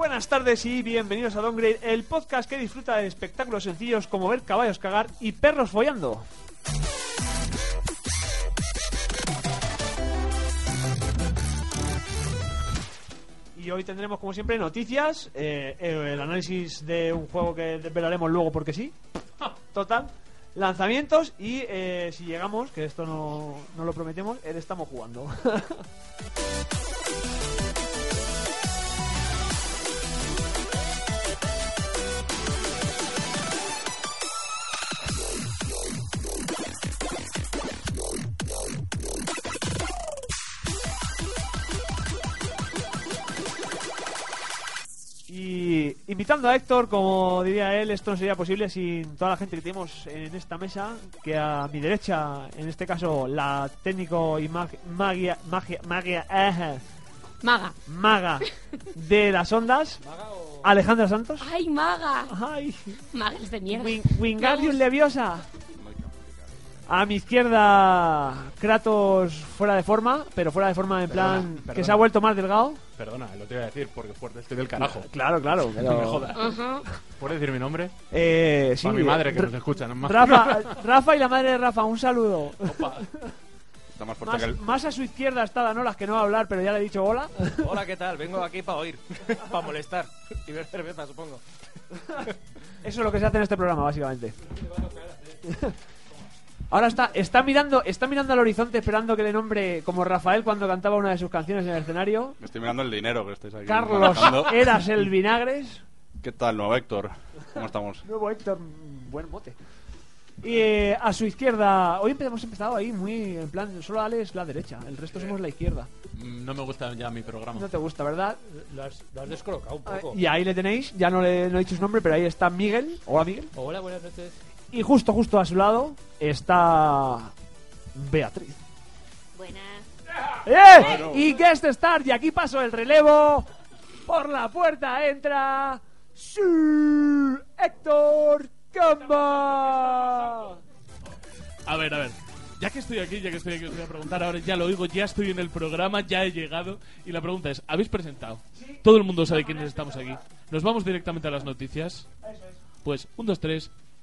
buenas tardes y bienvenidos a Downgrade, el podcast que disfruta de espectáculos sencillos como ver caballos cagar y perros follando. Y hoy tendremos, como siempre, noticias, eh, eh, el análisis de un juego que desvelaremos luego porque sí. Total. Lanzamientos y eh, si llegamos, que esto no, no lo prometemos, el estamos jugando. A Héctor, como diría él, esto no sería posible sin toda la gente que tenemos en esta mesa, que a mi derecha, en este caso, la técnico y mag- magia, magia, magia, eh, Maga. maga de las ondas, Alejandra Santos. ¡Ay, maga! Ay, Maga es de mierda. Win- Wingardium Leviosa. A mi izquierda, Kratos fuera de forma, pero fuera de forma en Perdona, plan que se ha vuelto más delgado. Perdona, lo te iba a decir porque fuerte estoy del carajo. Claro, claro. No me jodas. Ajá. ¿Puedes decir mi nombre? Eh, sí, Para mi madre que nos escucha, no más. Rafa, Rafa y la madre de Rafa, un saludo. Está más fuerte Más, que el... más a su izquierda está Danolas, que no va a hablar, pero ya le he dicho hola. Hola, ¿qué tal? Vengo aquí para oír, para molestar y ver cerveza, supongo. Eso es lo que se hace en este programa, básicamente. Ahora está, está mirando, está mirando al horizonte esperando que le nombre como Rafael cuando cantaba una de sus canciones en el escenario. Estoy mirando el dinero que estáis aquí Carlos, manejando. eras el vinagres. ¿Qué tal, nuevo Héctor? ¿Cómo estamos? Nuevo Héctor, mm, buen mote. Y eh, a su izquierda, hoy hemos empezado ahí muy en plan, solo Alex la derecha, el resto somos la izquierda. Mm, No me gusta ya mi programa. No te gusta, ¿verdad? Lo has, lo has descolocado un Ah, poco. Y ahí le tenéis, ya no le no he dicho su nombre, pero ahí está Miguel. Hola Miguel. Hola, buenas noches. Y justo, justo a su lado está Beatriz. Buenas. ¡Eh! Y guest star, y aquí paso el relevo. Por la puerta entra Sir Héctor Camba. A ver, a ver. Ya que estoy aquí, ya que estoy aquí, os voy a preguntar. Ahora ya lo oigo, ya estoy en el programa, ya he llegado. Y la pregunta es: ¿habéis presentado? Todo el mundo sabe quiénes estamos aquí. ¿Nos vamos directamente a las noticias? Pues, un, dos, tres,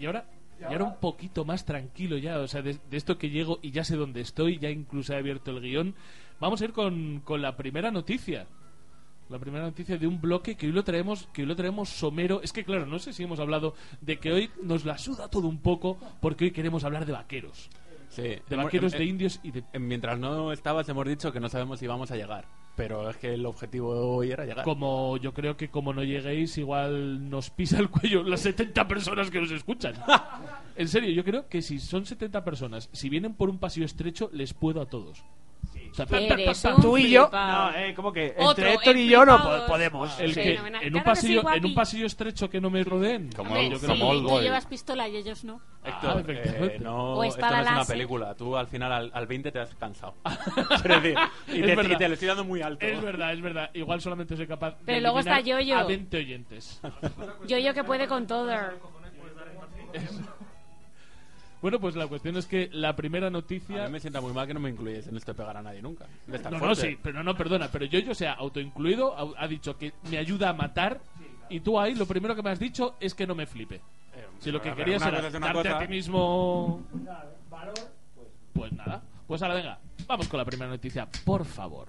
Y ahora, y ahora un poquito más tranquilo ya, o sea, de, de esto que llego y ya sé dónde estoy, ya incluso he abierto el guion. Vamos a ir con, con la primera noticia. La primera noticia de un bloque que hoy lo traemos, que hoy lo traemos somero. Es que claro, no sé si hemos hablado de que hoy nos la suda todo un poco, porque hoy queremos hablar de vaqueros. Sí. De vaqueros, de indios y de... Mientras no estabas, hemos dicho que no sabemos si vamos a llegar. Pero es que el objetivo hoy era llegar. Como yo creo que como no lleguéis, igual nos pisa el cuello las 70 personas que nos escuchan. en serio, yo creo que si son 70 personas, si vienen por un pasillo estrecho, les puedo a todos. O sea, pa, pa, pa, Eres pa. un Tú y yo. No, eh, ¿cómo que? Otro, Entre Héctor y yo no po- podemos. El Sí, que fenomenal. en un Claro que pasillo en un pasillo estrecho que no me rodeen. Como Hombre, el- yo sí, como tú llevas pistola y ellos no. Héctor, Ah, efectivamente. eh, no, esto no es una láser. película. Tú al final, al, al 20 te has cansado. Quiero decir, y, Es te, verdad. y te lo estoy dando muy alto. Es verdad, es verdad. Igual solamente soy capaz de Pero luego está eliminar Yoyo. a 20 oyentes. Yo, yo que puede con todo. Bueno, pues la cuestión es que la primera noticia. A me sienta muy mal que no me incluyes en este pegar a nadie nunca. De no, no, sí, pero no, perdona. Pero yo, yo sea autoincluido, ha, dicho que me ayuda a matar. Y tú ahí lo primero que me has dicho es que no me flipe. Eh, si lo que querías era darte cosa... a ti mismo. Pues... nada. Pues ahora venga, vamos con la primera noticia, por favor.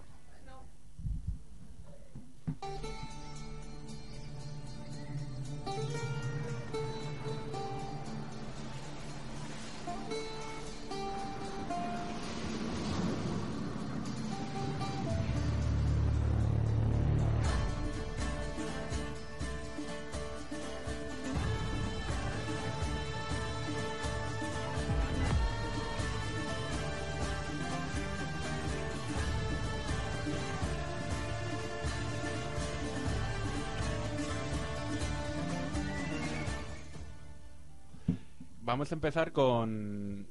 Vamos a empezar con,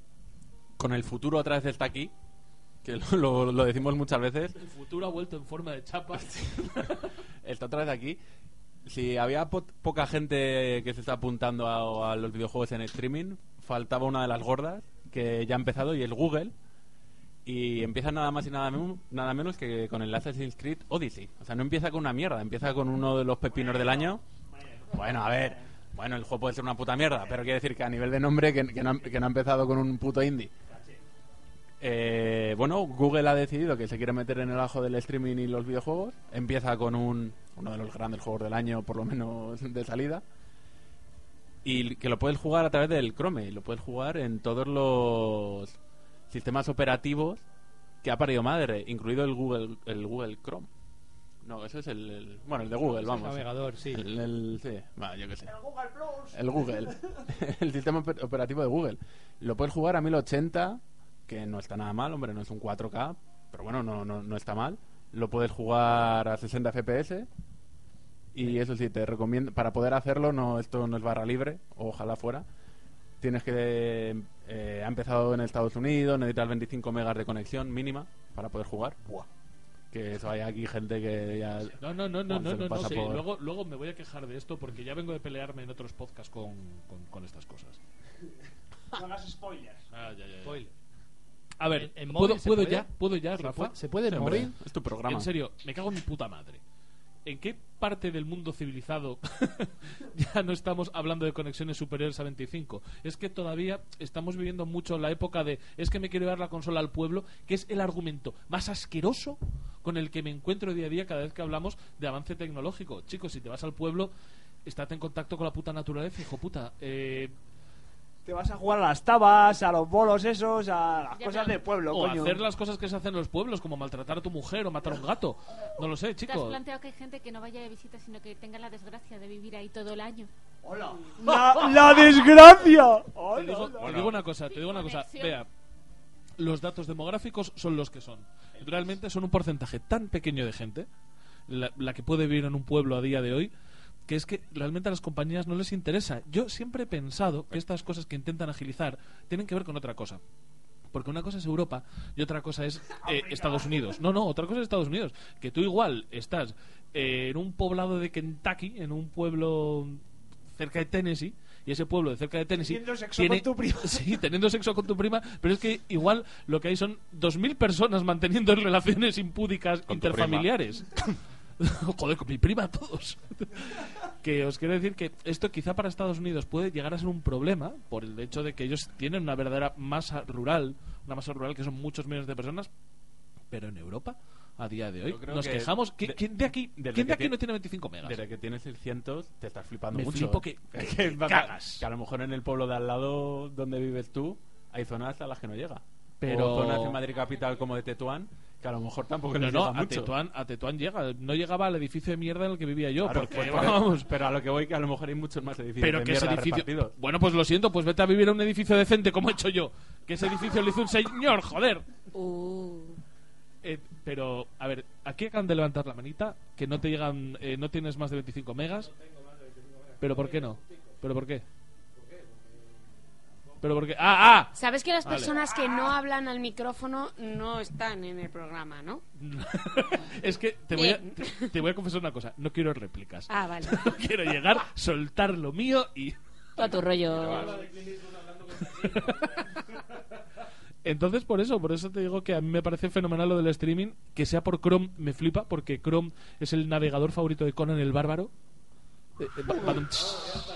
con el futuro otra vez está aquí, que lo, lo- lo decimos muchas veces. El futuro ha vuelto en forma de chapa. Está otra vez aquí. Si había po- poca gente que se está apuntando a, a los videojuegos en streaming, faltaba una de las gordas que ya ha empezado y es Google. Y empieza nada más y nada, nada menos que con el Assassin's Creed Odyssey. O sea, no empieza con una mierda, empieza con uno de los pepinos del año. Bueno, a ver, bueno, el juego puede ser una puta mierda, pero quiere decir que a nivel de nombre que, que no, ha- que no ha empezado con un puto indie. Eh, bueno, Google ha decidido que se quiere meter en el ajo del streaming y los videojuegos. Empieza con un, uno de los grandes juegos del año, por lo menos de salida. Y que lo puedes jugar a través del Chrome. Y lo puedes jugar en todos los sistemas operativos que ha parido madre, incluido el Google, el Google Chrome. No, eso es el, el- bueno, el de Google, el vamos. navegador, sí. El, el- sí, yo qué sé. El Google. el sistema oper- operativo de Google. Lo puedes jugar a 1080, que no está nada mal, hombre, no es un 4K, pero bueno, no, no, no está mal. Lo puedes jugar a 60 FPS. Y eso sí, te recomiendo, para poder hacerlo, no esto no es barra libre, ojalá fuera. Tienes que. eh, ha empezado en Estados Unidos, necesitas 25 megas de conexión mínima para poder jugar. Que eso hay aquí gente que ya. No, no, no, no, no, no, lo no, pasa sí, por- Luego, luego me voy a quejar de esto porque ya vengo de pelearme en otros podcasts con, con, con estas cosas. No hagas spoilers. Ah, ya, ya, ya. Spoiler. A ver, ¿En- en ¿puedo, puedo ya? ¿Puedo ya, ¿Se Rafa? puede- ¿Se puede en Sí, hombre, móvil? es tu programa. En serio, me cago en mi puta madre. ¿En qué parte del mundo civilizado ya no estamos hablando de conexiones superiores a 25? Es que todavía estamos viviendo mucho la época de es que me quiero llevar la consola al pueblo, que es el argumento más asqueroso con el que me encuentro día a día cada vez que hablamos de avance tecnológico. Chicos, si te vas al pueblo, estate en contacto con la puta naturaleza, hijo puta. Eh, Te vas a jugar a las tabas, a los bolos esos, a las Ya, cosas del pueblo, o coño. hacer las cosas que se hacen en los pueblos, como maltratar a tu mujer o matar a un gato. No lo sé, ¿Te has chicos. planteado que hay gente que no vaya de visita, sino que tenga la desgracia de vivir ahí todo el año? ¡Hola! ¡La, la desgracia! Te ¡Hola, digo, hola! te digo una cosa, te digo una cosa. Conexión. Vea, los datos demográficos son los que son. Realmente son un porcentaje tan pequeño de gente, la, la que puede vivir en un pueblo a día de hoy, que es que realmente a las compañías no les interesa. Yo siempre he pensado que estas cosas que intentan agilizar tienen que ver con otra cosa. Porque una cosa es Europa y otra cosa es eh, Estados Unidos. No, no, otra cosa es Estados Unidos. Que tú igual estás eh, en un poblado de Kentucky, en un pueblo cerca de Tennessee, y ese pueblo de cerca de Tennessee Teniendo sexo con tu prima. Sí, teniendo sexo con tu prima, pero es que igual lo que hay son 2.000 personas manteniendo relaciones impúdicas interfamiliares. Joder, con mi prima todos. que os quiero decir que esto quizá para Estados Unidos puede llegar a ser un problema por el hecho de que ellos tienen una verdadera masa rural, una masa rural que son muchos millones de personas, pero en Europa a día de hoy nos que quejamos. ¿Qui- de- ¿Quién de aquí, desde ¿quién de aquí no tiene 25 megas? Desde que tienes 600 te estás flipando Me mucho. flipo que- Es que va- cagas. que a lo mejor en el pueblo de al lado donde vives tú hay zonas a las que no llega. Pero- O zonas en Madrid capital como de Tetuán que a lo mejor tampoco No, les no, llega a mucho. Tetuán, a Tetuán llega. No llegaba al edificio de mierda en el que vivía yo. Claro, porque, pues, vamos, pero a lo que voy que a lo mejor hay muchos más edificios pero de que ese edificio. repartidos. Bueno, pues lo siento, pues vete a vivir a un edificio decente como he hecho yo. Que ese edificio lo hizo un señor, joder. Uh. Eh, pero, a ver, aquí acaban de levantar la manita, que no te llegan, eh, no tienes más de 25 megas. ¿Pero por qué no? ¿Pero por qué? ¿Pero por qué? ¡Ah, ah! Sabes que las Vale. personas que no hablan al micrófono no están en el programa, ¿no? es que te voy, a, te, te voy a confesar una cosa. No quiero réplicas. Ah, vale. Quiero llegar, soltar lo mío y... Todo tu rollo. Entonces, por eso, por eso te digo que a mí me parece fenomenal lo del streaming. Que sea por Chrome, me flipa, porque Chrome es el navegador favorito de Conan el Bárbaro. Eh, eh, ba- tss.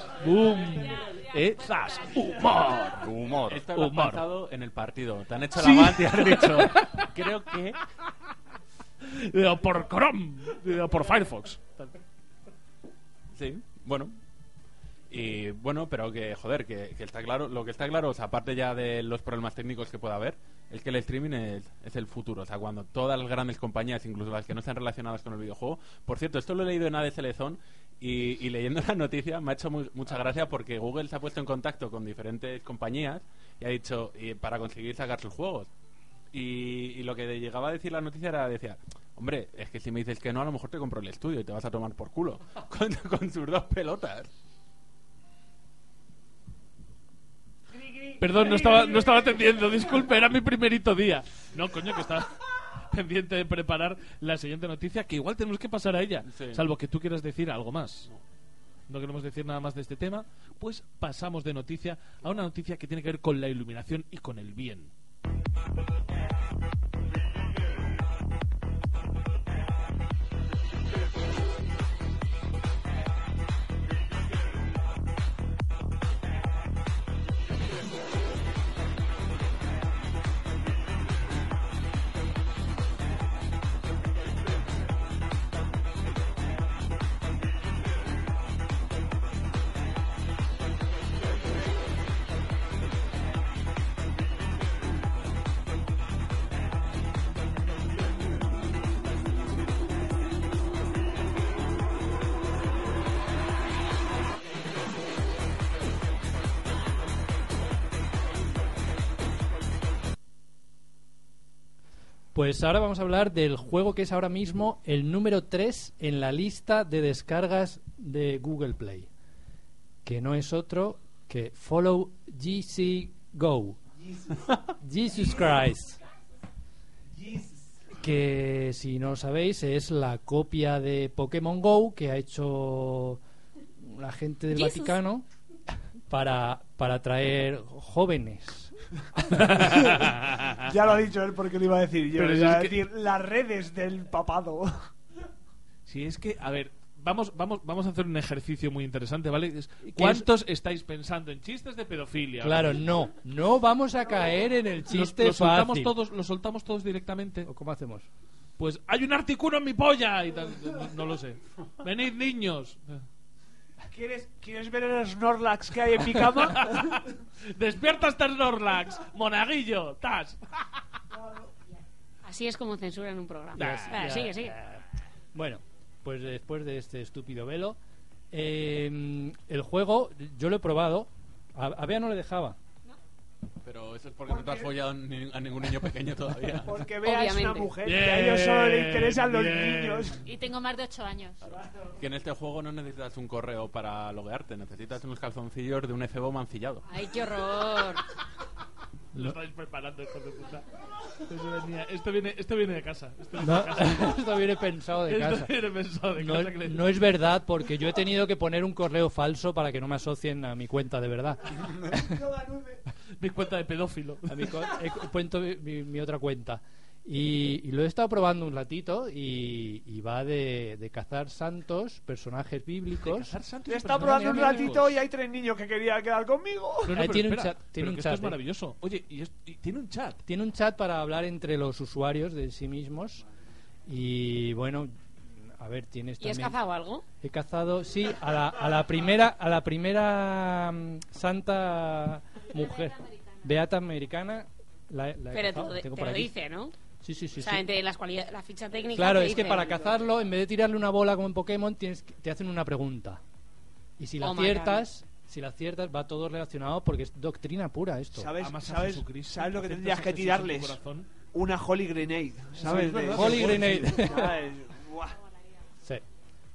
Eh, ¡Zas! ¡Humor! Humor. Esto lo has Humor. pasado en el partido. Te han hecho Sí. la manta y has dicho, creo que... Eh, por Chrome, eh, por Firefox. Sí, bueno. Y bueno, pero que, joder, que, que está claro, lo que está claro, o sea, aparte ya de los problemas técnicos que pueda haber, es que el streaming es, es el futuro. O sea, cuando todas las grandes compañías, incluso las que no están relacionadas con el videojuego, por cierto, esto lo he leído en ADC Lezón y, leyendo la noticia me ha hecho muy- mucha gracia porque Google se ha puesto en contacto con diferentes compañías y ha dicho, y para conseguir sacar sus juegos. Y, lo que llegaba a decir la noticia era, decía, hombre, es que si me dices que no, a lo mejor te compro el estudio y te vas a tomar por culo con, con sus dos pelotas. Perdón, no estaba, no estaba atendiendo. Disculpe, era mi primerito día. No, coño, que estaba pendiente de preparar la siguiente noticia, que igual tenemos que pasar a ella. Sí. Salvo que tú quieras decir algo más. No queremos decir nada más de este tema. Pues pasamos de noticia a una noticia que tiene que ver con la iluminación y con el bien. Pues ahora vamos a hablar del juego que es ahora mismo el número 3 en la lista de descargas de Google Play. Que no es otro que Follow GC Go. Jesus Christ. Que si no lo sabéis es la copia de Pokémon Go que ha hecho la gente del Jesus. Vaticano para, para atraer jóvenes. Ya lo ha dicho él porque lo iba a decir yo. Pero iba es a que- decir las redes del papado. Si es que, a ver, vamos, vamos, vamos a hacer un ejercicio muy interesante, ¿vale? ¿Cuántos estáis pensando en chistes de pedofilia? Claro, no, no vamos a caer en el chiste lo soltamos fácil. todos, lo soltamos todos directamente. ¿O ¿Cómo hacemos? Pues hay un articuno en mi polla y tal, no, no lo sé. Venid niños. ¿Quieres, ¿Quieres ver el Snorlax que hay en mi cama? Despierta este Snorlax, monaguillo, tas. Así es como censuran un programa. Ah, ya, sigue, sigue. Bueno, pues después de este estúpido velo, eh, el juego, yo lo he probado. A, a Bea no le dejaba. Pero eso es porque no te has follado ni- a ningún niño pequeño todavía. Porque veas una Obviamente. mujer que a ellos solo le interesan los Bien. niños. Y tengo más de 8 años. Que en este juego no necesitas un correo para loguearte, necesitas unos calzoncillos de un efebo mancillado. Ay, qué horror. Lo estáis preparando, hijo de puta. Eso venía- esto, viene, esto viene de casa. Esto viene No, de casa. esto viene pensado de Esto casa. viene pensado de No, casa. es verdad porque yo he tenido que poner un correo falso para que no me asocien a mi cuenta de verdad. Mi cuenta de pedófilo. A mi, co- he cu- puesto mi, mi- mi otra cuenta. Y, y lo he estado probando un ratito y, y va de, de cazar santos, personajes bíblicos. Cazar santos He y estado probando un ratito y hay tres niños que querían quedar conmigo. No, no, Ahí pero tiene un espera, chat, tiene un que esto chat, es eh. maravilloso. Oye, y, es- y tiene un chat. Tiene un chat para hablar entre los usuarios de sí mismos. Y bueno, a ver, tienes ¿Y has también... cazado algo? He cazado, sí, a la, a la primera, a la primera mm, santa mujer, beata americana. La, la he Pero te cazado, te lo dice, ¿no? Sí, sí, sí. o sea, sí. entre las cualidades, la ficha técnica. Claro, es que para cazarlo, en vez de tirarle una bola como en Pokémon, tienes que- te hacen una pregunta. Y si la Oh aciertas, si la aciertas, va todo relacionado porque es doctrina pura esto. ¿Sabes, sabes, ¿sabes lo que tendrías que tirarles? Una Holy Grenade. ¿Sabes? Holy Grenade. Sí.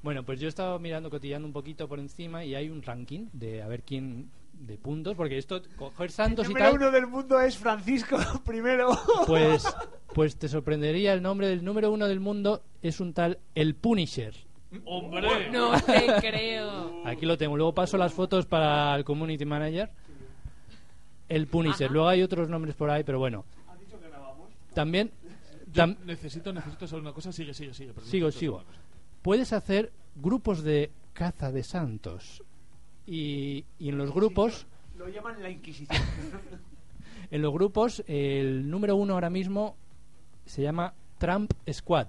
Bueno, pues yo he estado mirando, cotillando un poquito por encima y hay un ranking de a ver quién de puntos, porque esto, coger El santos y número tal, uno del mundo es Francisco primero. pues, pues te sorprendería, el nombre del número uno del mundo es un tal El Punisher. ¡Hombre! No te creo. Aquí lo tengo. Luego paso las fotos para el Community Manager. El Punisher. Ajá. Luego hay otros nombres por ahí, pero bueno. También, Yo necesito, necesito saber una cosa. Sigue, sigue, sigue. sigo, sigo. Puedes hacer grupos de caza de santos. Y, y en los grupos, Lo llaman la Inquisición. en los grupos, el número uno ahora mismo se llama Trump Squad.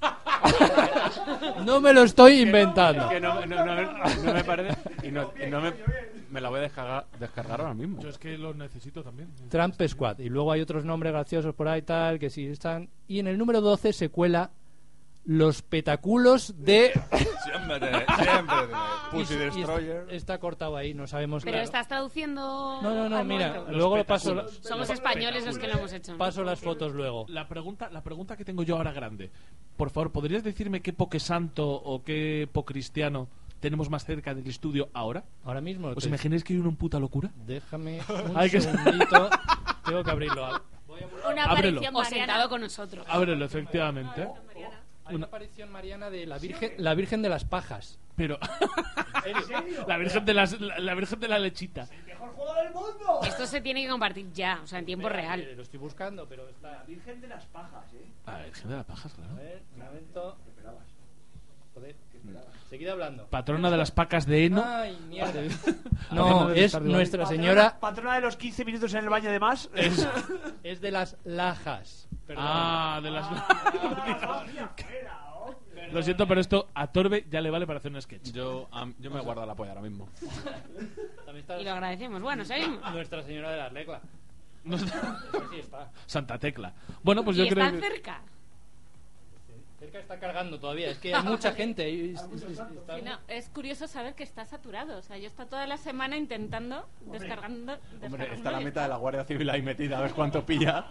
no me lo estoy inventando. Que no, no- no- no me parece. Y no, y no me, me la voy a descargar, descargar ahora mismo. Yo es que lo necesito también. Trump Squad. Y luego hay otros nombres graciosos por ahí tal, que sí están. Y en el número 12 se cuela los petaculos de... Siempre, siempre. Pussy Y- y Destroyer. está cortado ahí, no sabemos Pero claro. estás traduciendo. No, no, no, mira, luego lo paso. Somos españoles los que lo hemos hecho. paso las fotos luego. La pregunta, la pregunta que tengo yo ahora grande. Por favor, ¿podrías decirme qué pokesanto o qué pocristiano tenemos más cerca del estudio ahora? Ahora mismo. ¿Os te- imagináis que hay una puta locura? Déjame un Hay que- segundito. Tengo que abrirlo. Una Ábrelo. aparición O mariana. sentado con nosotros. Ábrelo, efectivamente. Hay una aparición mariana de la Virgen, la Virgen de las Pajas. Pero. La Virgen de, las, la, la Virgen de la lechita. ¡Mejor juego del mundo! Esto se tiene que compartir ya, o sea, en tiempo Espera, real. Lo estoy buscando, pero está. La Virgen de las Pajas, ¿eh? La Virgen de las pajas, claro. A ver, un momento. Joder, seguid hablando. Patrona de las pacas de heno. Ay, mierda. No, es. Nuestra Patrona- Señora. Patrona de los 15 minutos en el baño de más. Es- Es de las Lajas. Perdón. Ah, de las. Hombre. Lo siento, pero esto a Torbe ya le vale para hacer un sketch. Yo, am- yo me guardo la polla ahora mismo. También está Y lo agradecemos. Bueno, seguimos. Nuestra Señora de las Reglas. No está- sí está. Santa Tecla. Bueno, pues y yo creo están que. cerca. Cerca está cargando todavía. Es que hay mucha gente. y está- Sí, no, es curioso saber que está saturado. O sea, yo está toda la semana intentando, descargando. Hombre, descargando está la y meta de la Guardia Civil ahí metida, a ver cuánto pilla.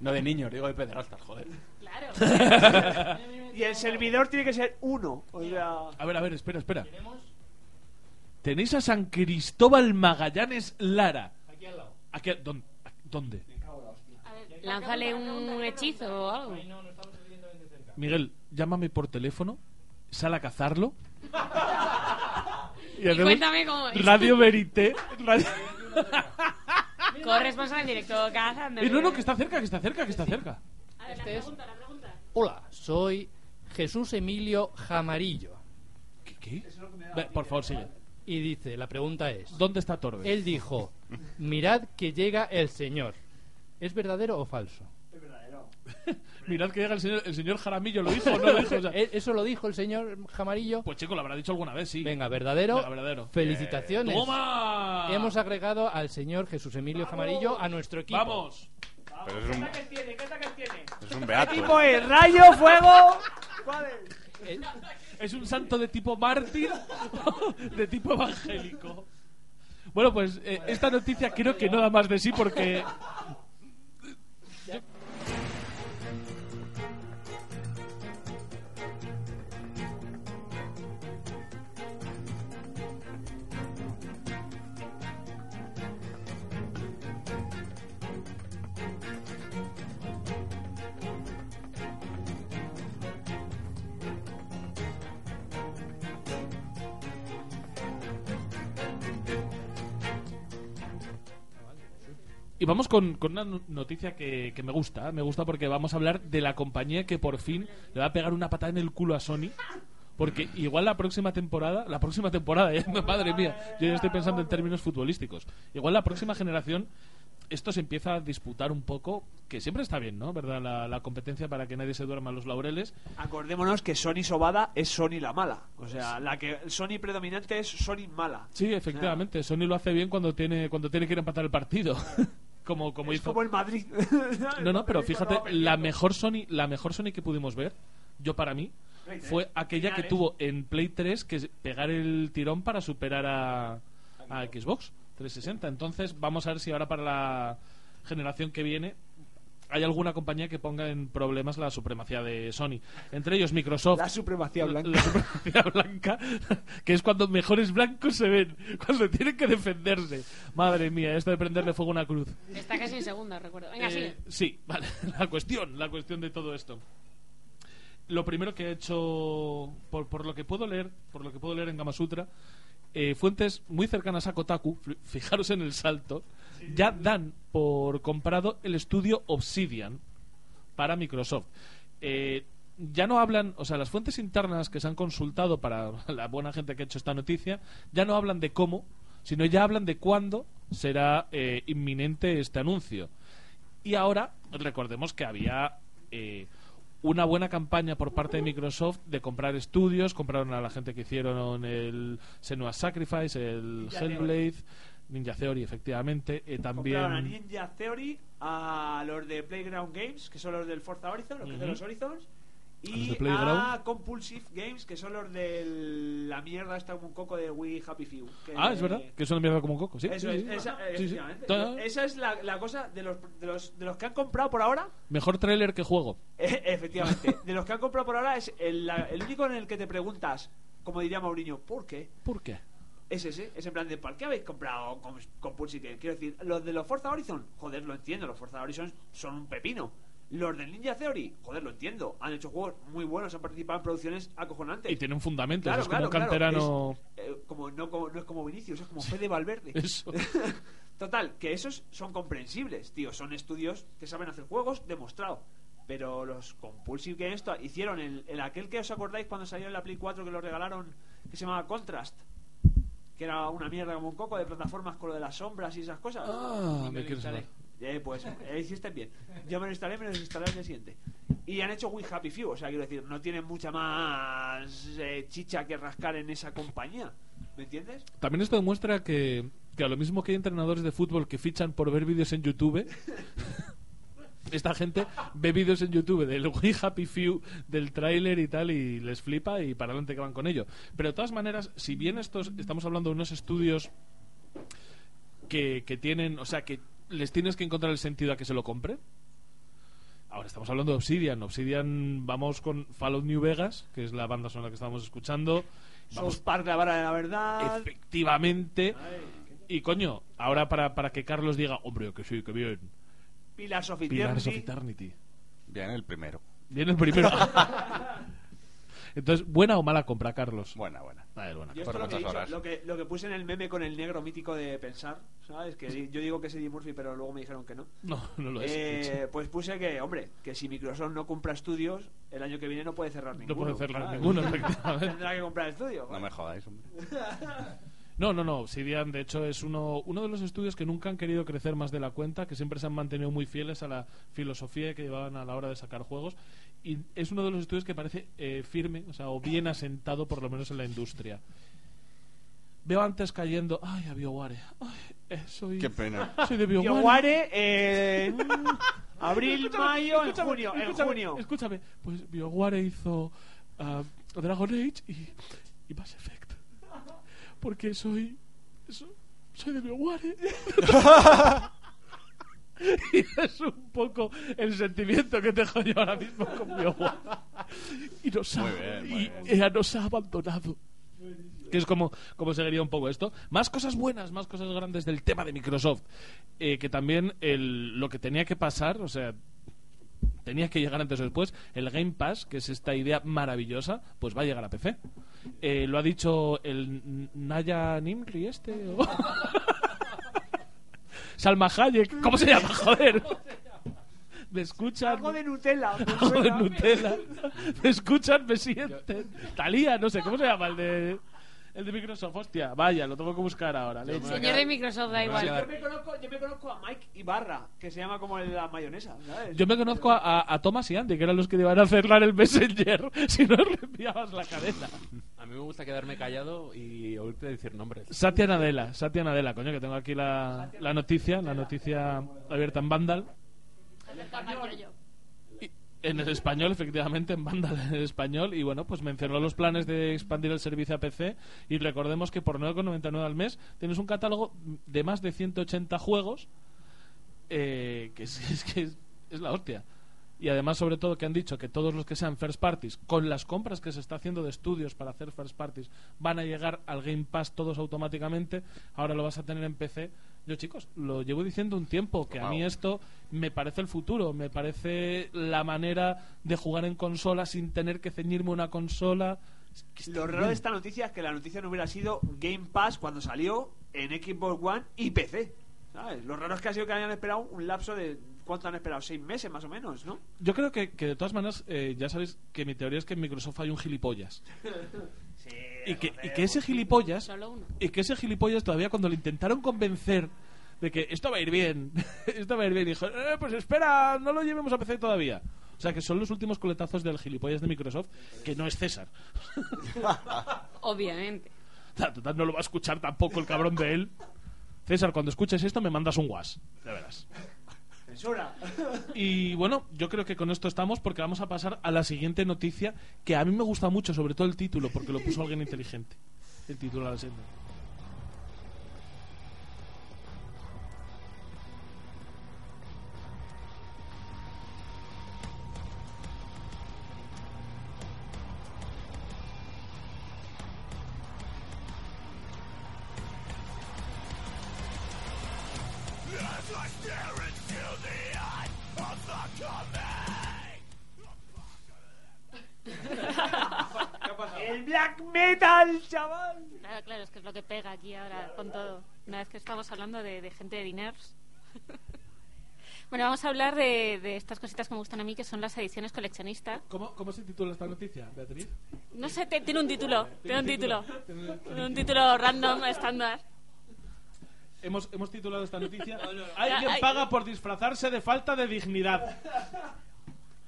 No de niños, digo de pederastas, joder. Claro. Y el servidor tiene que ser uno. O sea. A ver, a ver, espera, espera. Tenéis a San Cristóbal Magallanes Lara. Aquí al lado. Aquí, ¿dónde? ¿Dónde? A ver, Lánzale un hechizo o algo. Ay, no, no estamos suficientemente cerca. Miguel, llámame por teléfono, sal a cazarlo. Y cuéntame cómo es. Radio Verité. Radio- Corresponsal en directo, cazando. Eh, no, no, que está cerca, que está cerca, que está cerca. A ver, la Este es- pregunta, la pregunta. Hola, soy Jesús Emilio Jamarillo. ¿Qué? qué? Ve, por favor, sigue. Y dice, la pregunta es, ¿Dónde está Torbe? él dijo, mirad que llega el Señor. ¿Es verdadero o falso? Mirad que llega el señor, el señor Jaramillo, ¿lo dijo o no lo dijo? O sea, ¿E- ¿Eso lo dijo el señor Jamarillo? pues chico, lo habrá dicho alguna vez, sí. Venga, verdadero. Venga, verdadero. Felicitaciones. ¡Toma! Hemos agregado al señor Jesús Emilio Jamarillo a nuestro equipo. ¡Vamos! Pero es un, ¿Qué tiene? ¿Qué ataques tiene? es un ¿Qué beato. tipo es? ¿Rayo? ¿Fuego? ¿Cuál es? Eh, Es un santo de tipo mártir, de tipo evangélico. Bueno, pues eh, esta noticia creo que no da más de sí porque... Y vamos con, con una no- noticia que, que me gusta. ¿eh? Me gusta porque vamos a hablar de la compañía que por fin le va a pegar una patada en el culo a Sony. Porque igual la próxima temporada, la próxima temporada, ya, madre mía, yo ya estoy pensando en términos futbolísticos. Igual la próxima generación, esto se empieza a disputar un poco, que siempre está bien, ¿no? ¿Verdad? La, la competencia para que nadie se duerma los laureles. Acordémonos que Sony Sobada es Sony la mala. O sea, la que Sony predominante es Sony mala. Sí, efectivamente, Sony lo hace bien cuando tiene, cuando tiene que ir a empatar el partido. como como es hizo. como el Madrid. No, no, pero fíjate, la mejor Sony, la mejor Sony que pudimos ver, yo para mí, fue aquella que tuvo en Play 3 que pegar el tirón para superar a, a Xbox 360. Entonces, vamos a ver si ahora para la generación que viene hay alguna compañía que ponga en problemas la supremacía de Sony. Entre ellos Microsoft. La supremacía blanca. La supremacía blanca, que es cuando mejores blancos se ven, cuando tienen que defenderse. Madre mía, esto de prenderle fuego a una cruz. Está casi en segunda, recuerdo. Venga, Eh, sigue. sí, vale. La cuestión, la cuestión de todo esto. Lo primero que he hecho, por, por lo que puedo leer, por lo que puedo leer en Gamasutra, eh, fuentes muy cercanas a Kotaku, fijaros en el salto, ya dan por comprado el estudio Obsidian para Microsoft. Eh, ya no hablan, o sea, las fuentes internas que se han consultado para la buena gente que ha hecho esta noticia, ya no hablan de cómo, sino ya hablan de cuándo será eh, inminente este anuncio. Y ahora, recordemos que había eh, una buena campaña por parte de Microsoft de comprar estudios, compraron a la gente que hicieron el Senua Sacrifice, el Hellblade, Ninja Theory, efectivamente, eh, Compraron a también... Ninja Theory, a los de Playground Games, que son los del Forza Horizon, los que de los Horizons, A y Playground. a Compulsive Games, que son los de la mierda esta como un coco de We Happy Few. que- Ah, es verdad, que es una mierda como un coco, sí. Eso sí, es, sí. esa, Sí. Ta- Esa es la, la cosa de los, de, los, de los que han comprado por ahora. Mejor tráiler que juego. Eh, efectivamente, de los que han comprado por ahora es el, la- el único en el que te preguntas como diría Mourinho, ¿por qué? ¿Por qué? Es ese, es en plan de ¿por qué habéis comprado con, Compulsive? Quiero decir, los de los Forza Horizon, joder, lo entiendo, los Forza Horizon son un pepino. Los del Ninja Theory, joder, lo entiendo. Han hecho juegos muy buenos, han participado en producciones acojonantes. Y tienen fundamentos, Claro, es como claro, un claro, canterano. es, eh, como, no, como- no es como Vinicius, es como Fede Valverde. Eso. Total, que esos son comprensibles, tío. Son estudios que saben hacer juegos, demostrado. Pero los Compulsive Games hicieron el, el aquel que os acordáis cuando salió en la Play 4 que lo regalaron, que se llamaba Contrast. Que era una mierda como un coco de plataformas con lo de las sombras y esas cosas. Ah, me quiero saber. Eh, pues eh, hiciste bien. Yo me lo instalé, me lo instalé al día siguiente. Y han hecho We Happy Few, o sea, quiero decir, no tienen mucha más eh, chicha que rascar en esa compañía. ¿Me entiendes? También esto demuestra que, que a lo mismo que hay entrenadores de fútbol que fichan por ver vídeos en YouTube, esta gente ve vídeos en YouTube del We Happy Few, del tráiler y tal, y les flipa y para adelante que van con ello. Pero de todas maneras, si bien estos estamos hablando de unos estudios que, que tienen, o sea, que les tienes que encontrar el sentido a que se lo compre. Ahora estamos hablando de Obsidian. Obsidian, vamos con Fallout New Vegas, que es la banda sonora que estamos escuchando. Vamos Park, la vara de la verdad. Efectivamente. Y coño, ahora para, para que Carlos diga, hombre, que sí, que bien. Pillars of Pillars of Eternity. Eternity. Bien, el primero. Viene el primero. Entonces, ¿buena o mala compra, Carlos? Buena, buena. A ver, buena. Yo esto lo que, he dicho, lo, que, lo que puse en el meme con el negro mítico de pensar, ¿sabes? Que di- yo digo que es Eddie Murphy, pero luego me dijeron que no. No, no lo es. Eh, pues puse que, hombre, que si Microsoft no compra estudios, el año que viene no puede cerrar ninguno. puede cerrar ¿sabes? ninguno, efectivamente. Tendrá que comprar estudios. No me jodáis, hombre. No, no, no. Obsidian, de hecho, es uno, uno de los estudios que nunca han querido crecer más de la cuenta, que siempre se han mantenido muy fieles a la filosofía que llevaban a la hora de sacar juegos. Y es uno de los estudios que parece eh, firme, o sea, o bien asentado, por lo menos en la industria. Veo antes cayendo. Ay, a BioWare. Ay, eh, soy. Qué pena. Soy de BioWare. BioWare en abril, Escúchame, mayo, en escúchame, junio. En escúchame, junio. Escúchame, pues BioWare hizo ah, Dragon Age y, y Mass Effect. Porque soy. so- soy de BioWare. y es un poco el sentimiento que tengo yo ahora mismo con BioWare. Y nos ha, Muy bien, muy y ella nos ha abandonado. Que es como, como seguiría un poco esto. Más cosas buenas, más cosas grandes del tema de Microsoft. Eh, que también el, lo que tenía que pasar, o sea, tenía que llegar antes o después. El Game Pass, que es esta idea maravillosa, pues va a llegar a PC. Eh, lo ha dicho el Naya Nimri este. o- Salma Hayek. ¿Cómo se llama? Joder. Me escuchan. Algo de Nutella. me Algo de. Nutella. Me escuchan, me sienten. Talía, no sé, ¿cómo se llama el de. El de Microsoft, hostia, vaya, lo tengo que buscar ahora. leche. Señor de Microsoft, da igual. Yo me, conozco, yo me conozco a Mike Ibarra, que se llama como el de la mayonesa, ¿sabes? Yo me conozco a, a- Thomas y Andy, que eran los que iban a cerrar el Messenger si no le enviabas la cadena. A mí me gusta quedarme callado y oírte decir nombres. Satya Nadella, Satya Nadella, coño, que tengo aquí la, la noticia, la noticia abierta en Vandal. En el español, efectivamente, en Vandal en el español. Y bueno, pues mencionó los planes de expandir el servicio a PC. Y recordemos que por 9,99 al mes tienes un catálogo de más de 180 juegos. eh, que es, es que es, es la hostia. Y además, sobre todo, que han dicho que todos los que sean first parties, con las compras que se está haciendo de estudios para hacer first parties, van a llegar al Game Pass todos automáticamente. Ahora lo vas a tener en PC. Yo, chicos, lo llevo diciendo un tiempo, que a mí esto me parece el futuro, me parece la manera de jugar en consola sin tener que ceñirme una consola. Es que está Lo raro bien. de esta noticia es que la noticia no hubiera sido Game Pass cuando salió en Xbox One y PC. ¿Sabes? Lo raro es que ha sido que hayan esperado un lapso de. ¿Cuánto han esperado? ¿Seis meses más o menos, no? Yo creo que, que de todas maneras, eh, ya sabéis que mi teoría es que en Microsoft hay un gilipollas. y, que, y que ese gilipollas Solo uno. y que ese gilipollas todavía cuando le intentaron convencer de que esto va a ir bien esto va a ir bien dijo "Eh, pues espera no lo llevemos a PC todavía o sea que son los últimos coletazos del gilipollas de Microsoft que no es César Obviamente. total no lo va a escuchar tampoco el cabrón de él César cuando escuches esto me mandas un was de veras Y bueno, yo creo que con esto estamos porque vamos a pasar a la siguiente noticia que a mí me gusta mucho, sobre todo el título, porque lo puso alguien inteligente. El título a la senda. Black metal, chaval. Claro, claro, es que es lo que pega aquí ahora con todo. Una vez que estamos hablando de, de gente de diners. bueno, vamos a hablar de, de estas cositas que me gustan a mí, que son las ediciones coleccionistas. ¿Cómo, ¿Cómo se titula esta noticia, Beatriz? No sé, te- tiene un título. Tiene un título. Un título random, estándar. Hemos, hemos titulado esta noticia. Alguien paga por disfrazarse de falta de dignidad.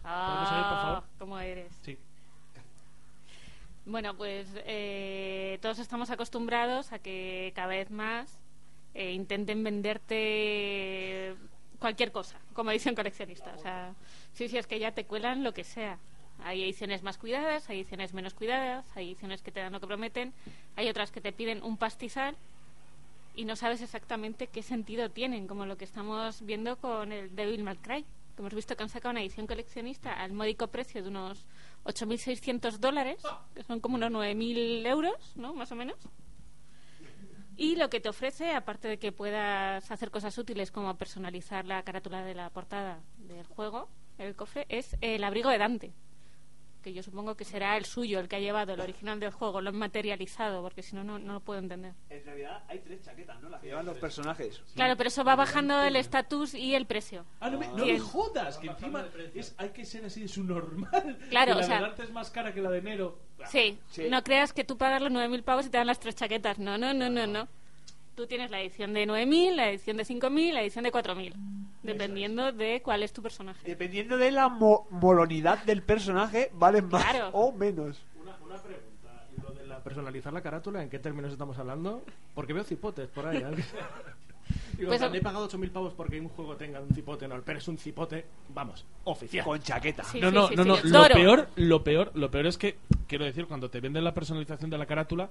¿Podemos oír, por favor? Ah, ¿Cómo eres? Sí. Bueno, pues eh, todos estamos acostumbrados a que cada vez más eh, intenten venderte cualquier cosa como edición coleccionista. O sea, sí, sí, es que ya te cuelan lo que sea. Hay ediciones más cuidadas, hay ediciones menos cuidadas, hay ediciones que te dan lo que prometen, hay otras que te piden un pastizal y no sabes exactamente qué sentido tienen, como lo que estamos viendo con el Devil May Cry, que hemos visto que han sacado una edición coleccionista al módico precio de unos 8.600 dólares, que son como unos 9.000 euros, ¿no? Más o menos. Y lo que te ofrece, aparte de que puedas hacer cosas útiles como personalizar la carátula de la portada del juego, el cofre, es el abrigo de Dante. Que yo supongo que será el suyo, el que ha llevado el original del juego, lo han materializado, porque si no, no no lo puedo entender. En realidad hay tres chaquetas, ¿no? Las que llevan los personajes. Claro, pero eso va bajando el estatus y el precio. Ah, no me, no Bien. me jodas, que encima es, hay que ser así de su normal. Claro, que la o sea- de arte es más cara que la de enero. Sí, no creas que tú pagas los 9.000 pavos y te dan las tres chaquetas. No, no, no, no, no. Tú tienes la edición de 9.000, la edición de 5.000, la edición de 4.000. Dependiendo de cuál es tu personaje. Dependiendo de la mo- molonidad del personaje, valen más Claro. o menos. Una, una pregunta. ¿Y lo de la personalizar la carátula, ¿en qué términos estamos hablando? Porque veo cipotes por ahí. ¿eh? Digo, Pues, he pagado 8.000 pavos porque un juego tenga un cipote, no, pero es un cipote, vamos, oficial. Con chaqueta. Sí, no, no, sí, no, sí, no. Lo peor, lo peor, lo peor es que quiero decir cuando te venden la personalización de la carátula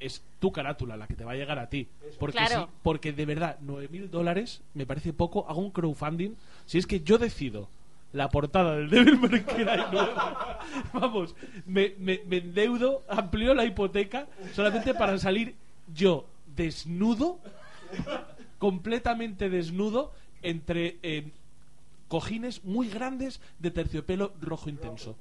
es tu carátula la que te va a llegar a ti. Porque Claro. sí, porque de verdad 9.000 dólares me parece poco. Hago un crowdfunding. Si es que yo decido la portada del Devil May Cry nueva, vamos, me, me, me endeudo, amplío la hipoteca solamente para salir yo desnudo, completamente desnudo, entre eh, cojines muy grandes de terciopelo rojo intenso.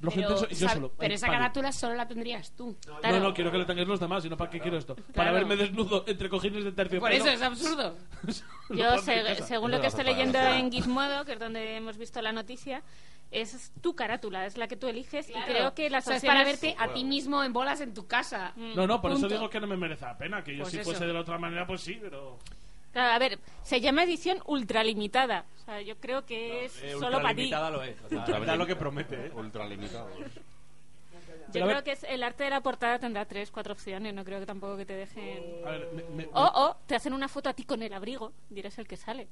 Pero, yo solo. esa carátula solo la tendrías tú. No, no, quiero que lo tengáis los demás, sino para qué quiero esto. Para verme desnudo entre cojines de terciopelo. Por eso es absurdo. Yo, según lo que estoy leyendo en Gizmodo, que es donde hemos visto la noticia, es tu carátula, es la que tú eliges y creo que O sea, es para verte a ti mismo en bolas en tu casa. No, no, por eso digo que no me merece la pena. Que yo Pues si eso. fuese de la otra manera, pues sí, pero. Claro, a ver, se llama edición ultralimitada. O sea, yo creo que es Eh, solo para ti. ultralimitada lo es. O sea, da lo que promete, ¿eh? Ultralimitado. Yo creo que es, el arte de la portada tendrá tres, cuatro opciones. No creo que tampoco que te dejen. A ver, me- me- O, o te hacen una foto a ti con el abrigo. Dirás el que sale.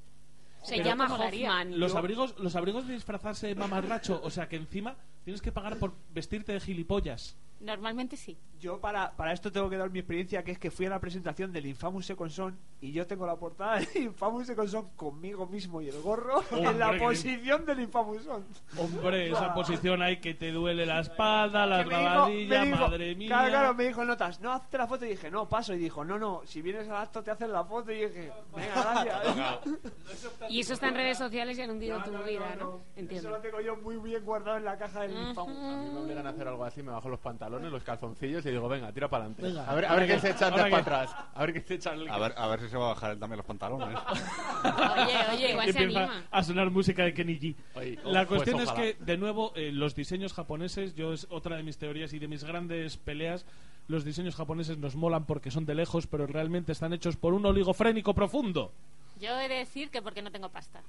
Se Pero llama molaría. Hoffman. los abrigos, los abrigos de disfrazarse de mamarracho, o sea que encima tienes que pagar por vestirte de gilipollas. Normalmente sí. Yo para, para esto tengo que dar mi experiencia, que es que fui a la presentación del Infamous Second Son y yo tengo la portada del Infamous Second Son conmigo mismo y el gorro en la posición del Infamous Son. Hombre, esa posición hay que te duele la espalda, las dijo- dijo- madre mía. Claro, claro, me dijo en notas, no, hazte la foto. Y dije, no, paso. Y dijo, no, no, si vienes al acto te hacen la foto. Y dije, venga, gracias. Y eso está en redes sociales y han hundido tu vida, ¿no? Eso Entiendo. lo tengo yo muy bien guardado en la caja del Infamous. A mí me obligan a hacer algo así, me bajo los pantalones, los calzoncillos y digo, venga, tira para adelante. Venga. A ver, a ver qué se echa Ahora antes para que- atrás. A ver qué se echa el... A ver, a ver si se va a bajar él también los pantalones. Oye, oye, igual Y se anima. a sonar música de Kenny G. Oye, La pues cuestión es ojalá. que, de nuevo, eh, los diseños japoneses, yo es otra de mis teorías y de mis grandes peleas, los diseños japoneses nos molan porque son de lejos, pero realmente están hechos por un oligofrénico profundo. Yo he de decir que porque no tengo pasta.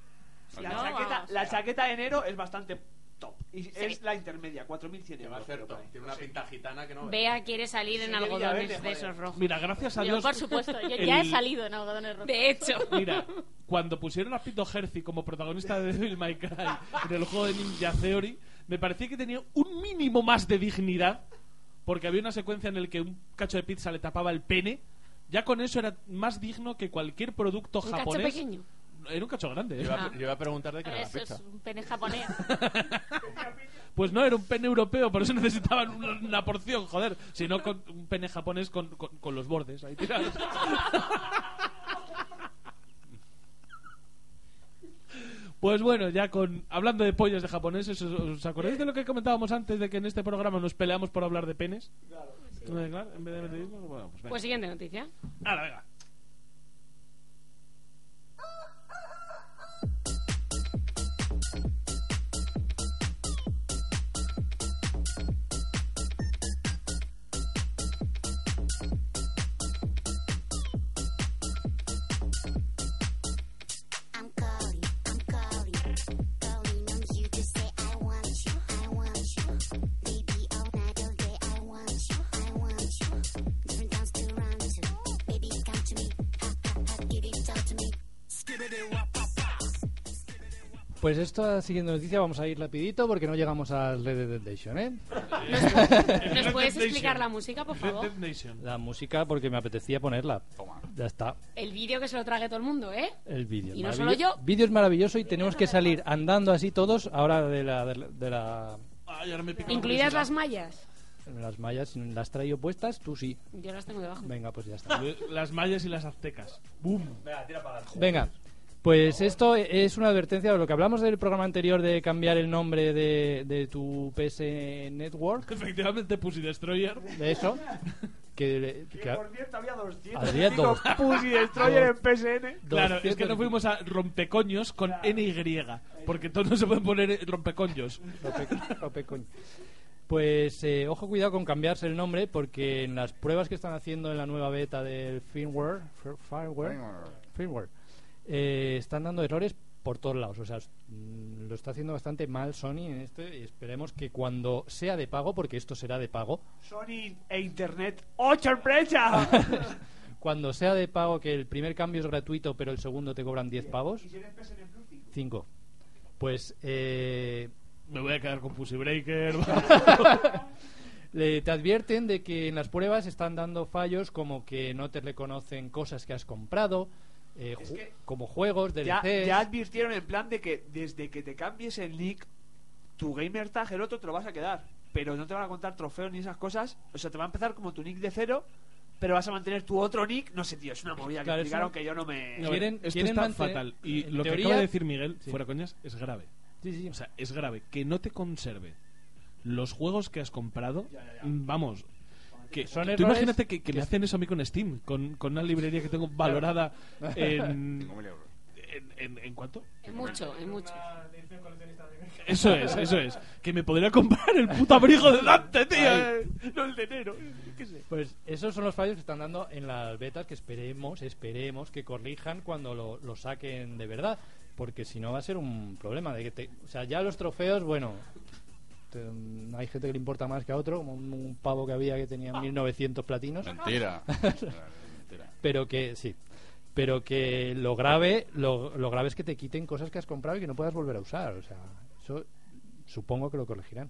La, no, chaqueta, vamos. la chaqueta de enero es bastante top. Y es la intermedia, 4.100 Que va a euros. ser top. Tiene una pinta gitana que no... Bea quiere salir en Sí, algodones de esos rojos. Mira, gracias a Yo, Dios. por supuesto, yo ya he salido en algodones rojos. De hecho. Mira, cuando pusieron a Pito Herzi como protagonista de Devil May Cry en el juego de Ninja Theory, me parecía que tenía un mínimo más de dignidad, porque había una secuencia en el que un cacho de pizza le tapaba el pene. Ya con eso era más digno que cualquier producto Un cacho japonés. pequeño. Era un cacho grande. ¿eh? Yo iba, a- yo iba a preguntar de qué era la eso pizza. es un pene japonés. Pues no, era un pene europeo, por eso necesitaban una, una porción, joder. Si no, con un pene japonés con, con- con los bordes ahí tirados. Pues bueno, ya con hablando de pollas de japoneses, ¿os, os acordáis de lo que comentábamos antes de que en este programa nos peleamos por hablar de penes? Claro. en vez de metodismo, bueno, pues venga. Pues siguiente noticia. Hala, venga. Pues esta siguiente noticia vamos a ir rapidito porque no llegamos al Red Dead Redemption, ¿eh? ¿Nos puedes explicar la música, por favor? La música porque me apetecía ponerla. Ya está. El vídeo que se lo trague todo el mundo, ¿eh? El vídeo. Y no solo yo. Vídeo es maravilloso y tenemos que salir andando así todos ahora de la... De la, de la- Ay, ahora me pica la Incluidas las mallas. las mallas, si las traído puestas, tú sí. Yo las tengo debajo. Venga, pues ya está. Las mayas y las aztecas. ¡Bum! Venga, pues esto es una advertencia de lo que hablamos del programa anterior de cambiar el nombre de, de tu PS Network, Efectivamente, Pussy Destroyer. de eso. Que, Que, que- por cierto había 200 Habría digo, dos. Pussy Destroyer en PSN. Claro, es que 200. no fuimos a rompecoños con NY. Porque todos no se pueden poner rompecoños. Ropecoño. Pues eh, ojo cuidado con cambiarse el nombre porque en las pruebas que están haciendo en la nueva beta del firmware, fir- firmware, firmware, eh, están dando errores por todos lados. O sea, mm, lo está haciendo bastante mal Sony en esto y esperemos que cuando sea de pago, porque esto será de pago, Sony e Internet. ¡Oh, sorpresa! cuando sea de pago que el primer cambio es gratuito pero el segundo te cobran 10 pavos, ¿Y si eres PSN Plus? 5. Pues eh, Me voy a quedar con Pussy Breaker. Le- te advierten de que en las pruebas están dando fallos como que no te reconocen cosas que has comprado, eh, Es ju- que como juegos, ya, DLCs. ya advirtieron en plan de que desde que te cambies el nick, tu gamer tag, el otro te lo vas a quedar. Pero no te van a contar trofeos ni esas cosas. O sea, te va a empezar como tu nick de cero, pero vas a mantener tu otro nick. No sé, tío, es una movida Claro, que explicaron una- que yo no me... Quieren- esto quieren está mantener- fatal. Y en lo que acaba de decir Miguel, Sí. fuera coñas, es grave. Sí, sí. O sea, es grave. Que no te conserve los juegos que has comprado. Vamos. Que, Son tú imagínate que, que que me hacen eso a mí con Steam, con, con una librería que tengo valorada en, 5.000 euros. en, en, ¿en cuánto? Es mucho, es mucho. Eso es, eso es. Que me podría comprar el puto abrigo de Dante, tío. eh, No el de enero. ¿Qué sé? Pues esos son los fallos que están dando en las betas que esperemos, esperemos que corrijan cuando lo, lo saquen de verdad, porque si no va a ser un problema de que te, o sea, ya los trofeos, bueno, te- hay gente que le importa más que a otro, como un, un pavo que había que tenía 1900 platinos. Mentira. Mentira. pero que sí pero que lo grave lo, lo grave es que te quiten cosas que has comprado y que no puedas volver a usar o sea eso supongo que lo corregirán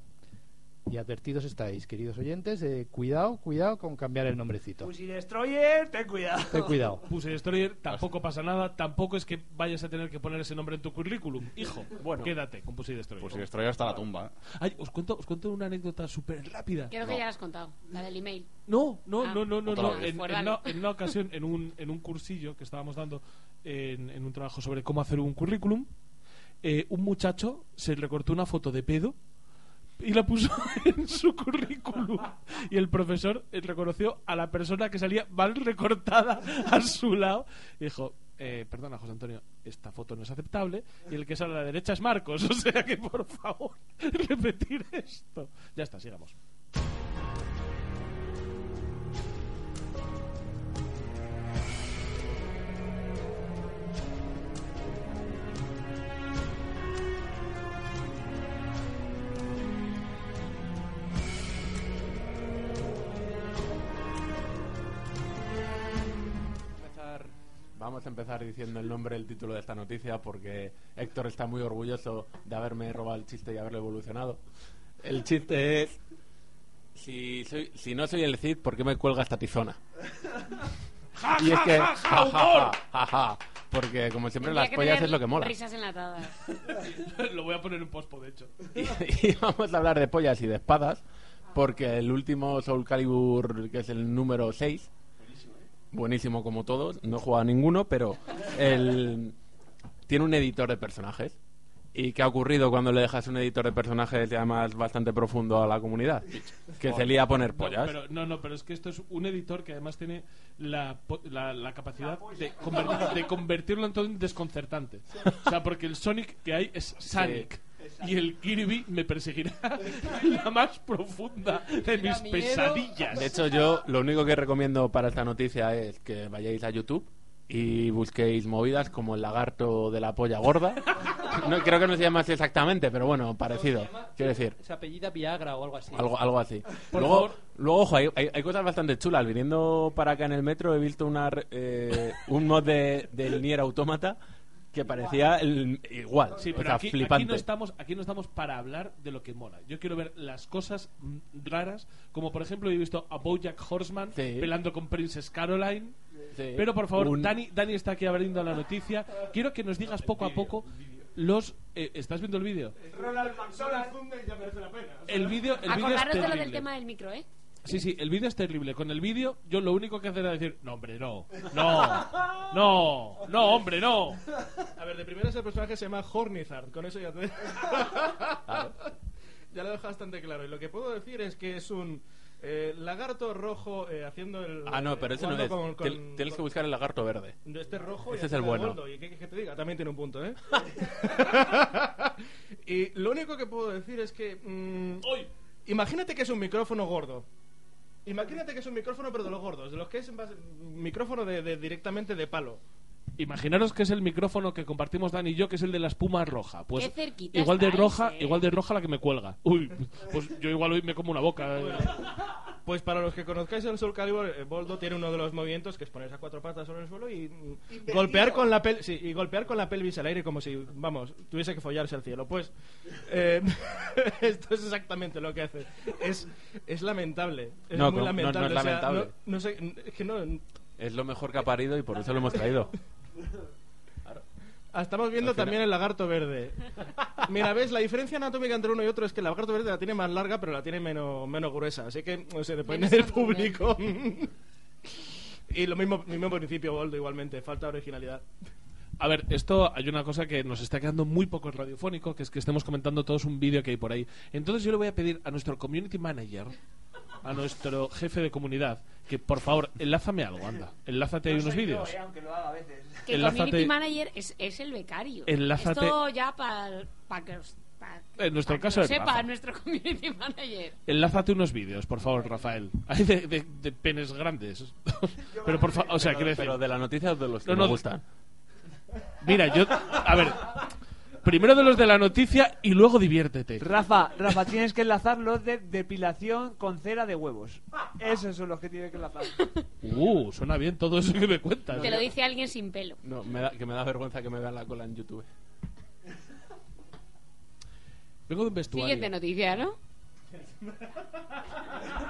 y advertidos estáis queridos oyentes de cuidado cuidado con cambiar el nombrecito Pussy Destroyer, ten cuidado. ten cuidado Pussy Destroyer, tampoco pasa nada. Tampoco es que vayas a tener que poner ese nombre en tu currículum. Hijo, bueno, quédate con Pussy Destroyer. Si destroyer hasta la tumba. ¿eh? Ay, os cuento, os cuento una anécdota súper rápida. Creo que ya la has contado, la del email. No, no, Ah. no, no, no. No. En, una, en una ocasión, en un, en un cursillo que estábamos dando en, en un trabajo sobre cómo hacer un currículum, eh, un muchacho se recortó una foto de pedo y la puso en su currículum. Y el profesor eh, reconoció a la persona que salía mal recortada a su lado y dijo. Eh, perdona, José Antonio, esta foto no es aceptable y el que sale a la derecha es Marcos, o sea que por favor, repetir esto. Ya está, sigamos. Vamos a empezar diciendo el nombre del título de esta noticia porque Héctor está muy orgulloso de haberme robado el chiste y haberlo evolucionado. El chiste es: si, soy, si no soy el Cid, ¿por qué me cuelga esta tizona? Y es que, ja, ja, ja, ja, ja, porque como siempre Tendría las que pollas tener es lo que mola. Risas enlatadas. Lo voy a poner en pospo, de hecho. Y, y vamos a hablar de pollas y de espadas, porque el último Soul Calibur, que es el número 6, buenísimo como todos, no he jugado a ninguno, pero el, tiene un editor de personajes. ¿Y qué ha ocurrido cuando le dejas un editor de personajes y además bastante profundo a la comunidad? Que se lía a poner No, pollas. pero, no, no, pero es que esto es un editor que además tiene la, la, la capacidad de, convertir- de convertirlo en todo en desconcertante. O sea, porque el Sonic que hay es Sonic. Y el Kirby me perseguirá la más profunda de mis pesadillas. De hecho, yo lo único que recomiendo para esta noticia es que vayáis a YouTube y busquéis movidas como el lagarto de la polla gorda. No, creo que no se llama así exactamente, pero bueno, parecido. Quiero decir, Se apellida Viagra o algo así. algo, algo así. Por luego, favor. luego, ojo, hay, hay- hay cosas bastante chulas. Viniendo para acá en el metro he visto una, eh, un mod de, del Nier Automata que parecía el- igual. Sí, o pero sea, aquí, flipante. aquí no estamos aquí no estamos para hablar de lo que mola. Yo quiero ver las cosas mm, raras, como por ejemplo he visto a BoJack Horseman Sí. pelando con Princess Caroline. Sí. Pero por favor, Un- Dani, Dani está aquí abriendo la noticia. Quiero que nos digas poco a poco los. eh, ¿Estás viendo el vídeo? El vídeo, el vídeo es Acordaros de lo del terrible. tema del micro, ¿eh? Sí, sí, el vídeo es terrible. Con el vídeo, yo lo único que hacer es decir, no, hombre, no, no, no, no, hombre, no. A ver, de primera ese personaje se llama Hornizard, con eso ya te... ya lo dejo bastante claro. Y lo que puedo decir es que es un eh, lagarto rojo eh, haciendo el... Ah, no, pero ese no es. con- con- Tien- Tienes que buscar el lagarto verde. De este rojo y Ese es este el bueno. gordo. ¿Y qué quieres que te diga? También tiene un punto, ¿eh? y lo único que puedo decir es que... mm, imagínate que es un micrófono gordo. Imagínate que es un micrófono, pero de los gordos. De los que es en base- micrófono de, de- directamente de palo. Imaginaros que es el micrófono que compartimos Dani y yo, que es el de la espuma roja. Pues Qué cerquita igual de estáis, roja, eh. igual de roja la que me cuelga. Uy, pues yo igual hoy me como una boca. eh. Pues para los que conozcáis el Soul Calibur, eh, Boldo tiene uno de los movimientos que es ponerse a cuatro patas sobre el suelo y mm, golpear con la pel sí, y golpear con la pelvis al aire como si, vamos, tuviese que follarse al cielo. Pues eh, esto es exactamente lo que hace. Es, es lamentable. Es No, muy no, lamentable. no es o sea, lamentable. no- no sé, es que no. Es lo mejor que ha parido y por eso lo hemos traído. Ah, Estamos viendo final- también el lagarto verde. Mira, ves, la diferencia anatómica entre uno y otro es que el lagarto verde la tiene más larga, pero la tiene menos, menos gruesa. Así que, no sé, depende Menos del público. y lo mismo, mismo principio, Boldo, igualmente. Falta originalidad. A ver, esto hay una cosa que nos está quedando muy poco radiofónico, que es que estemos comentando todos un vídeo que hay por ahí. Entonces yo le voy a pedir a nuestro community manager, a nuestro jefe de comunidad, que por favor, enlázame algo, anda. Enlázate ahí unos vídeos. aunque lo haga a veces. Que el Enlázate- community manager es, es el becario. Enlázate- Esto ya para que os... pa- En nuestro pa' que caso lo sepa Rafa. nuestro community manager. Enlázate unos vídeos, por favor, Rafael. Hay de, de- de penes grandes. Pero por favor, o sea, Pero- pero de la noticia o de los que No, me no, gustan. Mira, yo... A ver, primero de los de la noticia y luego diviértete. Rafa, Rafa, tienes que enlazar los de depilación con cera de huevos. Esos son los que tienes que enlazar. Uh, suena bien todo eso que me cuentas. Te lo dice alguien sin pelo. No, me da, que me da vergüenza que me vean la cola en YouTube. Vengo de un vestuario. Siguiente noticia, ¿no?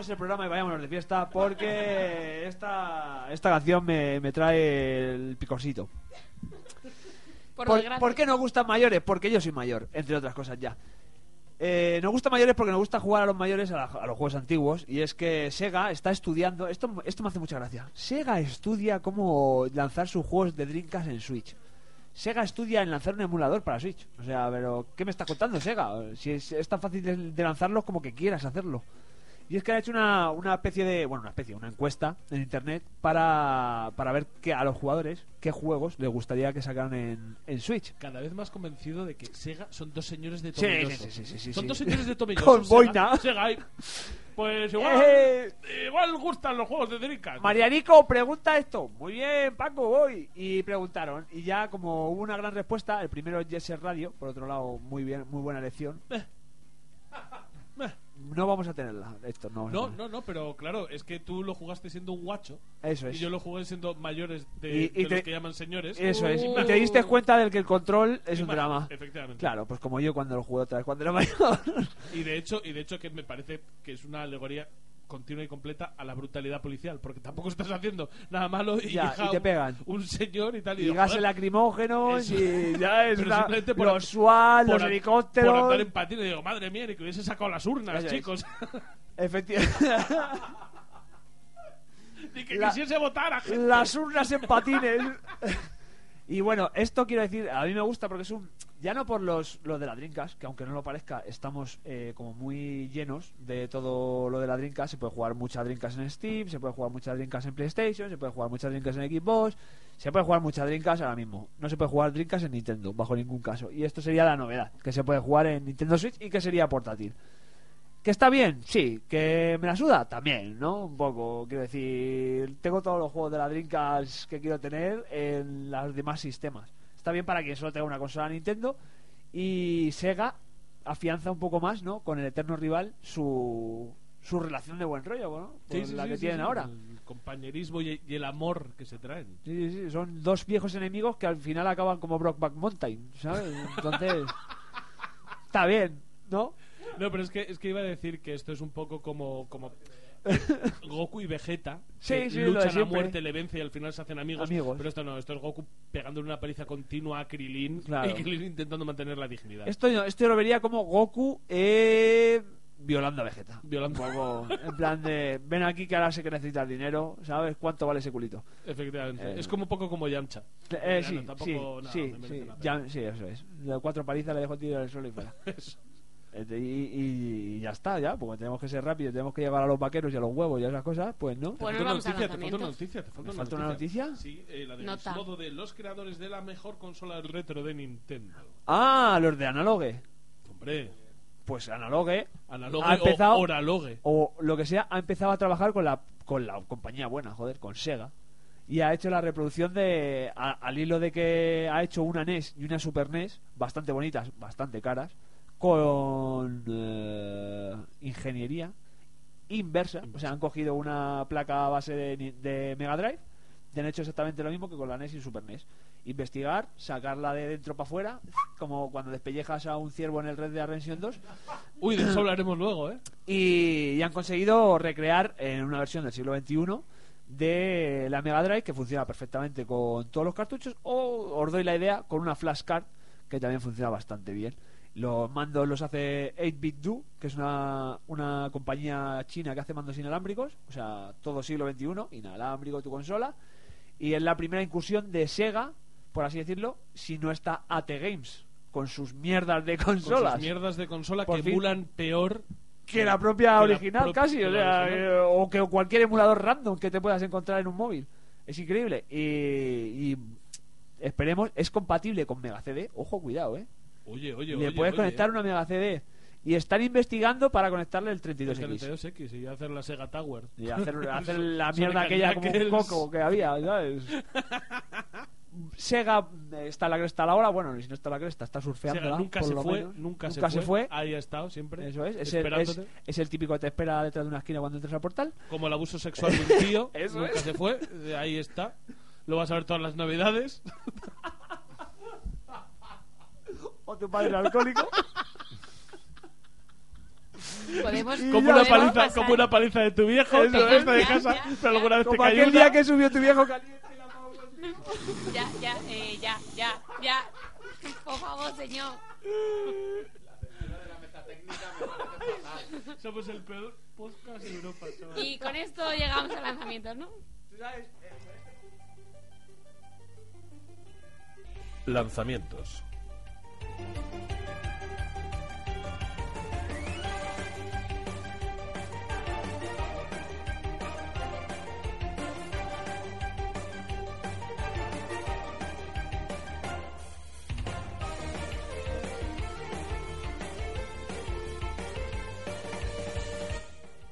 El programa y vayámonos de fiesta porque esta, esta canción me, me trae el picorcito. Por, ¿Por, por qué nos gustan mayores? Porque yo soy mayor, entre otras cosas ya. Eh, nos gustan mayores porque nos gusta jugar a los mayores a, la- a los juegos antiguos y es que Sega está estudiando, esto, esto me hace mucha gracia, Sega estudia cómo lanzar sus juegos de Dreamcast en Switch. Sega estudia en lanzar un emulador para Switch. O sea, pero ¿qué me está contando Sega? Si es, es tan fácil de, de lanzarlos como que quieras hacerlo. Y es que ha hecho una, una especie de, bueno, una especie, una encuesta en internet para, para ver que a los jugadores qué juegos les gustaría que sacaran en, en Switch. Cada vez más convencido de que Sega son dos señores de Sí, Tomelloso. sí, sí, sí, sí, son sí. dos señores de Tomelloso. Con Sega- boina. Sega y- Pues igual, Eh. igual gustan los juegos de Dreamcast. Marianico, pregunta esto. Muy bien, Paco, voy. Y preguntaron. Y ya como hubo una gran respuesta, el primero es Jesse Radio, por otro lado, muy bien, muy buena elección. No vamos a tenerla, esto no. No, no, no, pero claro, es que tú lo jugaste siendo un guacho. Eso es. Y yo lo jugué siendo mayores de, Y- y de te- los que llaman señores. Eso es. Uh. Y te diste cuenta del que el control es un drama. efectivamente. Claro, pues como yo cuando lo jugué otra vez cuando era mayor. Y de hecho, y de hecho que me parece que es una alegoría continua y completa a la brutalidad policial, porque tampoco estás haciendo nada malo y, Ya, y te pegan. un señor y tal. Y digo, gases lacrimógenos y ya es una- por- los SWAT, los helicópteros. Por andar en patín, y digo, madre mía, ni que hubiese sacado las urnas, chicos. Efectivamente. ni que La- quisiese votar a gente. Las urnas en patines. y bueno, esto quiero decir, a mí me gusta porque es un. Ya no por los, los de la Dreamcast, que aunque no lo parezca, estamos eh, como muy llenos de todo lo de la Dreamcast. Se puede jugar muchas Dreamcast en Steam, se puede jugar muchas Dreamcast en PlayStation, se puede jugar muchas Dreamcast en Xbox, se puede jugar muchas Dreamcast ahora mismo. No se puede jugar Dreamcast en Nintendo, bajo ningún caso. Y esto sería la novedad, que se puede jugar en Nintendo Switch y que sería portátil. ¿Que está bien? Sí. ¿Que me la suda? También, ¿no? Un poco. Quiero decir, tengo todos los juegos de la Dreamcast que quiero tener en los demás sistemas. Está bien para quien solo tenga una consola Nintendo. Y Sega afianza un poco más, ¿no? Con el eterno rival su, su relación de buen rollo, ¿no? Sí, Con sí, la sí, que tienen ahora. El compañerismo y, el amor que se traen. Sí, son dos viejos enemigos que al final acaban como Brockback Mountain, ¿sabes? Entonces, está bien, ¿no? No, pero es que, es que iba a decir que esto es un poco como, como Goku y Vegeta. Sí, que sí, lo de luchan a muerte, le vence y al final se hacen amigos. Amigos. Pero esto no, esto es Goku pegándole una paliza continua a Krilin Claro. y Krilin intentando mantener la dignidad. Esto, yo- esto yo lo vería como Goku eh, violando a Vegeta. Violando. En plan de, ven aquí que ahora sé que necesitas dinero, ¿sabes? ¿Cuánto vale ese culito? Efectivamente. Eh, es como un poco como Yamcha. Eh, sí, no, tampoco, sí, nada, sí, sí, ya- sí, eso es. Cuatro palizas le dejo tirar al suelo y fuera. Eso. Este, Y, y- y ya está, ya, porque tenemos que ser rápidos, tenemos que llegar a los vaqueros y a los huevos y a esas cosas, pues no. Te falta una noticia, te falta una noticia, te falta ¿Me una falta una noticia? Sí, eh, la de Nota. modo de los creadores de la mejor consola retro de Nintendo. Ah, los de Analogue. Hombre, Pues Analogue Analogue ha empezado, o Oralogue. o lo que sea, ha empezado a trabajar con la, con la compañía buena, joder, con Sega. Y ha hecho la reproducción de. a- al hilo de que ha hecho una NES y una Super NES, bastante bonitas, bastante caras, con eh, ingeniería inversa. O sea, han cogido una placa base de, de Mega Drive y han hecho exactamente lo mismo que con la NES y Super NES. Investigar, sacarla de dentro para afuera, como cuando despellejas a un ciervo en el Red de Redemption 2. Uy, de eso hablaremos luego, ¿eh? Y, y han conseguido recrear en una versión del siglo XXI de la Mega Drive que funciona perfectamente con todos los cartuchos o os doy la idea con una flashcard que también funciona bastante bien. Los mandos los hace 8-Bit Do, que es una, una compañía china que hace mandos inalámbricos, o sea, todo siglo XXI, inalámbrico tu consola. Y es la primera incursión de Sega, por así decirlo, si no está AT Games, con sus mierdas de Con consolas. sus mierdas de consola Por que emulan peor que la propia que la original pro- casi, o sea, original. eh, o que cualquier emulador random que te puedas encontrar en un móvil. Es increíble. Y, y esperemos, es compatible con Mega CD. Ojo, cuidado, ¿eh? Oye, oye, Le oye, puedes oye, conectar eh. una Mega CD. Y están investigando para conectarle el El 32X. 32X y hacer la Sega Tower. Y hacer, hacer la mierda aquella como un coco que había, ¿sabes? Sega eh, está la cresta a la hora, bueno, si no está la cresta, está surfeando. Sega nunca se fue, nunca, se, fue. Ahí ha estado siempre. Eso es, es el, es, es el típico que te espera detrás de una esquina cuando entres al portal. Como el abuso sexual de un tío. Eso nunca es. se fue. Ahí está. Lo vas a ver todas las navidades. Tu padre alcohólico. Podemos, como, una paliza, como una paliza de tu viejo. De Ya, casa. ya, pero alguna vez te Como cayó aquel una. día que subió tu viejo caliente. Ya, ya, eh, ya, ya, ya. Por favor, señor. Somos el peor podcast de Europa. chaval. Y con esto llegamos al lanzamiento, ¿no? Lanzamientos.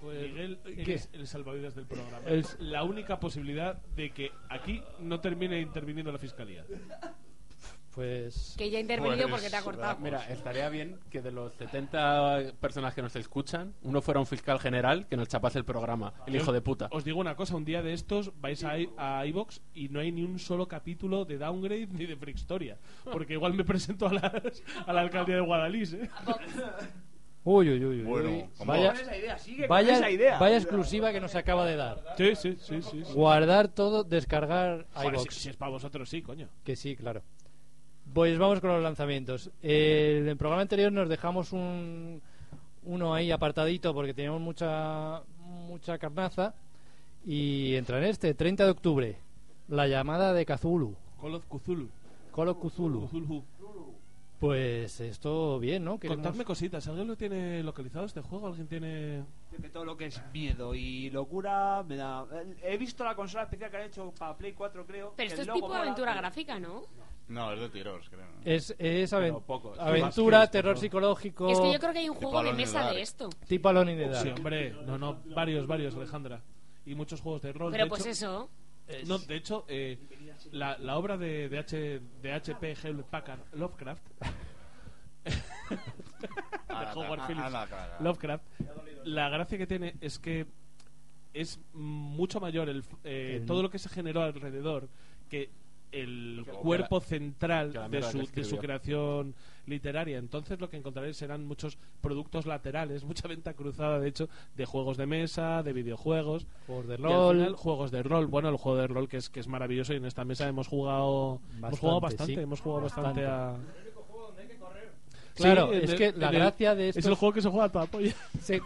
Pues Miguel, eres el salvavidas del programa. Es la única posibilidad de que aquí no termine interviniendo la fiscalía. Pues. Que ya ha intervenido Pues, porque te ha cortado. Mira, estaría bien que de los 70 personas que nos escuchan, uno fuera un fiscal general que nos chapase el programa, el hijo de puta. Os digo una cosa, un día de estos vais a, i- a iVox y no hay ni un solo capítulo de Downgrade ni de Freak Historia. Porque igual me presento a, las- a la alcaldía de Guadalís, ¿eh? Uy, uy, uy, uy. Bueno, vaya, Con esa idea, sigue con vaya, esa idea. vaya exclusiva que nos acaba de dar. Sí, sí, sí, sí. sí. Guardar todo, descargar Joder, iVoox. si, si es para vosotros, sí, coño. Que sí, claro. Pues vamos con los lanzamientos. Eh, en el programa anterior nos dejamos un uno ahí apartadito porque teníamos mucha mucha carnaza y entra en este 30 de octubre la llamada de Cthulhu Call of Cthulhu. Call of Cthulhu Cthulhu. pues esto bien ¿no? Queremos- Contadme cositas. ¿Alguien lo tiene localizado este juego? ¿Alguien tiene...? Que todo lo que es miedo y locura me da. He visto la consola especial que han hecho para Play 4, creo. Pero esto es tipo aventura gráfica, ¿no? No, es de tiros, creo. es, es aven- Pero poco. aventura Más que terror esto, psicológico Es que yo creo que hay un Tipo juego de Alone in the mesa de esto. tipo Alone in the Dark Sí, hombre. No, no. Varios, varios, Alejandra. Y muchos juegos de rol. Pero de pues hecho- eso. No, de hecho, eh, la, la obra de, de, H, de HP Hewlett Packard Lovecraft. Ah, Howard ah, Phillips ah, no, claro. Lovecraft. La gracia que tiene es que es mucho mayor el, eh, El- todo lo que se generó alrededor que el cuerpo central de su, de su creación literaria. Entonces lo que encontraréis serán muchos productos laterales, mucha venta cruzada, de hecho, de juegos de mesa, de videojuegos. juegos de rol final, juegos de rol. Bueno, el juego de rol que es que es maravilloso y en esta mesa hemos jugado hemos Bastante, jugado bastante, sí. hemos jugado bastante, Bastante. a Claro, Sí, es el- que la el- gracia de es esto el juego que se juega a toda polla. se,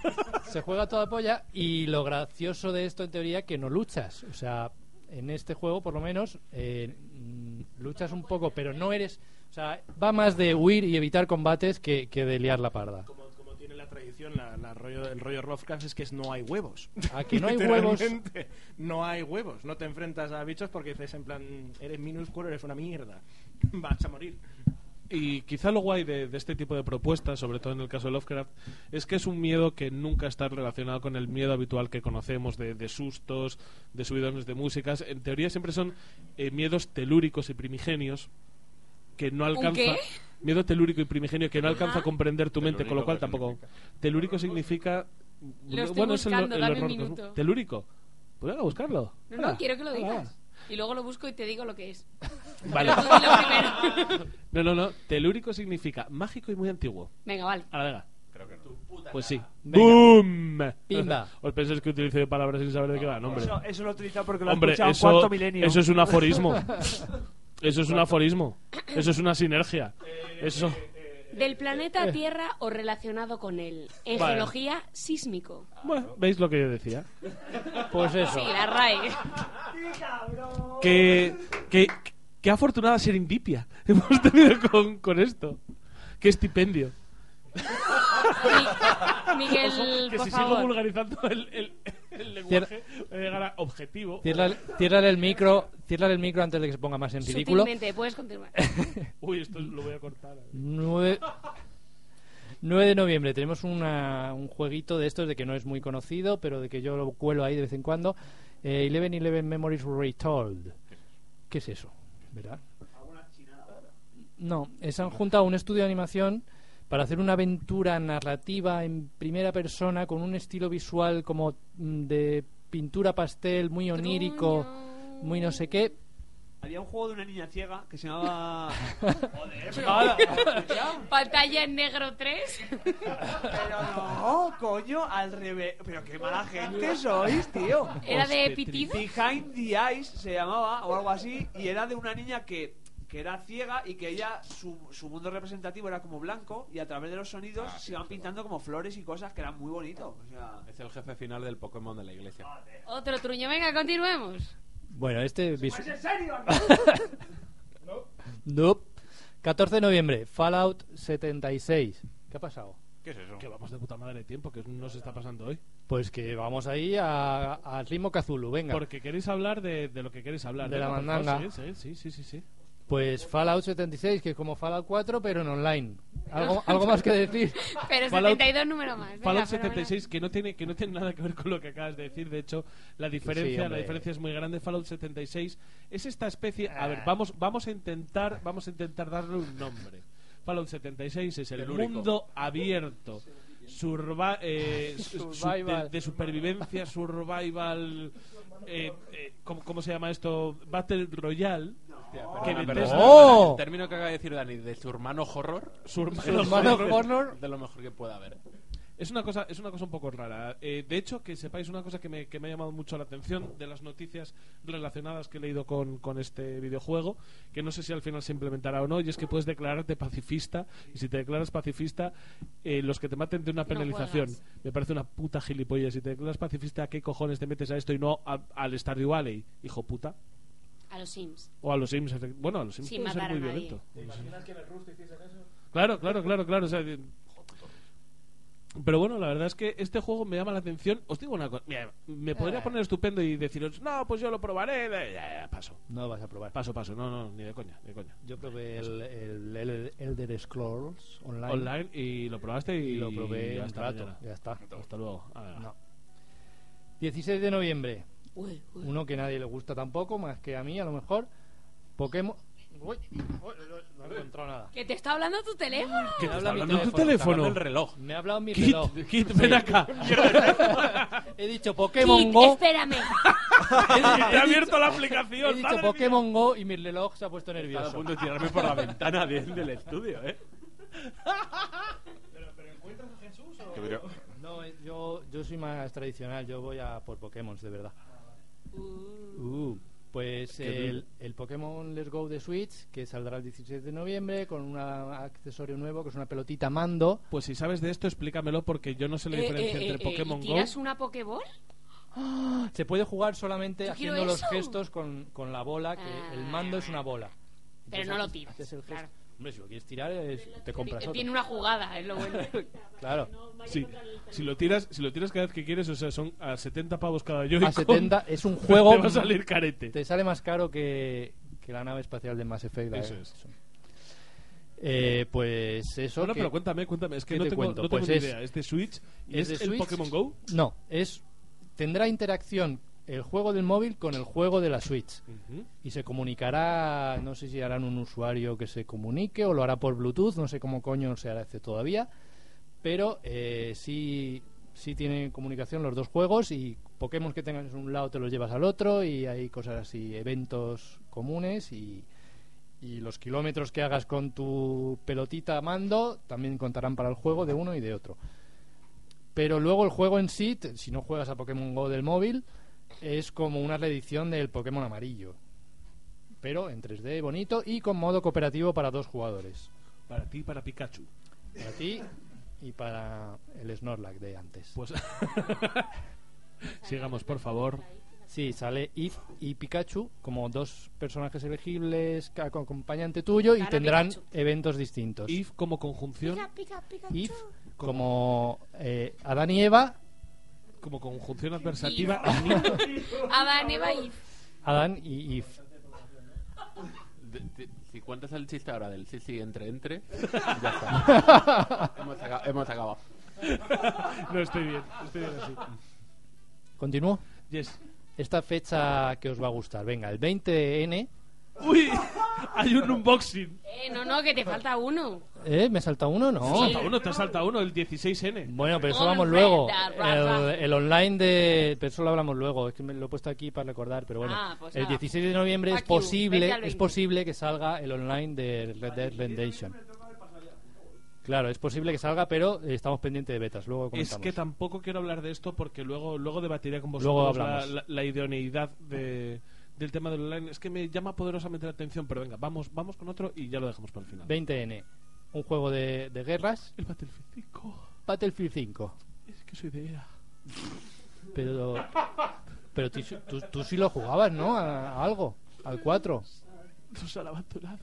se juega toda polla y lo gracioso de esto en teoría que no luchas o sea en este juego por lo menos eh, mm, luchas un poco pero no eres o sea va más de huir y evitar combates que, que de liar la parda Como, como tiene la tradición, la, la rollo, el rollo Lovecraft es que es no hay huevos. Aquí no hay huevos. No hay huevos. No te enfrentas a bichos porque dices en plan, eres minúsculo, eres una mierda. Vas a morir. Y quizá lo guay de, de este tipo de propuestas, sobre todo en el caso de Lovecraft, es que es un miedo que nunca está relacionado con el miedo habitual que conocemos de, de sustos, de subidones de músicas. En teoría siempre son eh, miedos telúricos y primigenios que no alcanza... qué? Miedo telúrico y primigenio que no alcanza Ajá. a comprender tu mente, con lo Telúrico, cual ¿qué tampoco... significa? Telúrico significa... Lo estoy bueno, es el, buscando, el dame un horror minuto. Telúrico. Pues venga, a buscarlo. No, no, quiero que lo digas. Y luego lo busco y te digo lo que es. Vale. Pero tú dilo primero. No, no, no. Telúrico significa mágico y muy antiguo. Venga, vale. Ahora, venga. Creo que no. Pues sí. Venga. ¡Boom! Pimba. ¿Os pensáis que utilice palabras sin saber de qué van? Hombre, Eso, eso lo he utilizado porque lo he hombre escuchado eso, cuarto milenio. eso es un aforismo. Eso es un aforismo. Eso es una sinergia. Eso. Del planeta Tierra o relacionado con él. En Vale. geología, sísmico. Bueno, ¿veis lo que yo decía? pues eso Sí, la RAE. Que, que, que afortunada serendipia hemos tenido con, con esto. Qué estipendio. Mi- Miguel, que por si sigo favor. vulgarizando el, el, el lenguaje, voy a llegar a objetivo. Ciérrale, ciérrale el micro ciérrale el micro antes de que se ponga más en ridículo Sutilmente, puedes continuar. Uy, esto lo voy a cortar. 9, 9 de noviembre tenemos una- un jueguito de estos de que no es muy conocido, pero de que yo lo cuelo ahí de vez en cuando. Eh, Eleven Eleven Memories Retold. ¿Qué es eso? ¿Verdad? No, eh, se han juntado un estudio de animación para hacer una aventura narrativa en primera persona con un estilo visual como mm, de pintura pastel, muy onírico, muy no sé qué. Había un juego de una niña ciega que se llamaba. Joder, pero. Pantalla en negro 3. Pero no, coño, al revés. Pero qué mala gente sois, tío. Era de Epitiz. Behind the Eyes se llamaba, o algo así, y era de una niña que, que era ciega y que ella, su, su mundo representativo era como blanco, y a través de los sonidos se iban pintando como flores y cosas que eran muy bonitos. O sea, Es el jefe final del Pokémon de la iglesia. Otro truño. Venga, continuemos. Bueno, este visu- ¿Es en serio? Nope. 14 de noviembre, Fallout 76. ¿Qué ha pasado? ¿Qué es eso? Que vamos de puta madre de tiempo, que nos está pasando hoy. Pues que vamos ahí a- al ritmo Kazulu, venga. Porque queréis hablar de, de lo que queréis hablar. De la Venga, por favor, mandanga. seguid, Sí, sí, sí, sí. Pues Fallout 76, que es como Fallout 4, pero en online. ¿Algo, algo más que decir? Pero Fallout- 72 número más. Venga, Fallout fenomenal. 76 que no tiene que no tiene nada que ver con lo que acabas de decir de hecho la diferencia la diferencia es muy grande Fallout 76 es esta especie a Ah. ver vamos vamos a intentar vamos a intentar darle un nombre Fallout 76 es el mundo abierto surva- eh, su- su- de, Survival. de supervivencia survival eh, eh, ¿cómo, cómo se llama esto Battle Royale que Bethesda- ¡Oh! El término que acaba de decir Dani de su hermano horror. Su hermano Su hermano horror. De lo mejor que pueda haber. Es una cosa, es una cosa un poco rara. Eh, de hecho, que sepáis una cosa que me, que me ha llamado mucho la atención de las noticias relacionadas que he leído con, con este videojuego, que no sé si al final se implementará o no, y es que puedes declararte pacifista, y si te declaras pacifista, eh, los que te maten de una penalización. me parece una puta gilipollas. Si te declaras pacifista, ¿a qué cojones te metes a esto y no a- al Stardew Valley, hijo puta? A los Sims. O a los Sims, bueno, a los Sims Sin puede ser a muy violento. ¿Te imaginas que en el Rust hiciesen eso? Claro, claro, claro, claro. o sea, de- pero bueno, la verdad es que este juego me llama la atención. Os digo una cosa. mira, me podría Eh. poner estupendo y deciros, no, pues yo lo probaré. de- ya, ya, paso. No vas a probar. Paso, paso. No, no, ni de coña, ni de coña. Yo probé el, el, el Elder Scrolls online. Online y lo probaste y, y lo probé un hasta rato. mañana. Ya está. Hasta luego. No. 16 de noviembre. Uy, uy. Uno que nadie le gusta tampoco, más que a mí a lo mejor. Pokémon. Uy, uy, no he encontrado nada. ¿Que te está hablando tu teléfono? ¿Qué Me te está hablando tu teléfono, del reloj. Me ha hablado mi Kit, reloj. Kit, ven acá. He dicho Pokémon Kit, Go. espérame. Te ha abierto la He aplicación. dicho madre Pokémon Go y mi reloj se ha puesto Estaba a nervioso. punto de tirarme por la ventana de- del estudio, ¿eh? ¿Pero, pero encuentras a Jesús o...? Que No, eh, yo, yo soy más tradicional, yo voy a por Pokémon, de verdad. Uh, pues el, el Pokémon Let's Go de Switch, que saldrá el 17 de noviembre con un accesorio nuevo, que es una pelotita mando. Pues si sabes de esto, explícamelo porque yo no sé la Eh, diferencia eh, entre eh, Pokémon ¿y Go. ¿Tiras una Pokéball? Se puede jugar solamente haciendo los gestos con, con la bola, que el mando es una bola. Pero Entonces no lo tiras, haces el gesto. claro. Hombre, si lo quieres tirar, es- te compras otro. Tiene una jugada, es lo bueno. Claro. Sí, si lo tiras, si lo tiras cada vez que quieres, o sea, son a 70 pavos cada Joy-Con. A 70 es un juego. Te va a salir carete. Te sale más caro que, que la nave espacial de Mass Effect. la- Eso es. Eh, pues eso. Bueno, que- pero cuéntame, cuéntame. Es que ¿qué no te tengo, cuento? no tengo Pues ni es- idea. ¿Es de Switch? ¿Y ¿Es es, de el Switch? Pokémon Go? No, es tendrá interacción el juego del móvil con el juego de la Switch. Y se comunicará, no sé si harán un usuario que se comunique o lo hará por Bluetooth, no sé cómo coño se hace todavía. Pero eh, sí, sí tienen comunicación los dos juegos y Pokémon que tengas en un lado te los llevas al otro y hay cosas así, eventos comunes y, y los kilómetros que hagas con tu pelotita mando también contarán para el juego de uno y de otro. Pero luego el juego en sí, si no juegas a Pokémon Go del móvil, es como una reedición del Pokémon amarillo. Pero en 3D bonito y con modo cooperativo para dos jugadores. Para ti y para Pikachu. Para ti y para el Snorlax de antes. Pues sigamos, por favor. Sí, sale If y Pikachu como dos personajes elegibles que acompañante tuyo y tendrán Pikachu. eventos distintos. If como conjunción, Pica, pica, Pikachu. If como eh, Adán y Eva, como conjunción adversativa. Adán, Eva y... Adán y If. Si cuentas el chiste ahora del sí, sí, entre, entre, ya está. hemos acabado. no estoy bien, estoy bien así. ¿Continúo? Yes. Esta fecha que os va a gustar. Venga, el 20N. Uy, hay un unboxing. Eh, no, no, que te falta uno. ¿Eh? ¿Me salta uno? No. Te salta uno, te salta uno, el 16N. Bueno, pero eso All vamos luego. El, el online de. Pero eso lo hablamos luego. Es que me lo he puesto aquí para recordar. Pero bueno, Ah, pues el nada. 16 de noviembre es posible, es 20. posible que salga el online de Red Dead Redemption. Claro, es posible que salga, pero eh, estamos pendientes de betas. Luego Es que tampoco quiero hablar de esto porque luego, luego debatiré con Luego vosotros la, hablamos. la- la idoneidad de, del tema del online. Es que me llama poderosamente la atención, pero venga, vamos, vamos con otro y ya lo dejamos para el final. 20N, un juego de, de guerras. El Battlefield 5. Battlefield 5. Es que soy de EA. Pero. Pero tú, tú- tú sí lo jugabas, ¿no? A, a algo. Al 4. Nos han abandonado.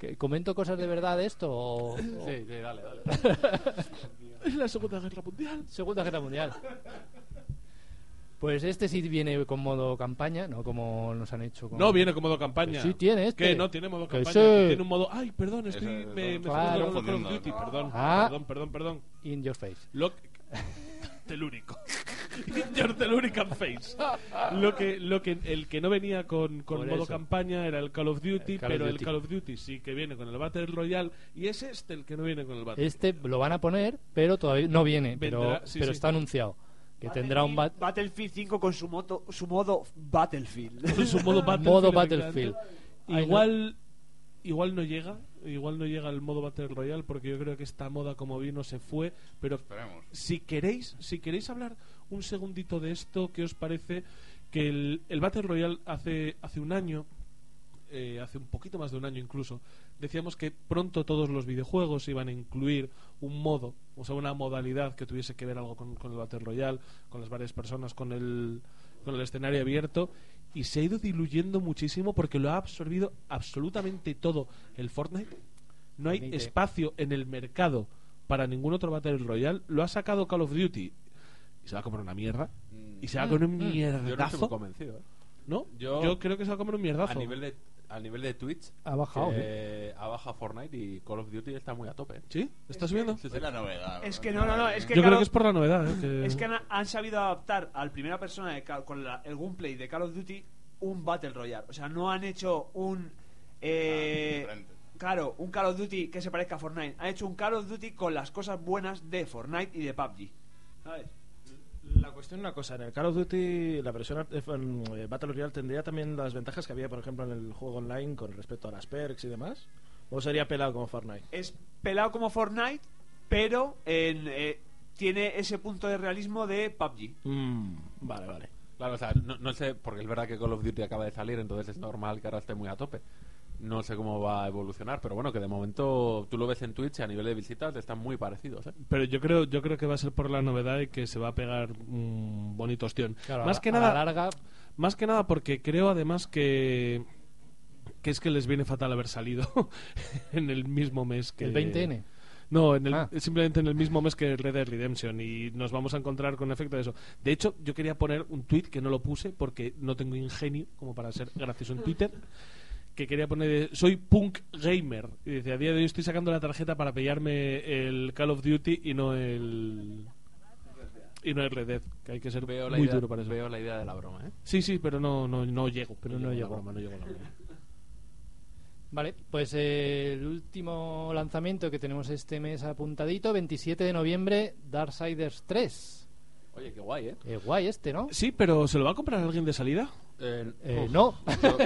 ¿Que- ¿Comento cosas de verdad de esto? O, o- Sí, sí, dale, dale. Es la Segunda Guerra Mundial. Segunda Guerra Mundial. Pues este sí viene con modo campaña, no como nos han hecho con... No viene con modo campaña. Que sí tiene este. Que no tiene modo campaña. tiene un modo. Ay, perdón, estoy. Eso, me, me claro. estoy con Call of. Duty, perdón. Ah. Perdón, perdón, perdón. In your face. Lo telúrico. Your telurican face. Lo que, lo que, el que no venía con, con modo eso. campaña era el Call of Duty, El Call of pero el Duty. Call of Duty sí que viene con el Battle Royale y es este el que no viene con el Battle. Este lo van a poner, pero todavía no viene, pero, Vendrá, sí, pero sí. está anunciado. Que tendrá un bat- Battlefield 5 con su, moto, su modo Battlefield. Con su modo Battlefield. Modo Igual, igual no llega, igual no llega el modo Battle Royale porque yo creo que esta moda como vino se fue, pero Esperemos. si queréis, si queréis hablar un segundito de esto, ¿qué os parece que el, el Battle Royale hace hace un año eh, hace un poquito más de un año incluso, decíamos que pronto todos los videojuegos iban a incluir un modo, o sea, una modalidad que tuviese que ver algo con, con el Battle Royale, con las varias personas, con el, con el escenario abierto, y se ha ido diluyendo muchísimo porque lo ha absorbido absolutamente todo el Fortnite. No hay espacio en el mercado para ningún otro Battle Royale. Lo ha sacado Call of Duty y se va a comer una mierda. Y se va a comer un Mm. Yo no estoy muy mierdazo. convencido. ¿eh? ¿No? Yo- Yo, creo que se va a comer un mierdazo. A nivel de, a nivel de Twitch, Ha bajado, que ha bajado Fortnite y Call of Duty está muy a tope. ¿Sí? ¿Estás viendo? Sí, sí. Es la novedad. Es que no, no, no, es que Yo creo que es por la novedad. ¿eh? que- Es que han, han sabido adaptar al primera persona de Cal- con la- el gameplay de Call of Duty un Battle Royale. O sea, no han hecho un. eh, diferente. claro, un Call of Duty que se parezca a Fortnite. Han hecho un Call of Duty con las cosas buenas de Fortnite y de PUBG. ¿Sabes? La cuestión es una cosa, en el Call of Duty la versión eh, en, eh, Battle Royale tendría también las ventajas que había, por ejemplo, en el juego online con respecto a las perks y demás. ¿O sería pelado como Fortnite? Es pelado como Fortnite, pero en, eh, tiene ese punto de realismo de PUBG. Mm, vale, vale. Claro, o sea, no, no sé, porque es verdad que Call of Duty acaba de salir, entonces es normal que ahora esté muy a tope. No sé cómo va a evolucionar, pero bueno, que de momento tú lo ves en Twitch y a nivel de visitas están muy parecidos. ¿eh? Pero yo creo, yo creo que va a ser por la novedad y que se va a pegar un bonito ostión. Claro, más a- que a nada, la larga- más que nada porque creo además que que es que les viene fatal haber salido en el mismo mes que ¿El 20N? No, en el- Ah. simplemente en el mismo mes que Red Dead Redemption y nos vamos a encontrar con efecto de eso. De hecho, yo quería poner un tweet que no lo puse porque no tengo ingenio como para ser gracioso en Twitter. Que quería poner, soy punk gamer. Y dice, a día de hoy estoy sacando la tarjeta para pillarme el Call of Duty y no el. Y no el Red Dead, que hay que ser Veo la, muy idea, duro para eso. veo la idea de la broma. ¿eh? Sí, sí, pero no, no, no llego. Pero no no llego la broma, no llego a la broma. Vale, pues eh, el último lanzamiento que tenemos este mes apuntadito, 27 de noviembre, Darksiders 3. Oye, qué guay, ¿eh? Eh, guay este, ¿no? Sí, pero ¿se lo va a comprar alguien de salida? Eh, Eh, uf, no. Yo,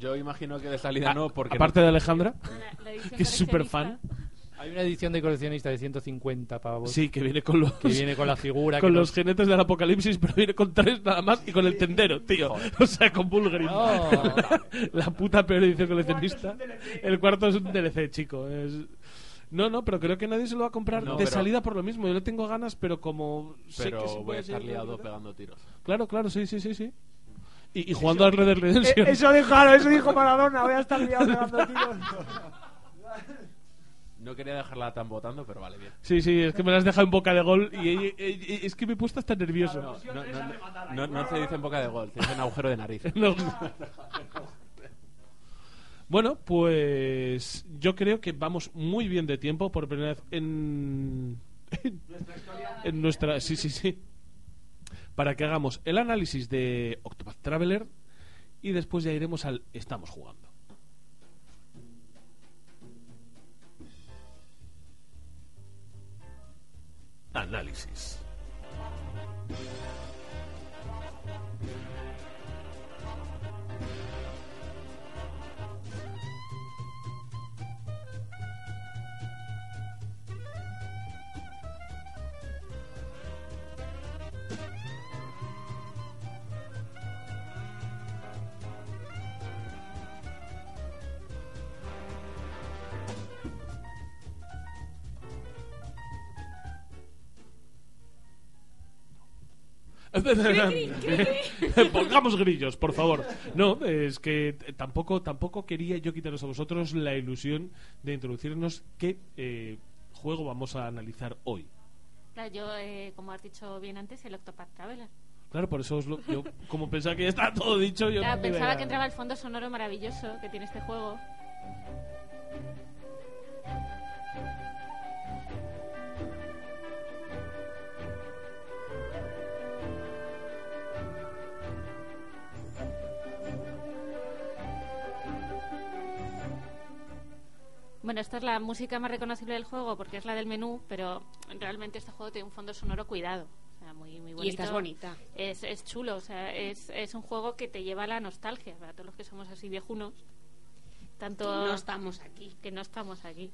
yo imagino que de salida no, porque Aparte no- de Alejandra, La- la edición que es súper coleccionista. fan. Hay una edición de coleccionista de 150 pavos. Sí, que viene con los Que viene con la figura. con que los jinetes del apocalipsis, pero viene con tres nada más y con el tendero, tío. O sea, con Bulgari. No. La puta peor edición coleccionista. El cuarto es un DLC, chico. Es... No, no, pero creo que nadie se lo va a comprar No, de pero- salida por lo mismo. Yo le tengo ganas, pero como sé Pero que sí voy a estar liado pegando tiros. Claro, claro, sí, sí, sí, sí. Y, y jugando al Red Dead Redemption. Eh, eso dijo, claro, eso dijo Maradona. Voy a estar liado pegando tiros. No quería dejarla tan votando, pero vale, bien. Sí, sí, es que me las has dejado en boca de gol y, y- y- y- es que me he puesto hasta nervioso. No, no, no, no, no se dice en boca de gol, se dice en agujero de nariz. No. Bueno, pues yo creo que vamos muy bien de tiempo por primera vez en en, en nuestra sí sí sí para que hagamos el análisis de Octopath Traveler y después ya iremos al estamos jugando. Análisis. Pongamos grillos, por favor. No, es que tampoco, tampoco quería yo quitaros a vosotros la ilusión de introducirnos qué eh, juego vamos a analizar hoy. Claro, yo, eh, como has dicho bien antes, el Octopath Traveler. Claro, por eso os lo- yo, como pensaba que ya está todo dicho, yo Claro, no pensaba que entraba el fondo sonoro maravilloso que tiene este juego. Bueno, esta es la música más reconocible del juego porque es la del menú, pero realmente este juego tiene un fondo sonoro cuidado. O sea, muy, muy bonito. Y esta es bonita. Es, es chulo, o sea, es, es un juego que te lleva a la nostalgia, para todos los que somos así viejunos. Tanto Que no estamos aquí. Que no estamos aquí.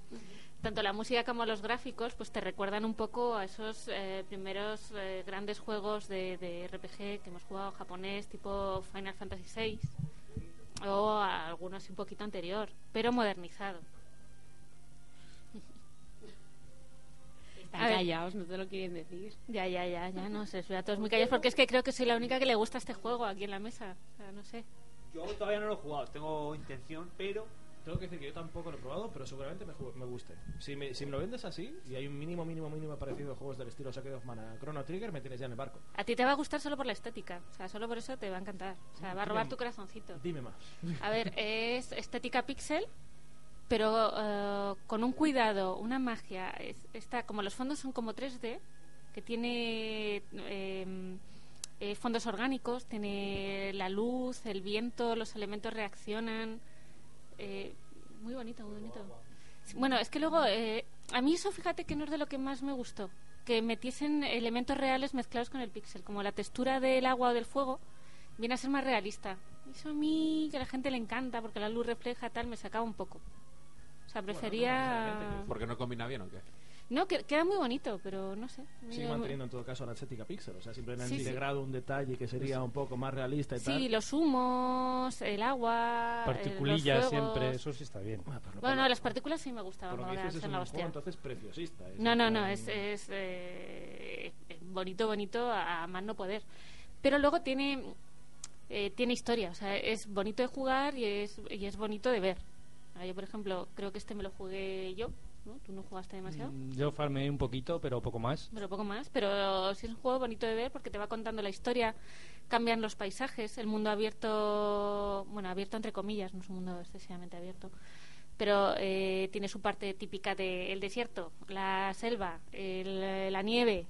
Tanto la música como los gráficos, pues te recuerdan un poco a esos eh, primeros eh, grandes juegos de, de RPG que hemos jugado japonés, tipo Final Fantasy VI, o a algunos un poquito anterior, pero modernizado. Están A callados, no te lo quieren decir. Ya, ya, ya, ya, no sé, estoy a todos muy callados porque es que creo que soy la única que le gusta este juego aquí en la mesa. O sea, no sé. Yo todavía no lo he jugado, tengo intención, pero Tengo que decir que yo tampoco lo he probado, pero seguramente me, me guste. Si me, si me lo vendes así, y hay un mínimo, mínimo, mínimo parecido de juegos del estilo Sacred of Mana, Chrono Trigger, me tienes ya en el barco. A ti te va a gustar solo por la estética, o sea, solo por eso te va a encantar. O sea, va a robar tu corazoncito. Dime más. A ver, es estética pixel, pero eh, con un cuidado, una magia. Es- está como los fondos son como 3D, que tiene eh, eh, fondos orgánicos, tiene la luz, el viento, los elementos reaccionan. Eh, muy bonito, muy bonito. Bueno, es que luego, eh, a mí eso fíjate que no es de lo que más me gustó. Que metiesen elementos reales mezclados con el pixel, como la textura del agua o del fuego, viene a ser más realista. Eso a mí, que a la gente le encanta, porque la luz refleja tal, me sacaba un poco. Sea, prefería... Porque no combina bien o qué. No, que, queda muy bonito, pero no sé. Sigue manteniendo en todo caso la estética pixel, o sea, simplemente han Sí, sí. integrado un detalle que sería un poco más realista y tal. Sí, los humos, el agua, Particulillas siempre, eso sí está bien. Bueno, no, las partículas sí me gustaban, Por lo como que que dices, es la juego hostia. entonces preciosista. es No, no, no, es, es eh, eh, bonito, bonito a, a más no poder. Pero luego tiene eh, tiene historia, o sea, es bonito de jugar y es, y es bonito de ver. Ah, Yo, por ejemplo, creo que este me lo jugué yo, ¿no? Tú no jugaste demasiado. Mm, Yo farmeé un poquito, pero poco más. pero poco más. Pero sí es un juego bonito de ver porque te va contando la historia, cambian los paisajes, el mundo abierto, bueno, abierto entre comillas, no es un mundo excesivamente abierto, pero eh, tiene su parte típica del desierto, la selva, el- la nieve.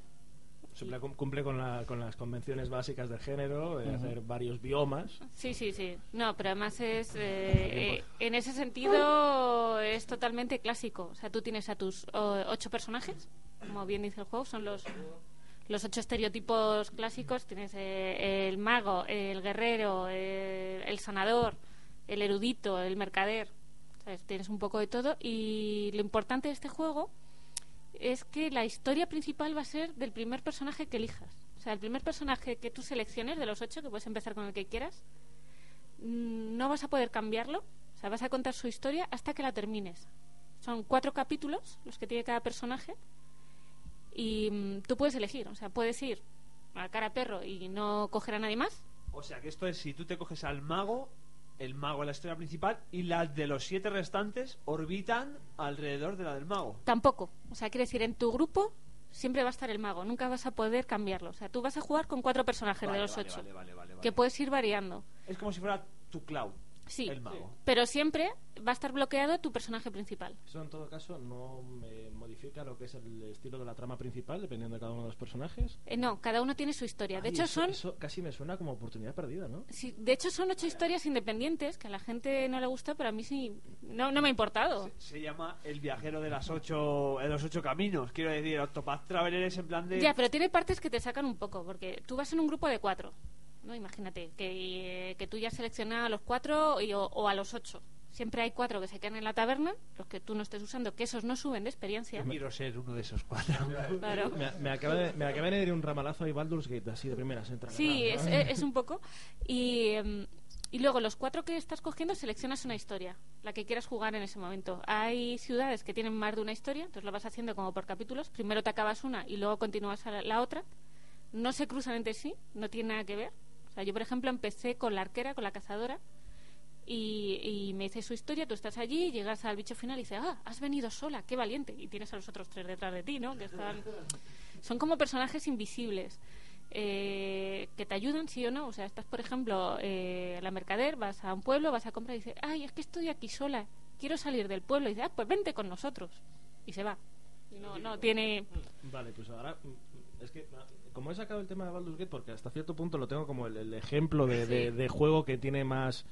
Cumple, cumple con, la- con las convenciones básicas del género, de hacer varios biomas. Sí, sí, sí. No, pero además es. eh, eh, en ese sentido es totalmente clásico. O sea, tú tienes a tus ocho personajes, como bien dice el juego, son los. Los ocho estereotipos clásicos, tienes eh, el mago, el guerrero, eh, el sanador, el erudito, el mercader. ¿Sabes? Tienes un poco de todo. Y lo importante de este juego es que la historia principal va a ser del primer personaje que elijas. O sea, el primer personaje que tú selecciones de los ocho, que puedes empezar con el que quieras, mm, no vas a poder cambiarlo. O sea, vas a contar su historia hasta que la termines. Son cuatro capítulos los que tiene cada personaje y mm, tú puedes elegir. O sea, puedes ir a cara perro y no coger a nadie más. O sea que esto es si tú te coges al mago, el mago es la historia principal y las de los siete restantes orbitan alrededor de la del mago. Tampoco. O sea, quiere decir, en tu grupo siempre va a estar el mago. Nunca vas a poder cambiarlo. O sea, tú vas a jugar con cuatro personajes Vale, de los vale, ocho. vale, vale, vale, Que puedes ir variando. Es como si fuera tu cloud, Sí. el mago. Pero siempre va a estar bloqueado tu personaje principal. Eso en todo caso no me modifica lo que es el estilo de la trama principal, dependiendo de cada uno de los personajes. Eh, no, cada uno tiene su historia. De Ay, hecho, eso- son Eso casi me suena como oportunidad perdida, ¿no? Sí, de hecho son ocho historias independientes que a la gente no le gusta, pero a mí sí no, no me ha importado. Se llama El viajero de las ocho, de los ocho caminos. Quiero decir, Octopath Traveler es en plan de. Ya, pero tiene partes que te sacan un poco, porque tú vas en un grupo de cuatro, ¿no? Imagínate, que, eh, que tú ya seleccionas a los cuatro y- o, o a los ocho. Siempre hay cuatro que se quedan en la taberna, los que tú no estés usando, que esos no suben de experiencia. Quiero ser uno de esos cuatro. Claro. Me, me acaba de, me acaba de un ramalazo y Baldur's Gate, así de primeras. entra. Sí, es, es- es un poco. Y, em, y luego los cuatro que estás cogiendo seleccionas una historia, la que quieras jugar en ese momento. Hay ciudades que tienen más de una historia, entonces lo vas haciendo como por capítulos. Primero te acabas una y luego continúas a la, la otra. No se cruzan entre sí, no tiene nada que ver. O sea, yo, por ejemplo, empecé con la arquera, con la cazadora. Y, me dice su historia, tú estás allí, llegas al bicho final y dices, ah, has venido sola, qué valiente. Y tienes a los otros tres detrás de ti, ¿no? Que están... Son como personajes invisibles eh, que te ayudan, sí o no. O sea, estás, por ejemplo, eh, a la mercader, vas a un pueblo, vas a comprar y dices, ay, es que estoy aquí sola, quiero salir del pueblo. Y dices, ah, pues vente con nosotros. Y se va. No, no tiene... Vale, pues ahora. mm, Es que, ah, como he sacado el tema de Baldur's Gate, porque hasta cierto punto lo tengo como el, el ejemplo de, de- juego que tiene más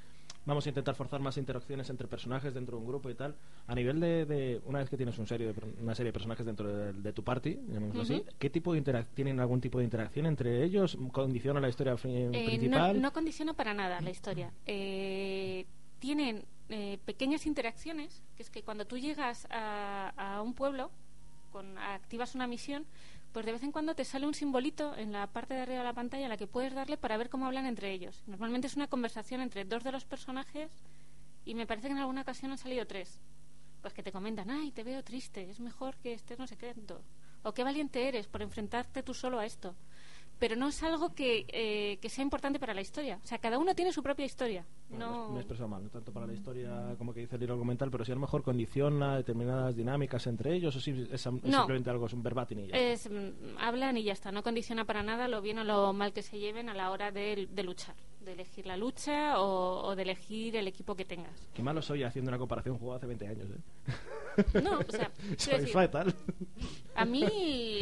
vamos a intentar forzar más interacciones entre personajes dentro de un grupo y tal. A nivel de, de- una vez que tienes un serie de una serie de personajes dentro de, de tu party, llamémoslo así. ¿qué tipo de tienen algún tipo de interacción entre ellos? ¿Condiciona la historia Eh, no, principal? no condiciona para nada la historia. Eh, tienen eh, pequeñas interacciones, que es que cuando tú llegas a, a un pueblo, con, activas una misión, pues de vez en cuando te sale un simbolito en la parte de arriba de la pantalla a la que puedes darle para ver cómo hablan entre ellos. Normalmente es una conversación entre dos de los personajes y me parece que en alguna ocasión han salido tres. Pues que te comentan, ay, te veo triste, es mejor que estés no sé qué. tanto". O qué valiente eres por enfrentarte tú solo a esto. Pero no es algo que, eh, que sea importante para la historia. O sea, cada uno tiene su propia historia. Bueno, No... me he expresado mal, no tanto para la historia como que dice el libro argumental, pero si a lo mejor condiciona determinadas dinámicas entre ellos o si es, es No. simplemente algo, es un verbatim y ya. Es, mm, hablan y ya está. No condiciona para nada lo bien o lo mal que se lleven a la hora de, de luchar. De elegir la lucha o, o de elegir el equipo que tengas. Qué malo soy haciendo una comparación jugada hace 20 años, ¿eh? No, o sea, soy decir- fatal. A mí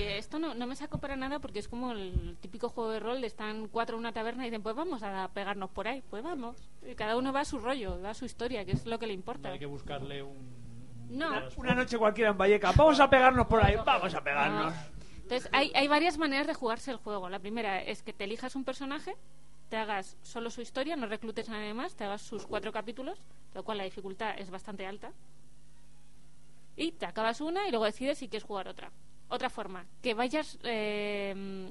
esto no, no me sacó para nada porque es como el típico juego de rol de están cuatro en una taberna y dicen, pues vamos a pegarnos por ahí. Pues vamos. Y cada uno va a su rollo, va a su historia, que es lo que le importa. Hay que buscarle un... No. Una noche cualquiera en Valleca. Vamos a pegarnos por ahí. Vamos a pegarnos. Entonces, hay, hay varias maneras de jugarse el juego. La primera es que te elijas un personaje, te hagas solo su historia, no reclutes a nadie más, te hagas sus cuatro capítulos, lo cual la dificultad es bastante alta. Y te acabas una y luego decides si quieres jugar otra. Otra forma, que vayas eh,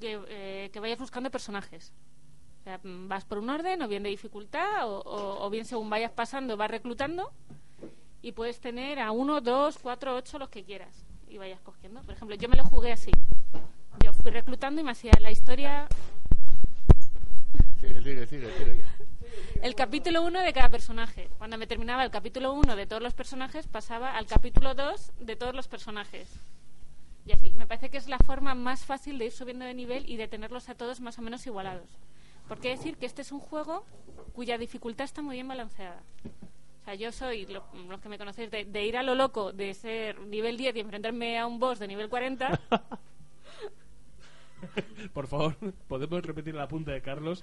que, eh, que vayas buscando personajes. O sea, vas por un orden, o bien de dificultad, o- o bien según vayas pasando, vas reclutando y puedes tener a uno, dos, cuatro, ocho, los que quieras y vayas cogiendo. Por ejemplo, yo me lo jugué así. Yo fui reclutando y me hacía la historia, Sigue, sigue, sigue, sigue. el capítulo uno de cada personaje. Cuando me terminaba el capítulo uno de todos los personajes, pasaba al capítulo dos de todos los personajes. Y así, me parece que es la forma más fácil de ir subiendo de nivel y de tenerlos a todos más o menos igualados. Porque decir que este es un juego cuya dificultad está muy bien balanceada. O sea, yo soy, lo- los que me conocéis, de, de ir a lo loco, de ser nivel 10 y enfrentarme a un boss de nivel 40. Por favor, ¿podemos repetir la punta de Carlos?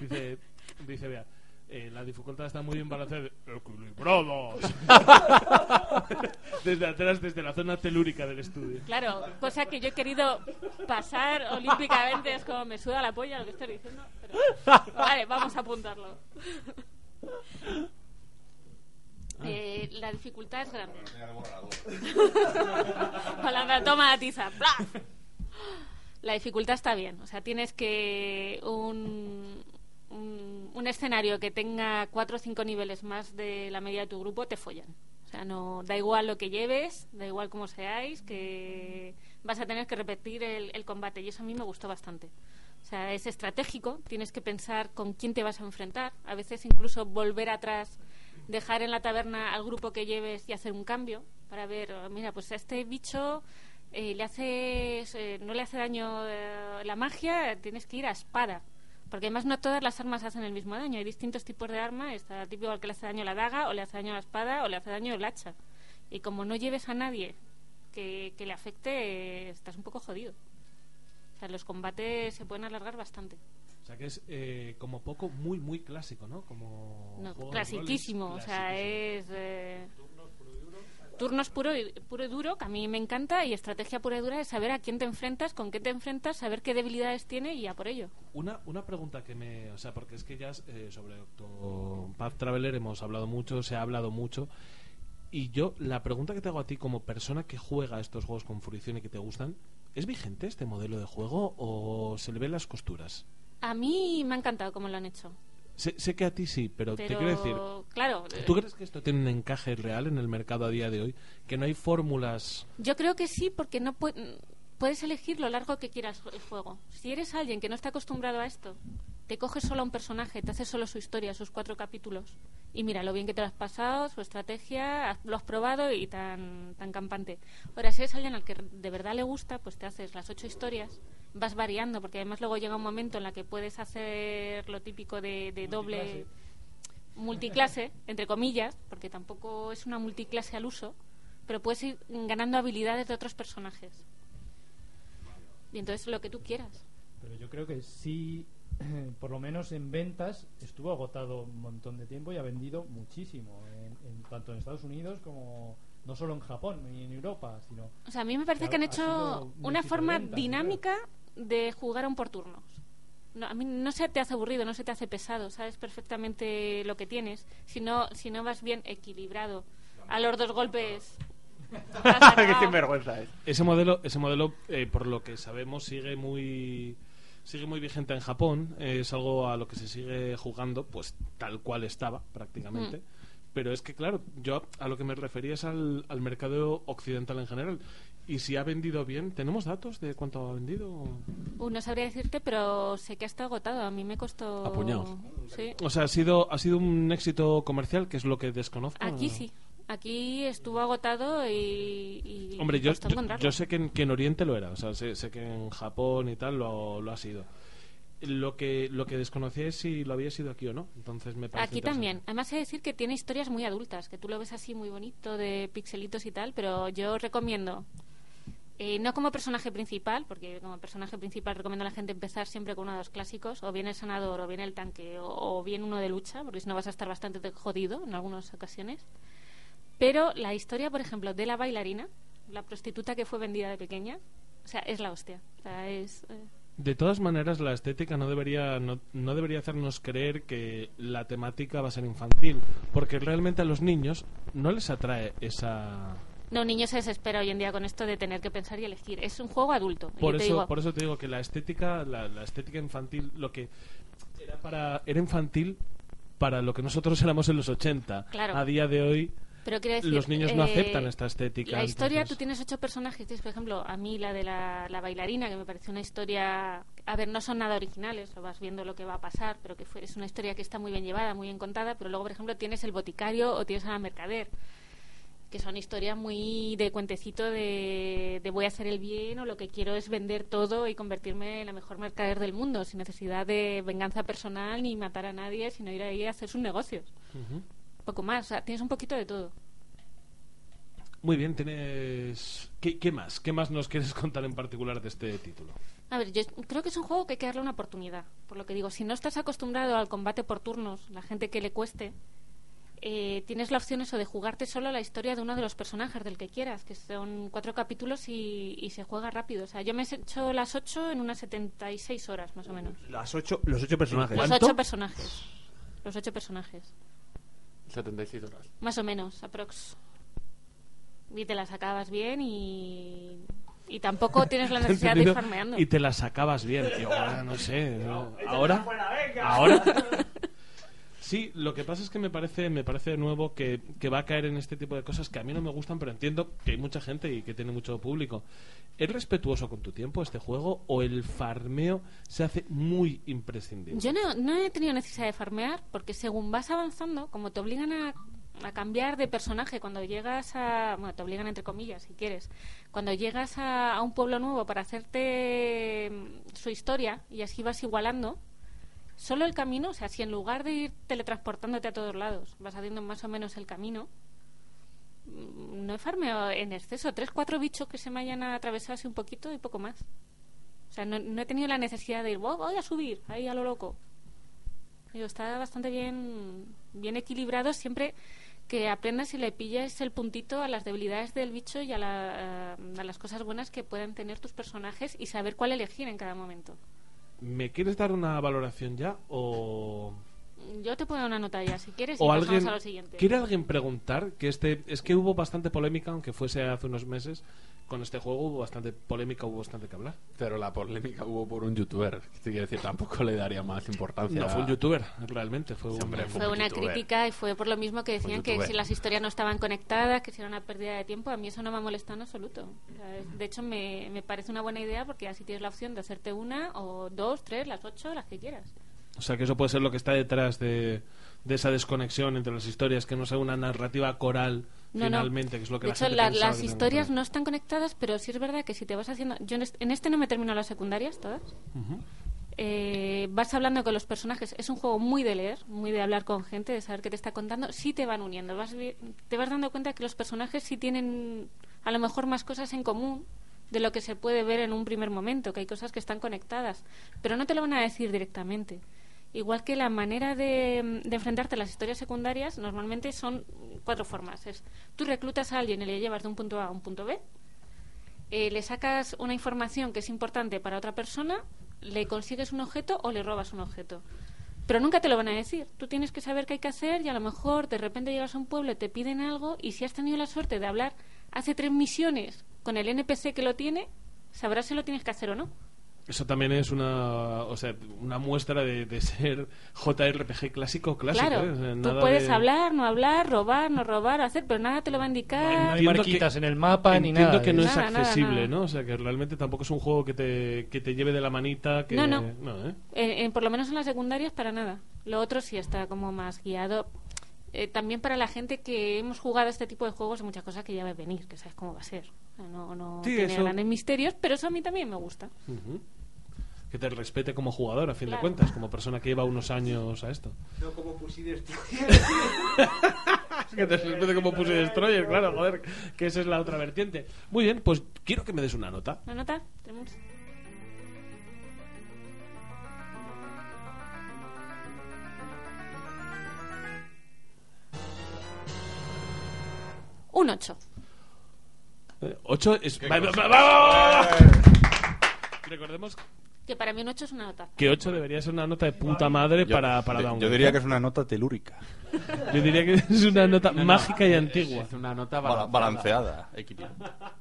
Dice, dice vea, eh, la dificultad está muy bien balanceada. ¡Equilibrados! desde atrás, desde la zona telúrica del estudio. Claro, cosa que yo he querido pasar olímpicamente, es como me suda la polla lo que estoy diciendo. Pero... Vale, vamos a apuntarlo. Eh, la dificultad es grande. Holanda, toma la tiza. ¡plaf! La dificultad está bien. O sea, tienes que un, un, escenario que tenga cuatro o cinco niveles más de la media de tu grupo, te follan. O sea, no da igual lo que lleves, da igual cómo seáis, que vas a tener que repetir el, el combate. Y eso a mí me gustó bastante. O sea, es estratégico, tienes que pensar con quién te vas a enfrentar. A veces incluso volver atrás, dejar en la taberna al grupo que lleves y hacer un cambio para ver, oh, mira, pues a este bicho eh, le hace, eh, no le hace daño eh, la magia, tienes que ir a espada. Porque además no todas las armas hacen el mismo daño. Hay distintos tipos de arma. Está típico al que le hace daño la daga, o le hace daño la espada, o le hace daño el hacha. Y como no lleves a nadie que, que le afecte, estás un poco jodido. O sea, los combates se pueden alargar bastante. O sea que es eh, como poco muy, muy clásico, ¿no? Como No, clasiquísimo, o sea, es eh, turnos puro y, puro y duro, que a mí me encanta, y estrategia pura y dura es saber a quién te enfrentas, con qué te enfrentas, saber qué debilidades tiene y a por ello. Una, una pregunta que me... O sea, porque es que ya eh, sobre Octopath Traveler hemos hablado mucho, se ha hablado mucho. Y yo, la pregunta que te hago a ti como persona que juega estos juegos con fruición y que te gustan, ¿es vigente este modelo de juego o se le ven las costuras? A mí me ha encantado cómo lo han hecho. Sé, sé que a ti sí, pero, te quiero decir... claro, ¿Tú eh, crees que esto tiene un encaje real en el mercado a día de hoy? Que no hay fórmulas... Yo creo que sí, porque no pu- puedes elegir lo largo que quieras el juego. Si eres alguien que no está acostumbrado a esto, te coges solo a un personaje, te haces solo su historia, sus cuatro capítulos, y mira lo bien que te lo has pasado, su estrategia, lo has probado y tan, tan campante. Ahora, si eres alguien al que de verdad le gusta, pues te haces las ocho historias, vas variando, porque además luego llega un momento en la que puedes hacer lo típico de, de doble multiclase, entre comillas, porque tampoco es una multiclase al uso, pero puedes ir ganando habilidades de otros personajes. Y entonces lo que tú quieras. Pero yo creo que sí por lo menos en ventas, estuvo agotado un montón de tiempo y ha vendido muchísimo, en, en- tanto en Estados Unidos como no solo en Japón ni en Europa, sino... O sea, a mí me parece que han ha hecho un una forma ventas, dinámica de jugar a un por turnos. No, a mí no se te hace aburrido, no se te hace pesado, sabes perfectamente lo que tienes. Si no, si no vas bien equilibrado, a los dos golpes. Qué sinvergüenza es. Ese modelo, ese modelo eh, por lo que sabemos, sigue muy sigue muy vigente en Japón. eh, es algo a lo que se sigue jugando, pues tal cual estaba prácticamente. Mm. Pero es que, claro, yo a lo que me refería es al, al mercado occidental en general. Y si ha vendido bien, ¿tenemos datos de cuánto ha vendido? Uh, no sabría decirte, pero sé que está agotado. A mí me costó. Apuñados. Sí. O sea, ha sido, ha sido un éxito comercial, que es lo que desconozco. Aquí sí. Aquí estuvo agotado y. y Hombre, yo, sé que en, que en Oriente lo era, o sea, sé, sé que en Japón y tal lo, lo ha sido. Lo que, lo que desconocía es si lo había sido aquí o no, entonces me parece Aquí también. Además, he de decir que tiene historias muy adultas, que tú lo ves así muy bonito, de pixelitos y tal, pero yo recomiendo, eh, no como personaje principal, porque como personaje principal recomiendo a la gente empezar siempre con uno de los clásicos, o bien el sanador, o bien el tanque, o, o bien uno de lucha, porque si no vas a estar bastante jodido en algunas ocasiones. Pero la historia, por ejemplo, de la bailarina, la prostituta que fue vendida de pequeña, o sea, es la hostia. O sea, es... eh, De todas maneras, la estética no debería, no, no debería hacernos creer que la temática va a ser infantil, porque realmente a los niños no les atrae esa... No, un niño se desespera hoy en día con esto de tener que pensar y elegir. Es un juego adulto. Por eso, digo, por eso te digo que la estética, la, la estética infantil, lo que era para era infantil para lo que nosotros éramos en los 80. Claro. A día de hoy, Pero quiero decir, los niños no eh, aceptan esta estética. La historia, entonces- tú tienes ocho personajes. Tienes, por ejemplo, a mí la de la, la bailarina, que me pareció una historia. A ver, no son nada originales, lo vas viendo lo que va a pasar, pero que fue, es una historia que está muy bien llevada, muy bien contada. Pero luego, por ejemplo, tienes el boticario o tienes a la mercader, que son historias muy de cuentecito de, de voy a hacer el bien o lo que quiero es vender todo y convertirme en la mejor mercader del mundo, sin necesidad de venganza personal ni matar a nadie, sino ir ahí a hacer sus negocios. Ujú. Poco más, o sea, tienes un poquito de todo. Muy bien, tienes... ¿Qué, qué más? ¿Qué más nos quieres contar en particular de este título? A ver, yo creo que es un juego que hay que darle una oportunidad. Por lo que digo, si no estás acostumbrado al combate por turnos, la gente que le cueste, eh, tienes la opción eso de jugarte solo la historia de uno de los personajes del que quieras, que son cuatro capítulos y, y se juega rápido. O sea, yo me he hecho las ocho en unas 76 horas, más o menos. Las ocho, los ocho personajes. Los ocho personajes. Los ocho personajes. 76 horas. Más o menos, aprox. Y te las acabas bien y... Y tampoco tienes la necesidad de ir farmeando. Y te la sacabas bien. Ahora no sé. Ahora. Ahora. Sí, lo que pasa es que me parece, me parece de nuevo que, que va a caer en este tipo de cosas que a mí no me gustan, pero entiendo que hay mucha gente y que tiene mucho público. ¿Es respetuoso con tu tiempo este juego o el farmeo se hace muy imprescindible? Yo no, no he tenido necesidad de farmear porque según vas avanzando, como te obligan a, a cambiar de personaje cuando llegas a... Bueno, te obligan entre comillas, si quieres. Cuando llegas a, a un pueblo nuevo para hacerte mm, su historia y así vas igualando, solo el camino, o sea, si en lugar de ir teletransportándote a todos lados, vas haciendo más o menos el camino, mm, no he farmeado en exceso. Tres, cuatro bichos que se me hayan atravesado así un poquito y poco más. O sea, no, no he tenido la necesidad de ir, "Oh, voy a subir, ahí a lo loco. Digo, está bastante bien, bien equilibrado siempre que aprendas y le pilles el puntito a las debilidades del bicho y a, la- a las cosas buenas que puedan tener tus personajes y saber cuál elegir en cada momento. ¿Me quieres dar una valoración ya o...? Yo te puedo dar una nota ya, si quieres, o alguien a lo siguiente. quiere alguien preguntar que este es que hubo bastante polémica aunque fuese hace unos meses con este juego hubo bastante polémica hubo bastante que hablar Pero la polémica hubo por un youtuber. Te quiero decir, tampoco le daría más importancia. no fue un youtuber realmente fue un hombre, Fue una crítica y fue por lo mismo que decían que si las historias no estaban conectadas, que si era una pérdida de tiempo, a mí eso no me ha molestado en absoluto. De hecho, me, me parece una buena idea porque así tienes la opción de hacerte una o dos, tres, las ocho, las que quieras. O sea que eso puede ser lo que está detrás de, de esa desconexión entre las historias que no sea una narrativa coral No, no. finalmente que es lo que de la hecho, gente la- las que historias no están conectadas, pero sí es verdad que si te vas haciendo... Yo en este, en este no me he terminado las secundarias todas. Eh, vas hablando con los personajes. Es un juego muy de leer, muy de hablar con gente, de saber qué te está contando. Sí te van uniendo. Vas, te vas dando cuenta que los personajes sí tienen a lo mejor más cosas en común de lo que se puede ver en un primer momento, que hay cosas que están conectadas, pero no te lo van a decir directamente. Igual que la manera de, enfrentarte a las historias secundarias normalmente son cuatro formas. Es, tú reclutas a alguien y le llevas de un punto A a un punto B, eh, le sacas una información que es importante para otra persona, le consigues un objeto o le robas un objeto. Pero nunca te lo van a decir. Tú tienes que saber qué hay que hacer y a lo mejor de repente llegas a un pueblo y te piden algo y si has tenido la suerte de hablar hace tres misiones con el NPC que lo tiene, sabrás si lo tienes que hacer o no. Eso también es una, o sea, una muestra de, de ser JRPG clásico clásico. claro, ¿eh? O sea, tú nada puedes de- hablar, no hablar, robar, no robar, hacer, pero nada te lo va a indicar. Entiendo marquitas en el mapa ni entiendo nada que de no es nada, accesible, nada. ¿no? O sea, que realmente tampoco es un juego que te, que te lleve de la manita. Que, No, no. ¿eh? Eh, eh, por lo menos en las secundarias, para nada. Lo otro sí está como más guiado. Eh, también para la gente que hemos jugado este tipo de juegos, hay muchas cosas que ya ves venir, que sabes cómo va a ser. No no Sí, tiene eso- grandes misterios, pero eso a mí también me gusta. Ujú. Que te respete como jugador, a fin Claro. de cuentas, como persona que lleva unos años a esto. No como Pussy Destroyer. que te respete como Pussy Destroyer, claro, joder, que esa es la otra vertiente. Muy bien, pues quiero que me des una nota. ¿Una nota? Tenemos... Un 8. Eh, Ocho es... ¿Qué va- va- cosa? va- va- va- Recordemos Que para mí un 8 es una nota. que 8 debería ser una nota de puta madre Yo- para, para Downgrade. Yo diría que es una nota telúrica. Yo diría que es una nota No, no, mágica y es- antigua. Es una nota Bala- balanceada. balanceada, equilibrada.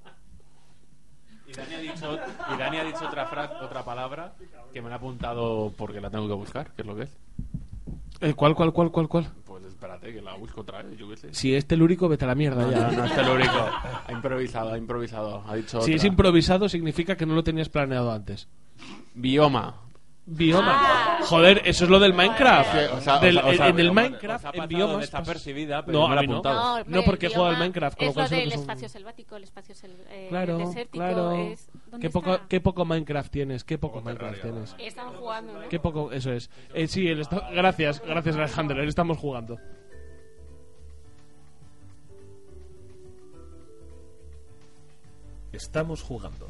Y Dani ha dicho, y Dani ha dicho otra, fra- otra palabra que me la ha apuntado porque la tengo que buscar, que es lo que es. Eh, ¿Cuál, cuál, cuál, cuál, cuál? Pues espérate, que la busco otra vez, yo qué sé. Si es telúrico, vete a la mierda No, ya. no, no es telúrico. Ha improvisado, ha improvisado. Ha dicho Si es otra. improvisado, significa que no lo tenías planeado antes. Bioma. Bioma. Joder, eso es lo del Minecraft. Sí, o sea, Del- o sea, o sea, en el Minecraft, os ha en pasado biomas. desapercibida, pero no, yo me a la mí he no. apuntado. No, porque el juega al bioma Minecraft, con lo Es cual lo sé lo del que son- espacio selvático, el espacio sel- eh, Claro, desértico. claro. Es... ¿Dónde Qué poco, está? qué poco Minecraft tienes, qué poco Minecraft tienes. Están jugando, ¿no? Qué poco, eso es. Eh, sí, el esta- gracias, gracias Alejandro, le estamos jugando. Estamos jugando.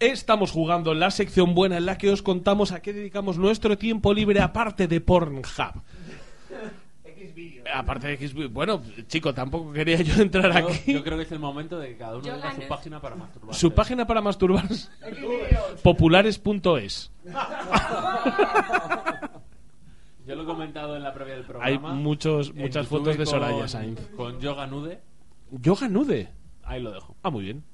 Estamos jugando la sección buena en la que os contamos a qué dedicamos nuestro tiempo libre aparte de Pornhub. Aparte de X bueno, chico, tampoco quería yo entrar Yo, aquí. yo creo que es el momento de que cada uno tenga su página para masturbarse. Su página para masturbarse. populares.es. Yo lo he comentado en la previa del programa. Hay muchos, En muchas YouTube fotos de con- Soraya Sainz. Con Yoga Nude. Yoga Nude. Ahí lo dejo. Ah, muy bien.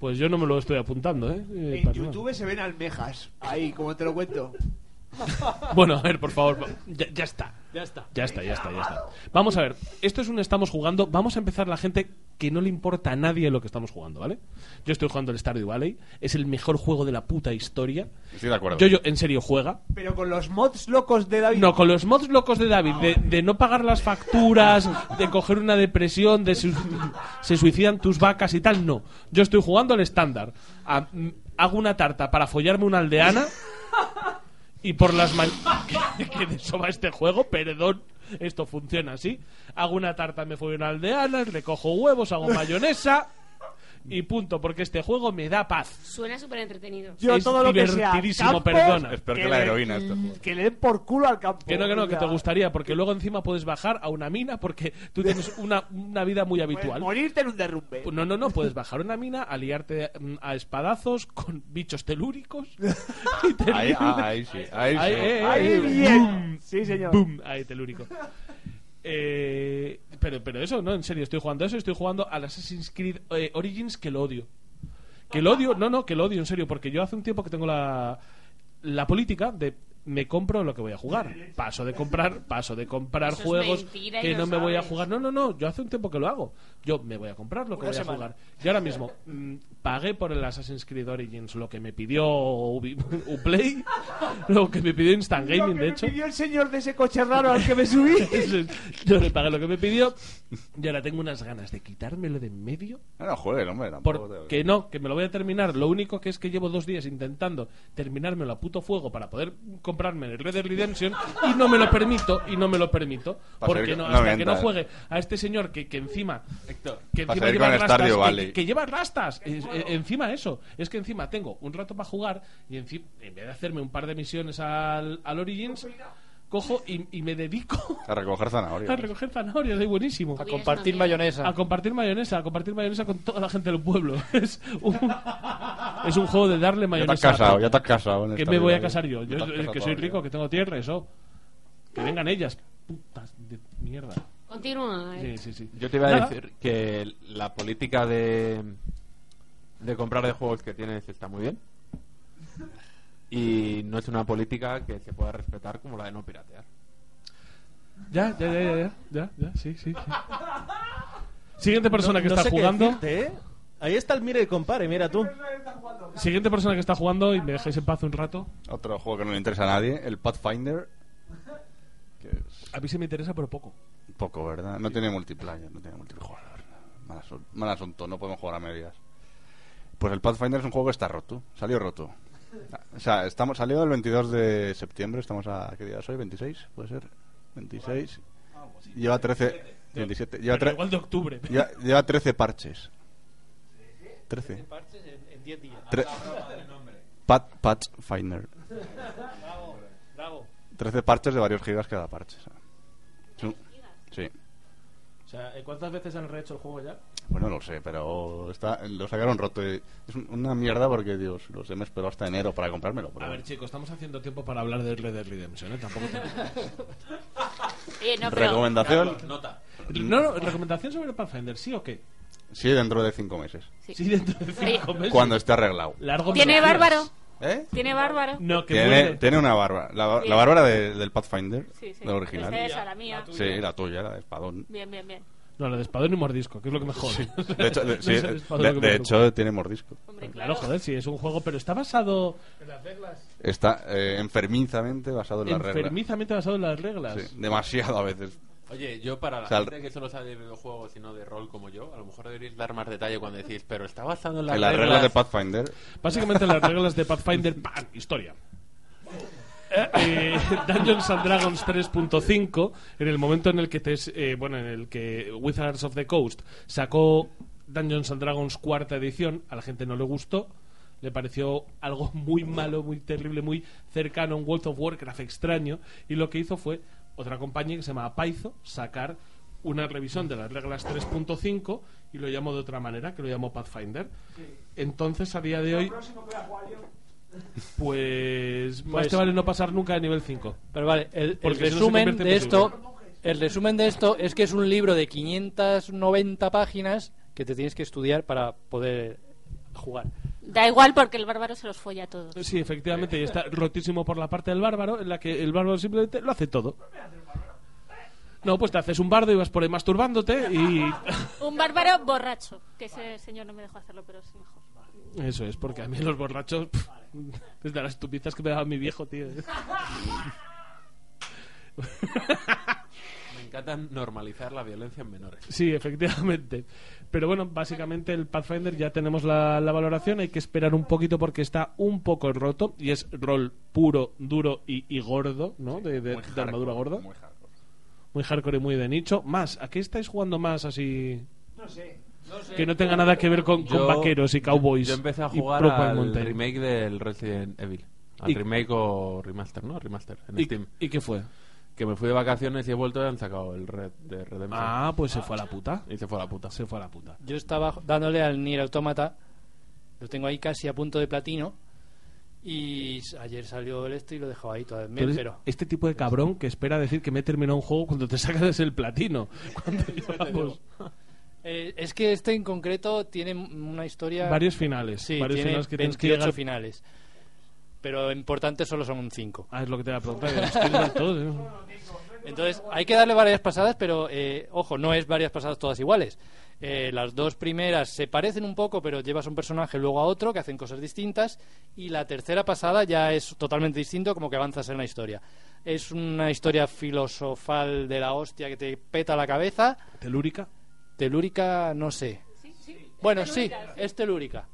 Pues yo no me lo estoy apuntando, ¿eh? Eh, En nada. YouTube se ven almejas. Ahí, como te lo cuento. Bueno, a ver, por favor. Ya, ya está. Ya está. Ya está, ya está, ya está. Vamos a ver. Esto es un estamos jugando. Vamos a empezar la gente que no le importa a nadie lo que estamos jugando, ¿vale? Yo estoy jugando el Stardew Valley. Es el mejor juego de la puta historia. Estoy de acuerdo. Yo, yo, en serio, juega. Pero con los mods locos de David. No, con los mods locos de David, de, de no pagar las facturas, de coger una depresión, de su- se suicidan tus vacas y tal, no. Yo estoy jugando al estándar. A- hago una tarta para follarme una aldeana y por las mañanas... que, de eso va este juego, perdón. Esto funciona así. Hago una tarta, me follo una aldeana, le cojo huevos, hago mayonesa y punto, porque este juego me da paz. Suena súper entretenido. Yo es todo lo que sea divertidísimo, campos, perdona. Es peor que que la heroína este juego. Que le den por culo al campo. Que no, que no, que te gustaría, porque luego encima puedes bajar a una mina porque tú tienes una, una vida muy puedes habitual. morirte en un derrumbe. No, no, no, puedes bajar a una mina, a liarte mm, a espadazos con bichos telúricos. y Ahí, ah, sí, ahí sí. eh, Ahí eh, bien. boom, Sí, señor. boom, ahí telúrico. Eh, pero, pero eso, no, en serio, estoy jugando a eso, estoy jugando al Assassin's Creed eh, Origins que lo odio. Que lo odio, no, no, que lo odio, en serio, porque yo hace un tiempo que tengo la, la política de me compro lo que voy a jugar. Paso de comprar, paso de comprar Eso juegos mentira que no me voy a jugar. No, no, no, yo hace un tiempo que lo hago. Yo me voy a comprar lo que Una voy a jugar. Y ahora mismo, mm, pagué por el Assassin's Creed Origins lo que me pidió Ubi- Uplay, lo que me pidió Instant Lo Gaming, que de me hecho. pidió el señor de ese coche raro al que me subí. Yo le pagué lo que me pidió y ahora tengo unas ganas de quitármelo de en medio. No, no juegue, hombre. tampoco te- Porque no, que me lo voy a terminar. Lo único que es que llevo dos días intentando terminármelo a puto fuego para poder comprarme el Red Dead Redemption y no me lo permito, y no me lo permito. Porque no, no hasta que no mientas. juegue a este señor que, que encima. Que encima lleva rastas. Stardew que- Valley. Que, que lleva rastas. Es- eh, encima eso. Es que encima tengo un rato para jugar y encima, en vez de hacerme un par de misiones al, al Origins, cojo y, y me dedico A recoger zanahorias. a recoger zanahorias, es buenísimo. A compartir mayonesa. A compartir mayonesa, a compartir mayonesa con toda la gente del pueblo. Es un, es un juego de darle Ya te mayonesa. has casado, ya te has casado. Que me voy a casar ¿eh? yo. Yo eh, que soy rico, que tengo tierra, eso. Que vengan ellas. Putas de mierda. Continúa. eh. Sí, sí, sí. Yo te iba a decir que la política de, de comprar de juegos que tienes está muy bien. Y no es una política que se pueda respetar como la de no piratear. Ya, ya, ya, ya, ya, ya, ya, sí, sí. sí. Siguiente persona No- que no está sé qué jugando. decirte, ¿eh? Ahí está el mire y compare, mira tú. Siguiente persona que está jugando y me dejáis en paz un rato. Otro juego que no le interesa a nadie, el Pathfinder. Que es A mí se me interesa, pero poco. Poco, ¿verdad? No tiene multiplayer, no tiene multijugador. Mal, asun- mal asunto, no podemos jugar a medias. Pues el Pathfinder es un juego que está roto, salió roto. O sea, estamos, salió el 22 de septiembre, estamos a... ¿Qué día es hoy? ¿26? ¿Puede ser? 26. Lleva 13... 27. Lleva, tre- igual de octubre. lleva, lleva 13 parches. 13. en 10 días. Tre- Pat, Pathfinder. Bravo, bravo. 13 parches de varios gigas cada parche. o sea. Sí. Sí. O sea, ¿eh, ¿cuántas veces han rehecho el juego ya? Bueno, no lo sé, pero está, lo sacaron roto. y Es un- una mierda porque, Dios, los he me esperado hasta enero para comprármelo. pero A ver, chicos, estamos haciendo tiempo para hablar de Red Dead Redemption, ¿eh? Tampoco no, pero- Recomendación. Nota. No, no, recomendación sobre Pathfinder, ¿sí o qué? Sí, dentro de 5 meses. Sí, dentro de cinco meses. Cuando esté arreglado. Largo ¿Tiene bárbaro? ¿Eh? ¿Tiene bárbaro? No, que Tiene, tiene una bárbara. La, la bárbara de- del Pathfinder, Sí, sí. del original. Esa, esa, la mía. Sí, la tuya, la de espadón. Bien, bien, bien. No, la de espadón y mordisco, que es lo que me jode. De hecho, de, sí, de- de hecho, tiene mordisco. Pues claro, joder, sí, es un juego, pero está basado Está eh, enfermizamente basado en las reglas. enfermizamente basado en las reglas. Sí, demasiado a veces. Oye, yo para la O sea, el- gente que solo sabe de videojuegos y no de rol como yo, a lo mejor deberíais dar más detalle cuando decís, pero está basado en las, En las reglas de Pathfinder. Básicamente las reglas de Pathfinder, ¡pam! Historia. Eh, Dungeons and Dragons 3.5 en el momento en el que te, eh, bueno en el que Wizards of the Coast sacó Dungeons and Dragons cuarta edición a la gente no le gustó le pareció algo muy malo muy terrible muy cercano a un World of Warcraft extraño y lo que hizo fue otra compañía que se llama Paizo sacar una revisión de las reglas 3.5 y lo llamó de otra manera que lo llamó Pathfinder entonces a día de hoy pues, más Pues- te vale no pasar nunca de nivel 5. Pero vale, el, el Porque si no se resumen de esto, el resumen de esto es que es un libro de 590 páginas que te tienes que estudiar para poder jugar. Da igual porque el bárbaro se los folla a todos. Sí, efectivamente, y está rotísimo por la parte del bárbaro, en la que el bárbaro simplemente lo hace todo. No, pues te haces un bardo y vas por ahí masturbándote y... Un bárbaro borracho. Que ese señor no me dejó hacerlo, pero es mejor. Eso es, porque a mí los borrachos... pff, Desde las estupidez que me daba mi viejo, tío. Me encanta normalizar la violencia en menores. Sí, efectivamente. Pero bueno, básicamente el Pathfinder ya tenemos la, la valoración. Hay que esperar un poquito porque está un poco roto y es rol puro, duro y, y gordo, ¿no? De, de- Muy de armadura gorda. muy hardcore. Muy hardcore y muy de nicho. Más, ¿a qué estáis jugando más así? No sé. No sé. Que no tenga nada que ver con, vaqueros y cowboys. Yo empecé a jugar al Mountain. remake del Resident Evil. Al Y- remake o remaster, ¿no? Remaster en ¿Y, Steam. ¿Y qué fue? Que me fui de vacaciones y he vuelto y han sacado el Red de Redemption. Ah, pues se fue a la puta. Y se fue a la puta. Se fue a la puta. Yo estaba dándole al Nier Automata, lo tengo ahí casi a punto de platino. Y ayer salió el esto y lo dejaba ahí todavía. Tú eres Pero este tipo de cabrón que espera decir que me he terminado un juego cuando te sacas el platino. Cuando llevamos Eh, es que este en concreto tiene una historia. varios finales. Sí, varios tiene finales que tienes que 28 llegar. finales. Pero importantes solo son 5. Ah, es lo que te voy a preguntar. Todos, ¿eh? Entonces, hay que darle varias pasadas, pero eh, ojo, no es varias pasadas todas iguales. Eh, las dos primeras se parecen un poco, pero llevas un personaje luego a otro que hacen cosas distintas. Y la tercera pasada ya es totalmente distinto, como que avanzas en la historia. Es una historia filosofal de la hostia que te peta la cabeza. ¿Telúrica? Telúrica, no sé. Bueno, sí, es telúrica.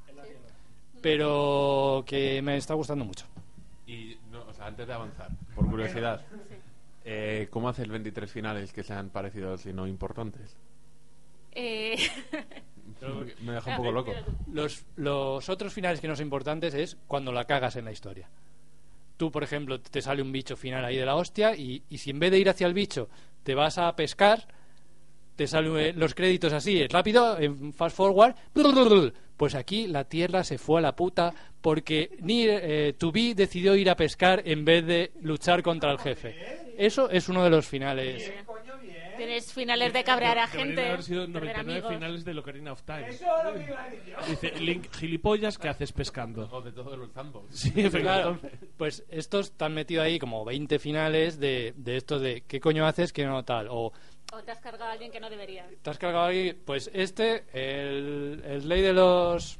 Pero que me está gustando mucho. Y, no, o sea, antes de avanzar, por curiosidad, eh, ¿cómo hace el 23 finales que sean parecidos y no importantes? Eh, Me deja un poco loco. Los, los otros finales que no son importantes es cuando la cagas en la historia. Tú, por ejemplo, te sale un bicho final ahí de la hostia y, y si en vez de ir hacia el bicho te vas a pescar, te salen eh, los créditos así, rápido, en fast forward, pues aquí la tierra se fue a la puta porque ni eh, Tubi decidió ir a pescar en vez de luchar contra el jefe. Eso es uno de los finales. Tienes finales de cabrear a Deberían gente. haber sido perder 99 amigos. finales de Ocarina of Time. Dice, Link, gilipollas, ¿qué haces pescando? O de todos los sandbox. Sí, Claro, pues estos te han metido ahí como 20 finales de, de esto de qué coño haces, que no tal. O O te has cargado a alguien que no debería. te has cargado ahí, pues este, el, el ley de los.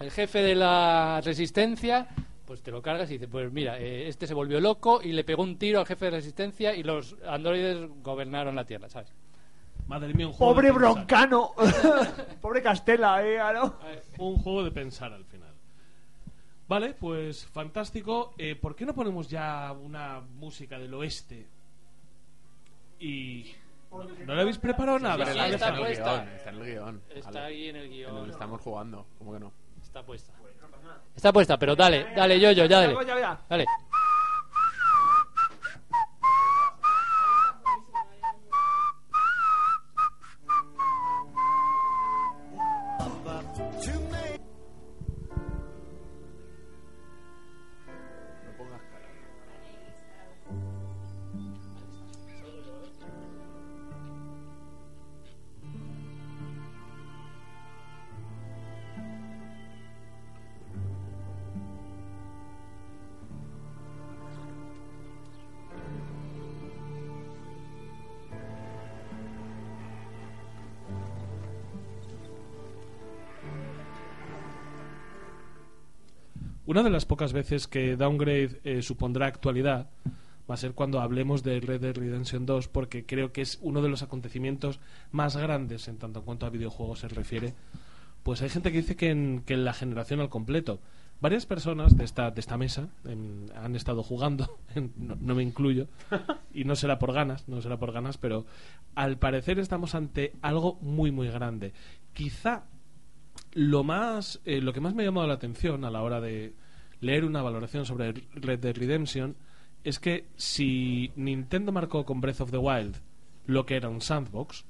El jefe de la resistencia, pues te lo cargas y dices, pues mira, eh, este se volvió loco y le pegó un tiro al jefe de resistencia y los androides gobernaron la Tierra, ¿sabes? Madre mía, un juego Pobre de broncano. Pobre Castela, eh, ¿no? Un juego de pensar al final. Vale, pues fantástico. Eh, ¿Por qué no ponemos ya una música del oeste? Y... ¿No le habéis preparado nada? sí, Está está en el guion, está en el guion. Está ahí en el guion. En el estamos jugando, ¿cómo que no? Está puesta. Está puesta, pero dale, dale, yo, yo, ya dale. Dale. Una de las pocas veces que Downgrade eh, supondrá actualidad va a ser cuando hablemos de Red Dead Redemption 2 porque creo que es uno de los acontecimientos más grandes en tanto en cuanto a videojuegos se refiere. Pues hay gente que dice que en, que en la generación al completo. Varias personas de esta, de esta mesa em, han estado jugando, no, no me incluyo, y no será por ganas, no será por ganas, pero al parecer estamos ante algo muy muy grande. Quizá lo más eh, lo que más me ha llamado la atención a la hora de leer una valoración sobre Red Dead Redemption es que si Nintendo marcó con Breath of the Wild lo que era un sandbox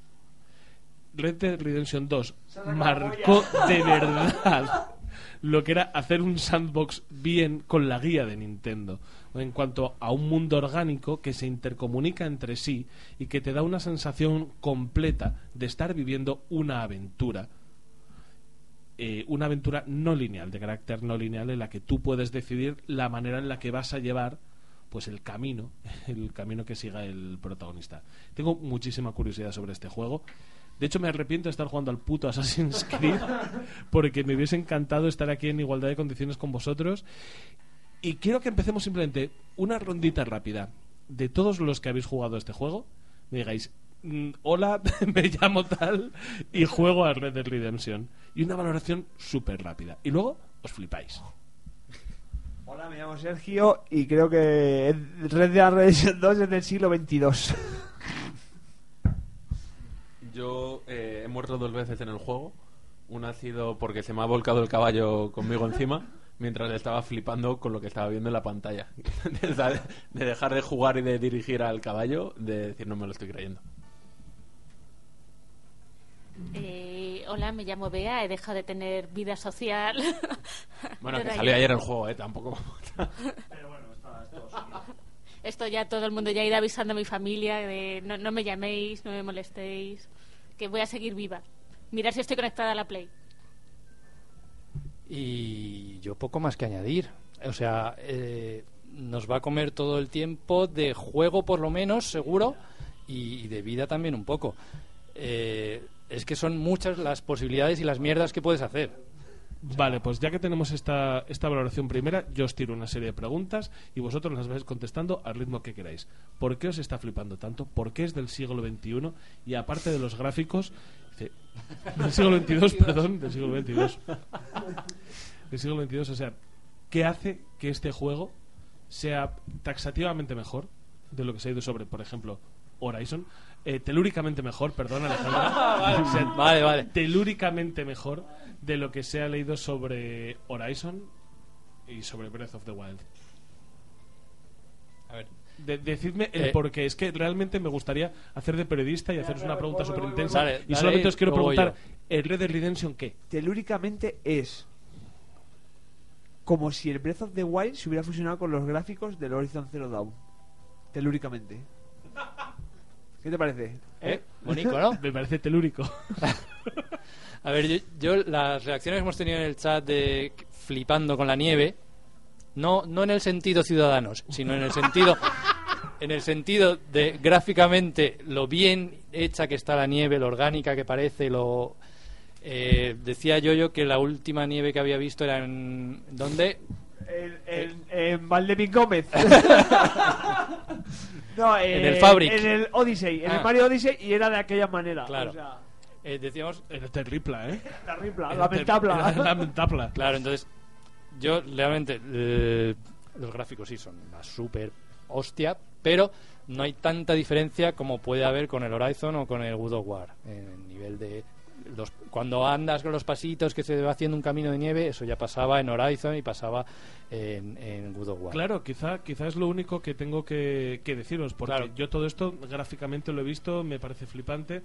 Red Dead Redemption 2 marcó de verdad lo que era hacer un sandbox bien con la guía de Nintendo en cuanto a un mundo orgánico que se intercomunica entre sí y que te da una sensación completa de estar viviendo una aventura eh, una aventura no lineal, de carácter no lineal, en la que tú puedes decidir la manera en la que vas a llevar pues el camino, el camino que siga el protagonista. Tengo muchísima curiosidad sobre este juego. De hecho, me arrepiento de estar jugando al puto Assassin's Creed porque me hubiese encantado estar aquí en igualdad de condiciones con vosotros. Y quiero que empecemos simplemente una rondita rápida de todos los que habéis jugado este juego. Me digáis, hola, me llamo tal y juego a Red Dead Redemption. Y una valoración súper rápida. Y luego os flipáis. Hola, me llamo Sergio y creo que Red Dead Redemption 2 es del siglo 22. Yo eh, he muerto dos veces en el juego. Una ha sido porque se me ha volcado el caballo conmigo encima mientras le estaba flipando con lo que estaba viendo en la pantalla. de dejar de jugar y de dirigir al caballo, de decir no me lo estoy creyendo. Eh, hola, me llamo Bea, he dejado de tener vida social. Bueno, que salió ayer el juego, eh, tampoco. Esto ya todo el mundo ya ha ido avisando a mi familia de no, no me llaméis, no me molestéis, que voy a seguir viva. Mirar si estoy conectada a la Play. Y yo poco más que añadir. O sea, eh, nos va a comer todo el tiempo de juego, por lo menos, seguro, y, y de vida también un poco. Eh, es que son muchas las posibilidades y las mierdas que puedes hacer. Vale, pues ya que tenemos esta, esta valoración primera, yo os tiro una serie de preguntas y vosotros las vais contestando al ritmo que queráis. ¿Por qué os está flipando tanto? ¿Por qué es del siglo XXI? Y aparte de los gráficos, dice, del siglo XXII, perdón, del siglo XXII. Del siglo XXII, o sea, ¿qué hace que este juego sea taxativamente mejor de lo que se ha ido sobre, por ejemplo, Horizon? Eh, telúricamente mejor, perdón, Alejandra. Vale. O sea, Vale, vale. Telúricamente mejor de lo que se ha leído sobre Horizon y sobre Breath of the Wild. A ver. De- decidme el Eh. por qué. Es que realmente me gustaría hacer de periodista y haceros una pregunta súper intensa. Y solamente os quiero preguntar: ¿el Red Dead Redemption qué? Telúricamente es como si el Breath of the Wild se hubiera fusionado con los gráficos del Horizon Zero Dawn. Telúricamente. ¿Qué te parece? ¿Eh? Bonito, ¿no? Me parece telúrico. A ver, yo, yo las reacciones que hemos tenido en el chat de flipando con la nieve, no, no en el sentido ciudadanos, sino en el sentido en el sentido de gráficamente lo bien hecha que está la nieve, lo orgánica que parece, lo eh, decía yo yo que la última nieve que había visto era en ¿dónde? En, en, en Valdemín Gómez. no, En el eh, Fabric. En el Odyssey. En Ah. el Mario Odyssey y era de aquella manera. Claro. O sea, Eh, decíamos Era terrible, ¿eh? terrible, lamentable. ter- lamentable. Claro, entonces yo realmente eh, los gráficos sí son una super hostia, pero no hay tanta diferencia como puede haber con el Horizon o con el God of War en el nivel de los, cuando andas con los pasitos que se va haciendo un camino de nieve, eso ya pasaba en Horizon y pasaba en, en of War. Claro, quizá, quizá es lo único que tengo que, que deciros, porque Claro. yo todo esto gráficamente lo he visto, me parece flipante,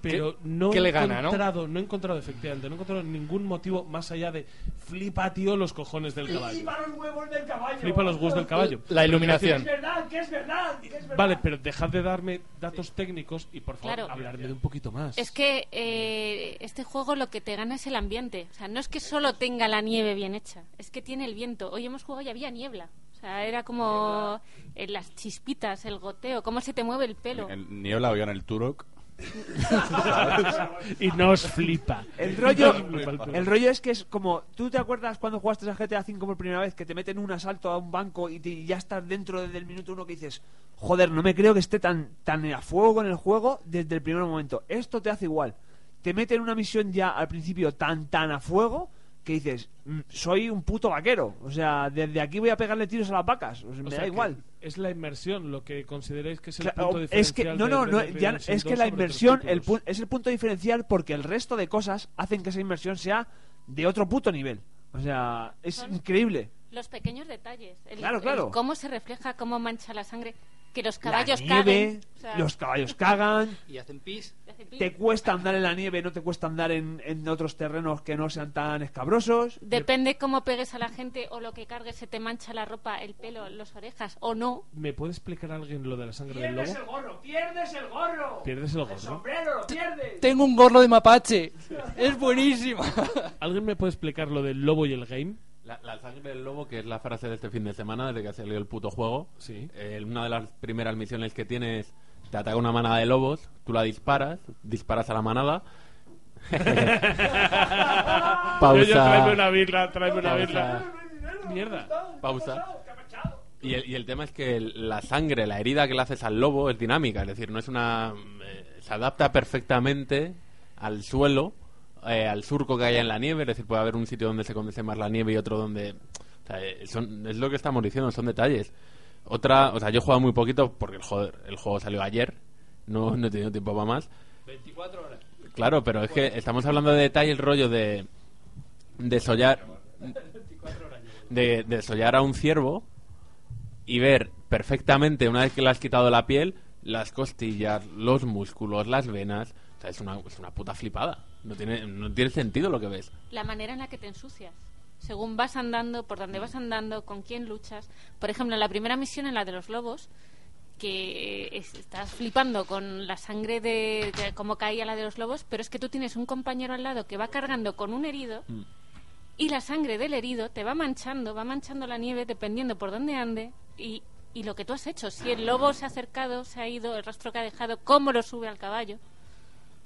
pero no qué he le gana, no? encontrado, no he encontrado efectivamente, no he encontrado ningún motivo más allá de flipa tío los cojones del caballo. Flipa los huevos del caballo. Flipa los huevos del caballo. La iluminación. Que es verdad, que es verdad, que es verdad. Vale, pero dejad de darme datos técnicos y por favor Claro. hablarme de un poquito más. Es que eh, este juego lo que te gana es el ambiente. O sea, no es que solo tenga la nieve bien hecha, es que tiene el viento. Hoy hemos jugado y había niebla. O sea, era como eh, las chispitas, el goteo, cómo se te mueve el pelo. En niebla o yo en el Turok. y no os flipa. El rollo, el rollo es que es como. ¿Tú te acuerdas cuando jugaste a GTA V por primera vez que te meten un asalto a un banco y, te- y ya estás dentro desde el minuto uno que dices, joder, no me creo que esté tan, tan a fuego con el juego desde el primer momento? Esto te hace igual. Te meten una misión ya al principio tan, tan a fuego que dices, "Mm, soy un puto vaquero. O sea, desde aquí voy a pegarle tiros a las vacas. O sea, O me sea da igual. Es la inversión lo que consideráis que es el Claro, punto es que diferencial. no de no no ya- es que 2 la inversión el pu- es el punto diferencial porque el resto de cosas hacen que esa inversión sea de otro puto nivel o sea es Son- increíble Los pequeños detalles. El, Claro, el claro. cómo se refleja, cómo mancha la sangre. Que los la caballos nieve caguen. O sea, los caballos cagan Y hacen pis. te cuesta andar en la nieve no te cuesta andar en, en otros terrenos que no sean tan escabrosos Depende cómo pegues a la gente o lo que cargues, se te mancha la ropa, el pelo, las orejas o no. ¿Me puede explicar alguien lo de la sangre del pierdes lobo? el gorro pierdes el gorro Pierdes el gorro. sombrero lo pierdes Tengo un gorro de mapache. Es buenísimo. ¿Alguien me puede explicar lo del lobo y el game? La, la sangre del lobo, que es la frase de este fin de semana, desde que ha salido el puto juego. Sí. Eh, una de las primeras misiones que tienes, te ataca una manada de lobos, tú la disparas, disparas a la manada. Yo, yo, tráeme Pausa. una birra, tráeme una. Mierda. Pausa. Y el, y el tema es que el- la sangre, la herida que le haces al lobo es dinámica, es decir, no es una. eh, se adapta perfectamente al suelo, eh, al surco que haya en la nieve, es decir, puede haber un sitio donde se condense más la nieve y otro donde. o sea, eh, son- es lo que estamos diciendo, son detalles. Otra, o sea, yo he jugado muy poquito porque el, joder, el juego salió ayer, no, no he tenido tiempo para más. 24 horas. Claro, pero es que estamos hablando de detalle, el rollo de desollar de desollar a un ciervo y ver perfectamente una vez que le has quitado la piel las costillas, los músculos, las venas, o sea, es una, es una puta flipada. No tiene no tiene sentido lo que ves. La manera en la que te ensucias. Según vas andando, por donde vas andando, con quién luchas. Por ejemplo, en la primera misión, en la de los lobos, que es- estás flipando con la sangre de, de cómo caía la de los lobos, pero es que tú tienes un compañero al lado que va cargando con un herido Mm. y la sangre del herido te va manchando, va manchando la nieve dependiendo por dónde ande y, y lo que tú has hecho. Si el lobo se ha acercado, se ha ido, el rastro que ha dejado, cómo lo sube al caballo.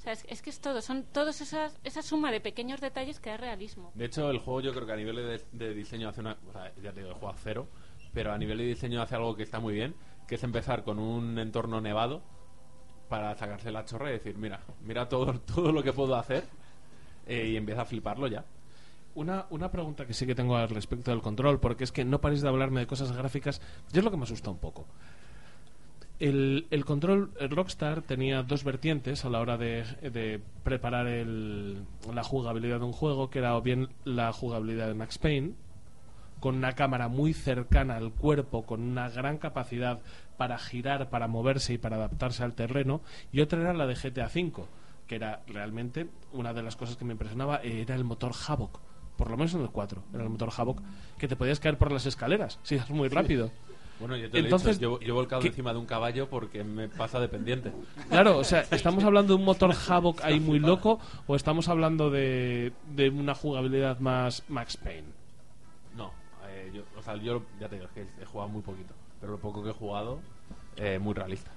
O sea, es, es que es todo, son todos esas, esa suma de pequeños detalles que da realismo. De hecho, el juego yo creo que a nivel de, de diseño hace una... O sea, ya te digo, el juego a cero, pero a nivel de diseño hace algo que está muy bien, que es empezar con un entorno nevado para sacarse la chorra y decir, mira, mira todo, todo lo que puedo hacer eh, y empieza a fliparlo ya. Una, una pregunta que sí que tengo al respecto del control, porque es que no paréis de hablarme de cosas gráficas, y es lo que me asusta un poco. El, el control el Rockstar tenía dos vertientes a la hora de, de preparar el- la jugabilidad de un juego, que era o bien la jugabilidad de Max Payne, con una cámara muy cercana al cuerpo, con una gran capacidad para girar, para moverse y para adaptarse al terreno, y otra era la de GTA V, que era realmente una de las cosas que me impresionaba, era el motor Havoc, por lo menos en el 4, era el motor Havoc, que te podías caer por las escaleras, si es muy rápido. Bueno, yo te Entonces, lo he dicho, yo, yo he volcado ¿qué- encima de un caballo porque me pasa de pendiente. Claro, o sea, ¿estamos hablando de un motor Havoc ahí muy loco o estamos hablando de, de una jugabilidad más Max Payne? No, eh, yo, o sea, yo ya te digo, es que he jugado muy poquito, pero lo poco que he jugado, eh, muy realista.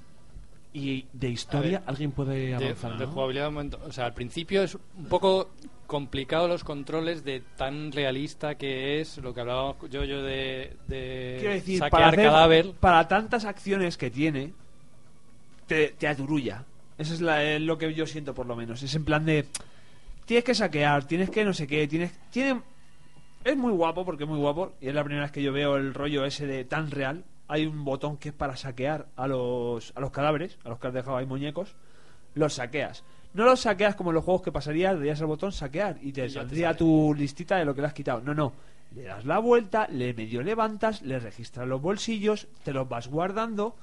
¿Y de historia ver, alguien puede de, avanzar? de no? jugabilidad. O sea, al principio es un poco complicado los controles de tan realista que es lo que hablábamos yo, yo de, de Quiero decir, saquear para, hacer- cadáver. para tantas acciones que tiene, te, te aturulla. Eso es la- eh, lo que yo siento, por lo menos. Es en plan de. Tienes que saquear, tienes que no sé qué, tienes. Tiene, es muy guapo, porque es muy guapo, y es la primera vez que yo veo el rollo ese de tan real. Hay un botón que es para saquear a los, a los cadáveres, a los que has dejado ahí muñecos. Los saqueas. No los saqueas como en los juegos que pasaría, le darías al botón saquear y te Y ya te saldría tu listita de lo que le has quitado. No, no. Le das la vuelta, le medio levantas, le registras los bolsillos, te los vas guardando.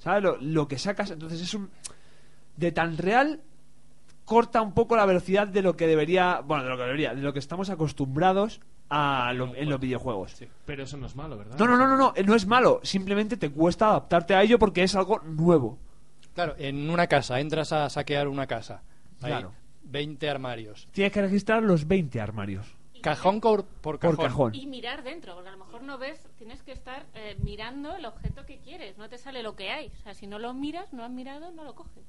¿Sabes? Lo, lo que sacas. Entonces es un. De tan real, corta un poco la velocidad de lo que debería. Bueno, de lo que debería, de lo que estamos acostumbrados a lo- en los videojuegos. Pero eso no es malo, ¿verdad? No, no, no, no, no, no es malo. Simplemente te cuesta adaptarte a ello porque es algo nuevo. Claro, en una casa, entras a saquear una casa. Hay Claro. 20 armarios. Tienes que registrar los 20 armarios. Cajón por, por cajón. Por cajón. Y mirar dentro, porque a lo mejor no ves, tienes que estar eh, mirando el objeto que quieres, no te sale lo que hay. O sea, si no lo miras, no has mirado, no lo coges.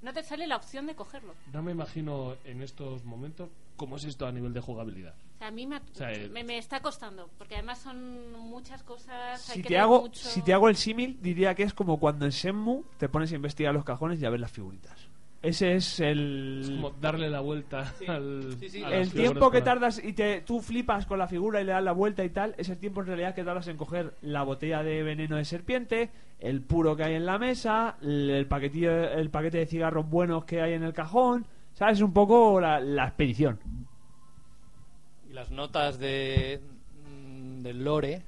No te sale la opción de cogerlo. No me imagino en estos momentos cómo es esto a nivel de jugabilidad. O sea, a mí me, O sea, el- me, me está costando, porque además son muchas cosas. hay Si que te, leer hago, mucho. si te hago el símil, diría que es como cuando en Shenmue te pones a investigar los cajones y a ver las figuritas. Ese es el... Es como darle la vuelta al. a las el tiempo que tardas y te, tú flipas con la figura y le das la vuelta y tal, es el tiempo en realidad que tardas en coger la botella de veneno de serpiente, el puro que hay en la mesa, el, el paquetillo, el paquete de cigarros buenos que hay en el cajón, ¿sabes? Un poco la, la expedición. Y las notas de, mm, del lore,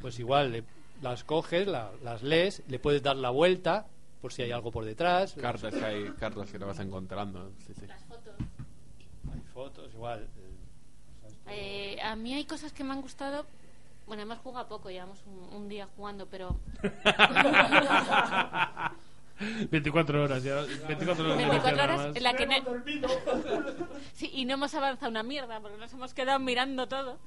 pues igual le- las coges, la- las lees, le puedes dar la vuelta por si hay algo por detrás. Cartas que hay, cartas que te vas encontrando. Sí, sí. Las fotos. Hay fotos, igual. Eh, a mí hay cosas que me han gustado. Bueno, hemos jugado poco, llevamos un, un día jugando, pero. 24 horas, ya. 24 horas. de 24 inicio nada horas en la que ne- sí, y no hemos avanzado una mierda porque nos hemos quedado mirando todo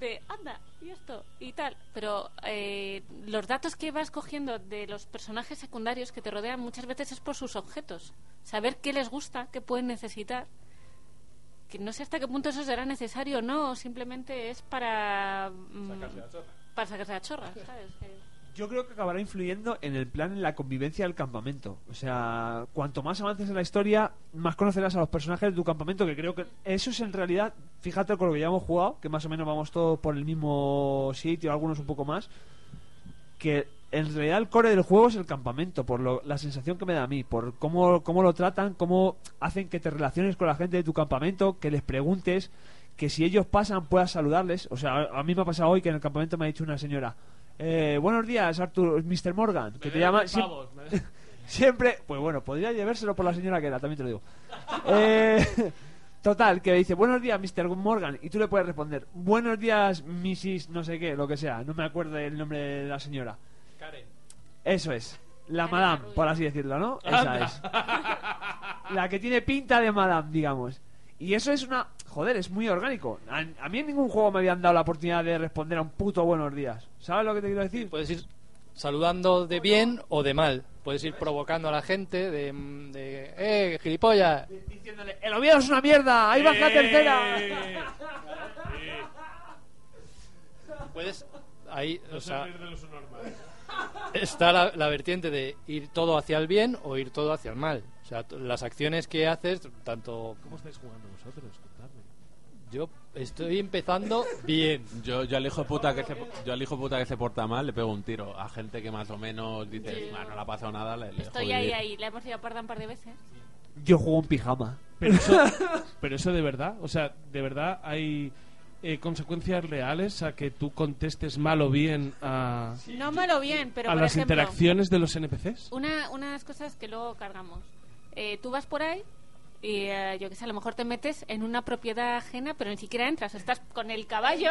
de anda y esto y tal pero eh, los datos que vas cogiendo de los personajes secundarios que te rodean muchas veces es por sus objetos. Saber qué les gusta qué pueden necesitar. Que no sé hasta qué punto eso será necesario o no simplemente es para mm, para sacarse la chorra ¿sabes? Yo creo que acabará influyendo en el plan, en la convivencia del campamento. O sea, cuanto más avances en la historia, más conocerás a los personajes de tu campamento, que creo que eso es en realidad, fíjate con lo que ya hemos jugado, que más o menos vamos todos por el mismo sitio, algunos un poco más, que en realidad el core del juego es el campamento, por lo- la sensación que me da a mí, por cómo, cómo lo tratan, cómo hacen que te relaciones con la gente de tu campamento, que les preguntes, que si ellos pasan puedas saludarles. O sea, a mí me ha pasado hoy que en el campamento me ha dicho una señora, eh, buenos días Arthur, Mr. Morgan, que te llama... pavos, Siempre, pues bueno, podría llevárselo por la señora que era, también te lo digo. Eh, total, que dice, buenos días, Mr. Morgan, y tú le puedes responder, buenos días, Mrs. no sé qué, lo que sea, no me acuerdo el nombre de la señora. Karen. Eso es, la madame, por así decirlo, ¿no? Esa es. La que tiene pinta de madame, digamos. Y eso es una... Joder, es muy orgánico. A, a mí en ningún juego me habían dado la oportunidad de responder a un puto buenos días. ¿Sabes lo que te quiero decir? Puedes ir saludando de bien o de mal. puedes ir provocando a la gente de, de ¡eh, gilipollas! Diciéndole, el Oviedo es una mierda, ahí vas la ¡Eh! tercera. Puedes ahí, o se sea, pierde lo su normal. está la, la vertiente de ir todo hacia el bien o ir todo hacia el mal. O sea, las acciones que haces, tanto... ¿Cómo estáis jugando vosotros? Contadme. Yo estoy empezando bien. Yo, yo al hijo de puta que se, yo al hijo puta que se porta mal le pego un tiro. A gente que más o menos dice. "Ah, no le ha pasado nada, le, le Estoy ahí, vivir". ahí. La hemos ido a parda un par de veces. Yo juego en pijama. Pero eso, pero eso de verdad, o sea, de verdad hay eh, consecuencias reales a que tú contestes mal o bien a, No malo bien, pero a por las ejemplo, interacciones de los NPCs. Una, unas cosas que luego cargamos. Eh, tú vas por ahí y eh, yo que sé, a lo mejor te metes en una propiedad ajena, pero ni siquiera entras. Estás con el caballo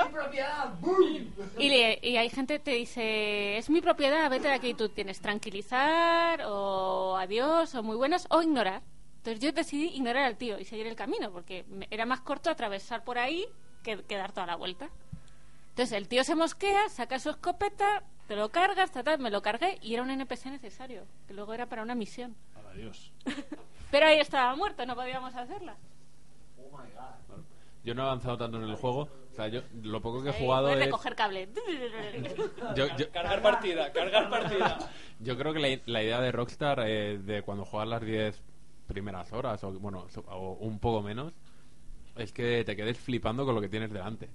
y, le- y hay gente que te dice, es mi propiedad, vete de aquí. Y tú tienes tranquilizar o adiós o muy buenas o ignorar. Entonces yo decidí ignorar al tío y seguir el camino porque era más corto atravesar por ahí que, que dar toda la vuelta. Entonces el tío se mosquea, saca su escopeta, te lo cargas, ta, ta, me lo cargué y era un NPC necesario, que luego era para una misión. Adiós. Pero ahí estaba muerto, no podíamos hacerla. Yo no he avanzado tanto en el juego. O sea, yo lo poco que he jugado es... recoger cable. Yo- yo- Cargar partida, cargar partida. Yo creo que la, la idea de Rockstar eh, de cuando juegas las 10 primeras horas, o bueno, o un poco menos, es que te quedes flipando con lo que tienes delante.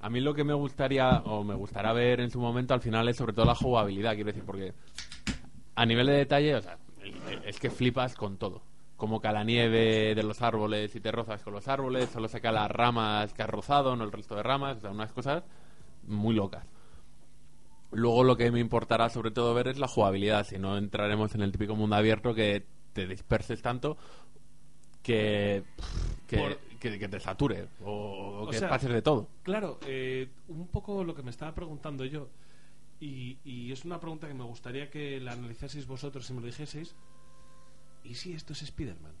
A mí lo que me gustaría, o me gustará ver en su momento, al final es sobre todo la jugabilidad, quiero decir, porque a nivel de detalle, o sea, es que flipas con todo. Como cae la nieve de los árboles y te rozas con los árboles, solo se caen las ramas que has rozado, no el resto de ramas, o sea, unas cosas muy locas. Luego lo que me importará sobre todo ver es la jugabilidad, si no entraremos en el típico mundo abierto que te disperses tanto que, que, Por- que- que te sature o, o O que sea, pases de todo. Claro, eh, un poco lo que me estaba preguntando yo, y, y es una pregunta que me gustaría que la analizaseis vosotros y me lo dijeseis. ¿Y si esto es Spider-Man?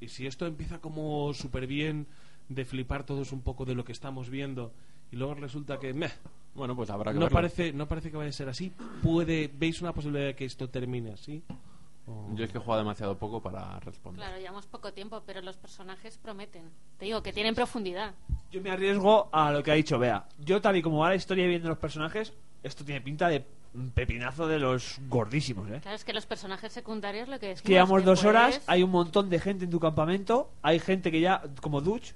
¿Y si esto empieza como súper bien de flipar todos un poco de lo que estamos viendo y luego resulta que meh, Bueno, pues habrá que no verlo. parece no parece que vaya a ser así? ¿Puede, ¿Veis una posibilidad de que esto termine así? O- Yo es que he jugado demasiado poco para responder. Claro, llevamos poco tiempo, pero los personajes prometen. Te digo que tienen profundidad. Yo me arriesgo a lo que ha dicho Bea. Yo, tal y como va la historia y viendo los personajes, esto tiene pinta de un pepinazo de los gordísimos, ¿eh? Claro, es que los personajes secundarios lo que que llevamos dos horas, hay un montón de gente en tu campamento, hay gente que ya, como Dutch,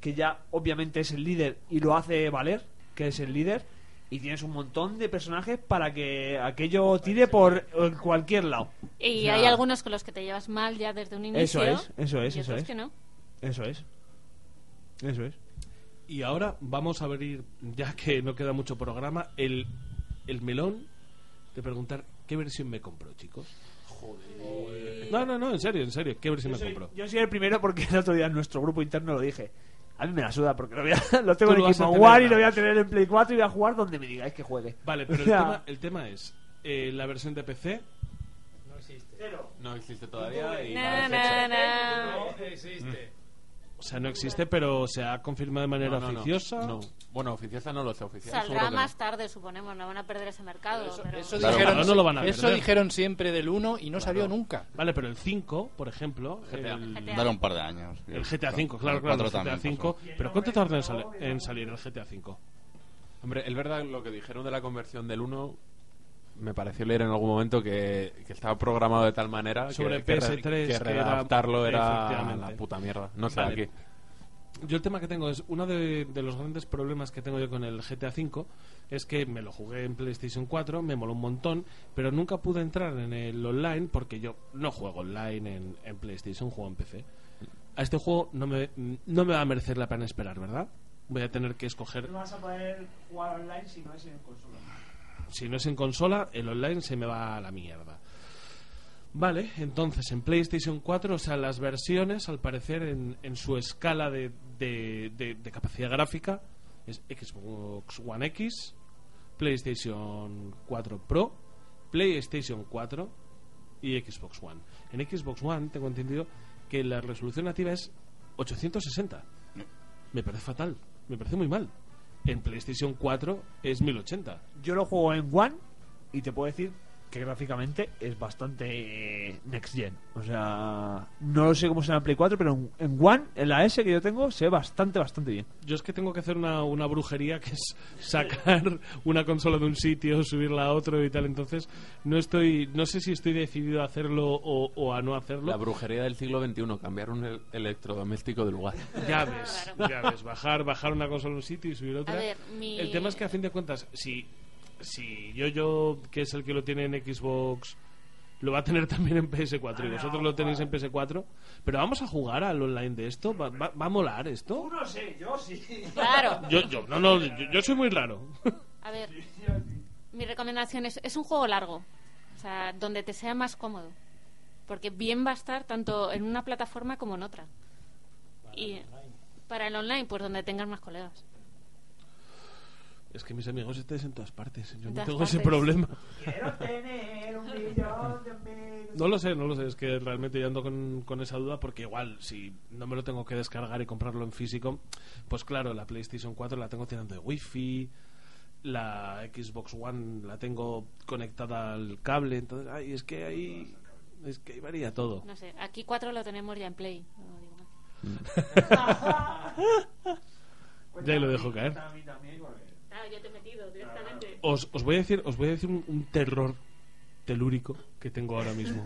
que ya obviamente es el líder y lo hace valer, que es el líder, y tienes un montón de personajes para que aquello tire por cualquier lado. Y O sea, hay algunos con los que te llevas mal ya desde un inicio. Eso es, eso es, y eso otros es. que no. Eso es. Eso es. Y ahora vamos a abrir, ya que no queda mucho programa, el, el melón de preguntar qué versión me compro, chicos. Joder. No, no, no, en serio, en serio, ¿qué versión Yo me soy, compro? yo soy el primero porque el otro día en nuestro grupo interno lo dije. A mí me la suda porque lo, voy a- lo tengo Tú en tener One y lo voy a tener en Play 4 y voy a jugar donde me digáis que juegue. Vale, pero el tema, el tema es, eh, la versión de PC... No existe. No existe todavía y nada, na, fecha. na. existe. O sea, no existe, pero se ha confirmado de manera No, no, no, oficiosa. no. Bueno, oficiosa no lo sé, oficial Saldrá más tarde, suponemos. No van a perder ese mercado. pero- Eso, Claro, dijeron, claro, no lo van a eso perder. dijeron siempre del 1 y no salió nunca. Vale, pero el 5, por ejemplo, GTA. el, GTA. Dale un par de años. el GTA 5, claro, El claro, cuatro el GTA también 5. pasó. Pero ¿cuánto tarda en, sal- en salir el GTA 5? Hombre, es verdad lo que dijeron de la conversión del 1. Me pareció leer en algún momento que, que estaba programado de tal manera que- Sobre que, re- PS3 que que era- redactarlo era, efectivamente. la puta mierda. No sé, Vale. aquí. Yo el tema que tengo es, uno de, de los grandes problemas que tengo yo con el GTA V es que me lo jugué en PlayStation 4, me moló un montón, pero nunca pude entrar en el online porque yo no juego online en, en PlayStation, juego en PC. A este juego no me, no me va a merecer la pena esperar, ¿verdad? Voy a tener que escoger No vas a poder jugar online si no es en consola. Si no es en consola, el online se me va a la mierda. Vale, entonces en PlayStation 4, o sea, las versiones, al parecer, en, en su escala de, de- de- de capacidad gráfica, es Xbox One X, PlayStation 4 Pro, PlayStation 4 y Xbox One. En Xbox One tengo entendido que la resolución nativa es 860. Me parece fatal, me parece muy mal. En PlayStation 4 es 1080. Yo lo juego en One y te puedo decir que gráficamente es bastante eh, next gen. O sea, no lo sé cómo será en Play 4, pero en, One, en la S que yo tengo, se ve bastante, bastante bien. Yo es que tengo que hacer una, una brujería que es sacar una consola de un sitio, subirla a otro y tal. Entonces, no estoy, no sé si estoy decidido a hacerlo o, o a no hacerlo. La brujería del siglo XXI, cambiar un el- electrodoméstico de lugar. Ya ves, ya ves, bajar, bajar una consola a un sitio y subir otra. A ver, mi- El tema es que a fin de cuentas, si, si yo, yo, que es el que lo tiene en Xbox, lo va a tener también en PS4 y vosotros lo tenéis en PS4, pero vamos a jugar al online de esto, ¿va, va- va a molar esto? No sé, yo sí. Claro. Yo, yo, no, no, yo, yo soy muy raro. A ver, mi recomendación es, es un juego largo, o sea, donde te sea más cómodo, porque bien va a estar tanto en una plataforma como en otra. Y para el online, pues donde tengas más colegas. Es que mis amigos estáis en todas partes, yo no tengo ese problema. Quiero tener un millón de amigos. No lo sé, no lo sé, es que realmente yo ando con, con esa duda porque igual si no me lo tengo que descargar y comprarlo en físico, pues claro, la PlayStation 4 la tengo tirando de Wi-Fi, la Xbox One la tengo conectada al cable, entonces, ay, es que ahí es que ahí varía todo. No sé, aquí cuatro lo tenemos ya en Play. no digo más. Ya lo dejo caer. Yo te he metido directamente. Os, os voy a decir, os voy a decir un, un terror telúrico que tengo ahora mismo.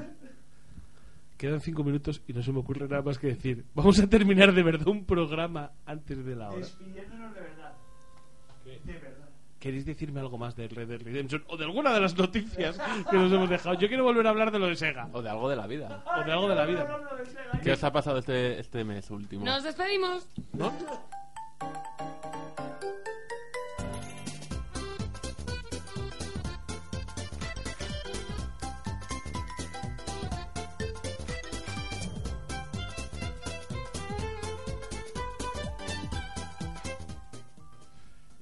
Quedan cinco minutos y no se me ocurre nada más que decir. Vamos a terminar de verdad un programa antes de la hora. Despidiéndonos de verdad. De verdad. ¿Queréis decirme algo más de Red Dead Redemption o de alguna de las noticias que nos hemos dejado? Yo quiero volver a hablar de lo de Sega. O de algo de la vida. O de algo de la vida. ¿Qué os ha pasado este, este mes último? Nos despedimos. ¿No?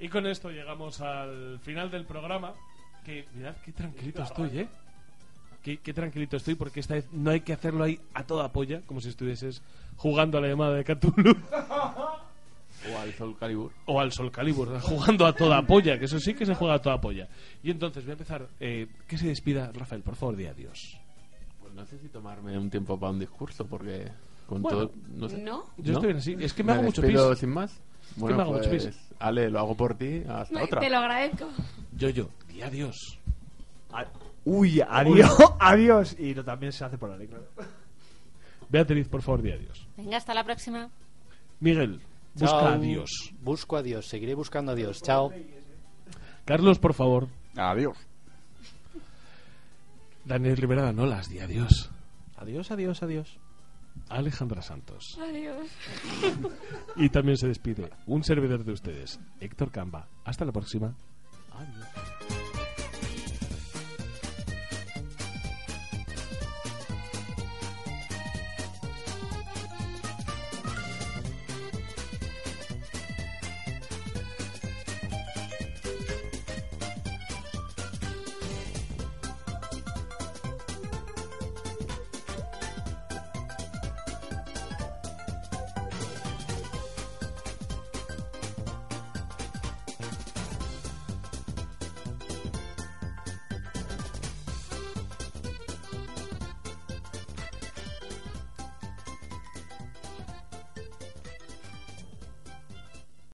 Y con esto llegamos al final del programa. Que mirad qué tranquilito estoy, ¿eh? Qué, qué tranquilito estoy porque esta vez no hay que hacerlo ahí a toda polla, como si estuvieses jugando a la llamada de Cthulhu. O al Soul Calibur. o al Sol Calibur, jugando a toda polla, que eso sí que se juega a toda polla. Y entonces voy a empezar. Eh, que se despida, Rafael, por favor, di adiós. Pues no sé si tomarme un tiempo para un discurso, porque con Bueno, todo. No sé. ¿no? Yo estoy bien así. Es que me hago mucho pis. sin más. Bueno, me hago pues. Ale, lo hago por ti. Hasta Ay, otra. Te lo agradezco. Yo, yo, di adiós. Uy, adiós, adiós. Y lo también se hace por la ley, claro. Beatriz, por favor, di adiós. Venga, hasta la próxima. Miguel, busca Chao. a Dios. Busco a Dios, seguiré buscando a Dios. Chao. Carlos, por favor. Adiós. Daniel Rivera Danolas, di adiós. Adiós, adiós, adiós. Alejandra Santos. Adiós. Y también se despide un servidor de ustedes, Héctor Camba. Hasta la próxima. Adiós.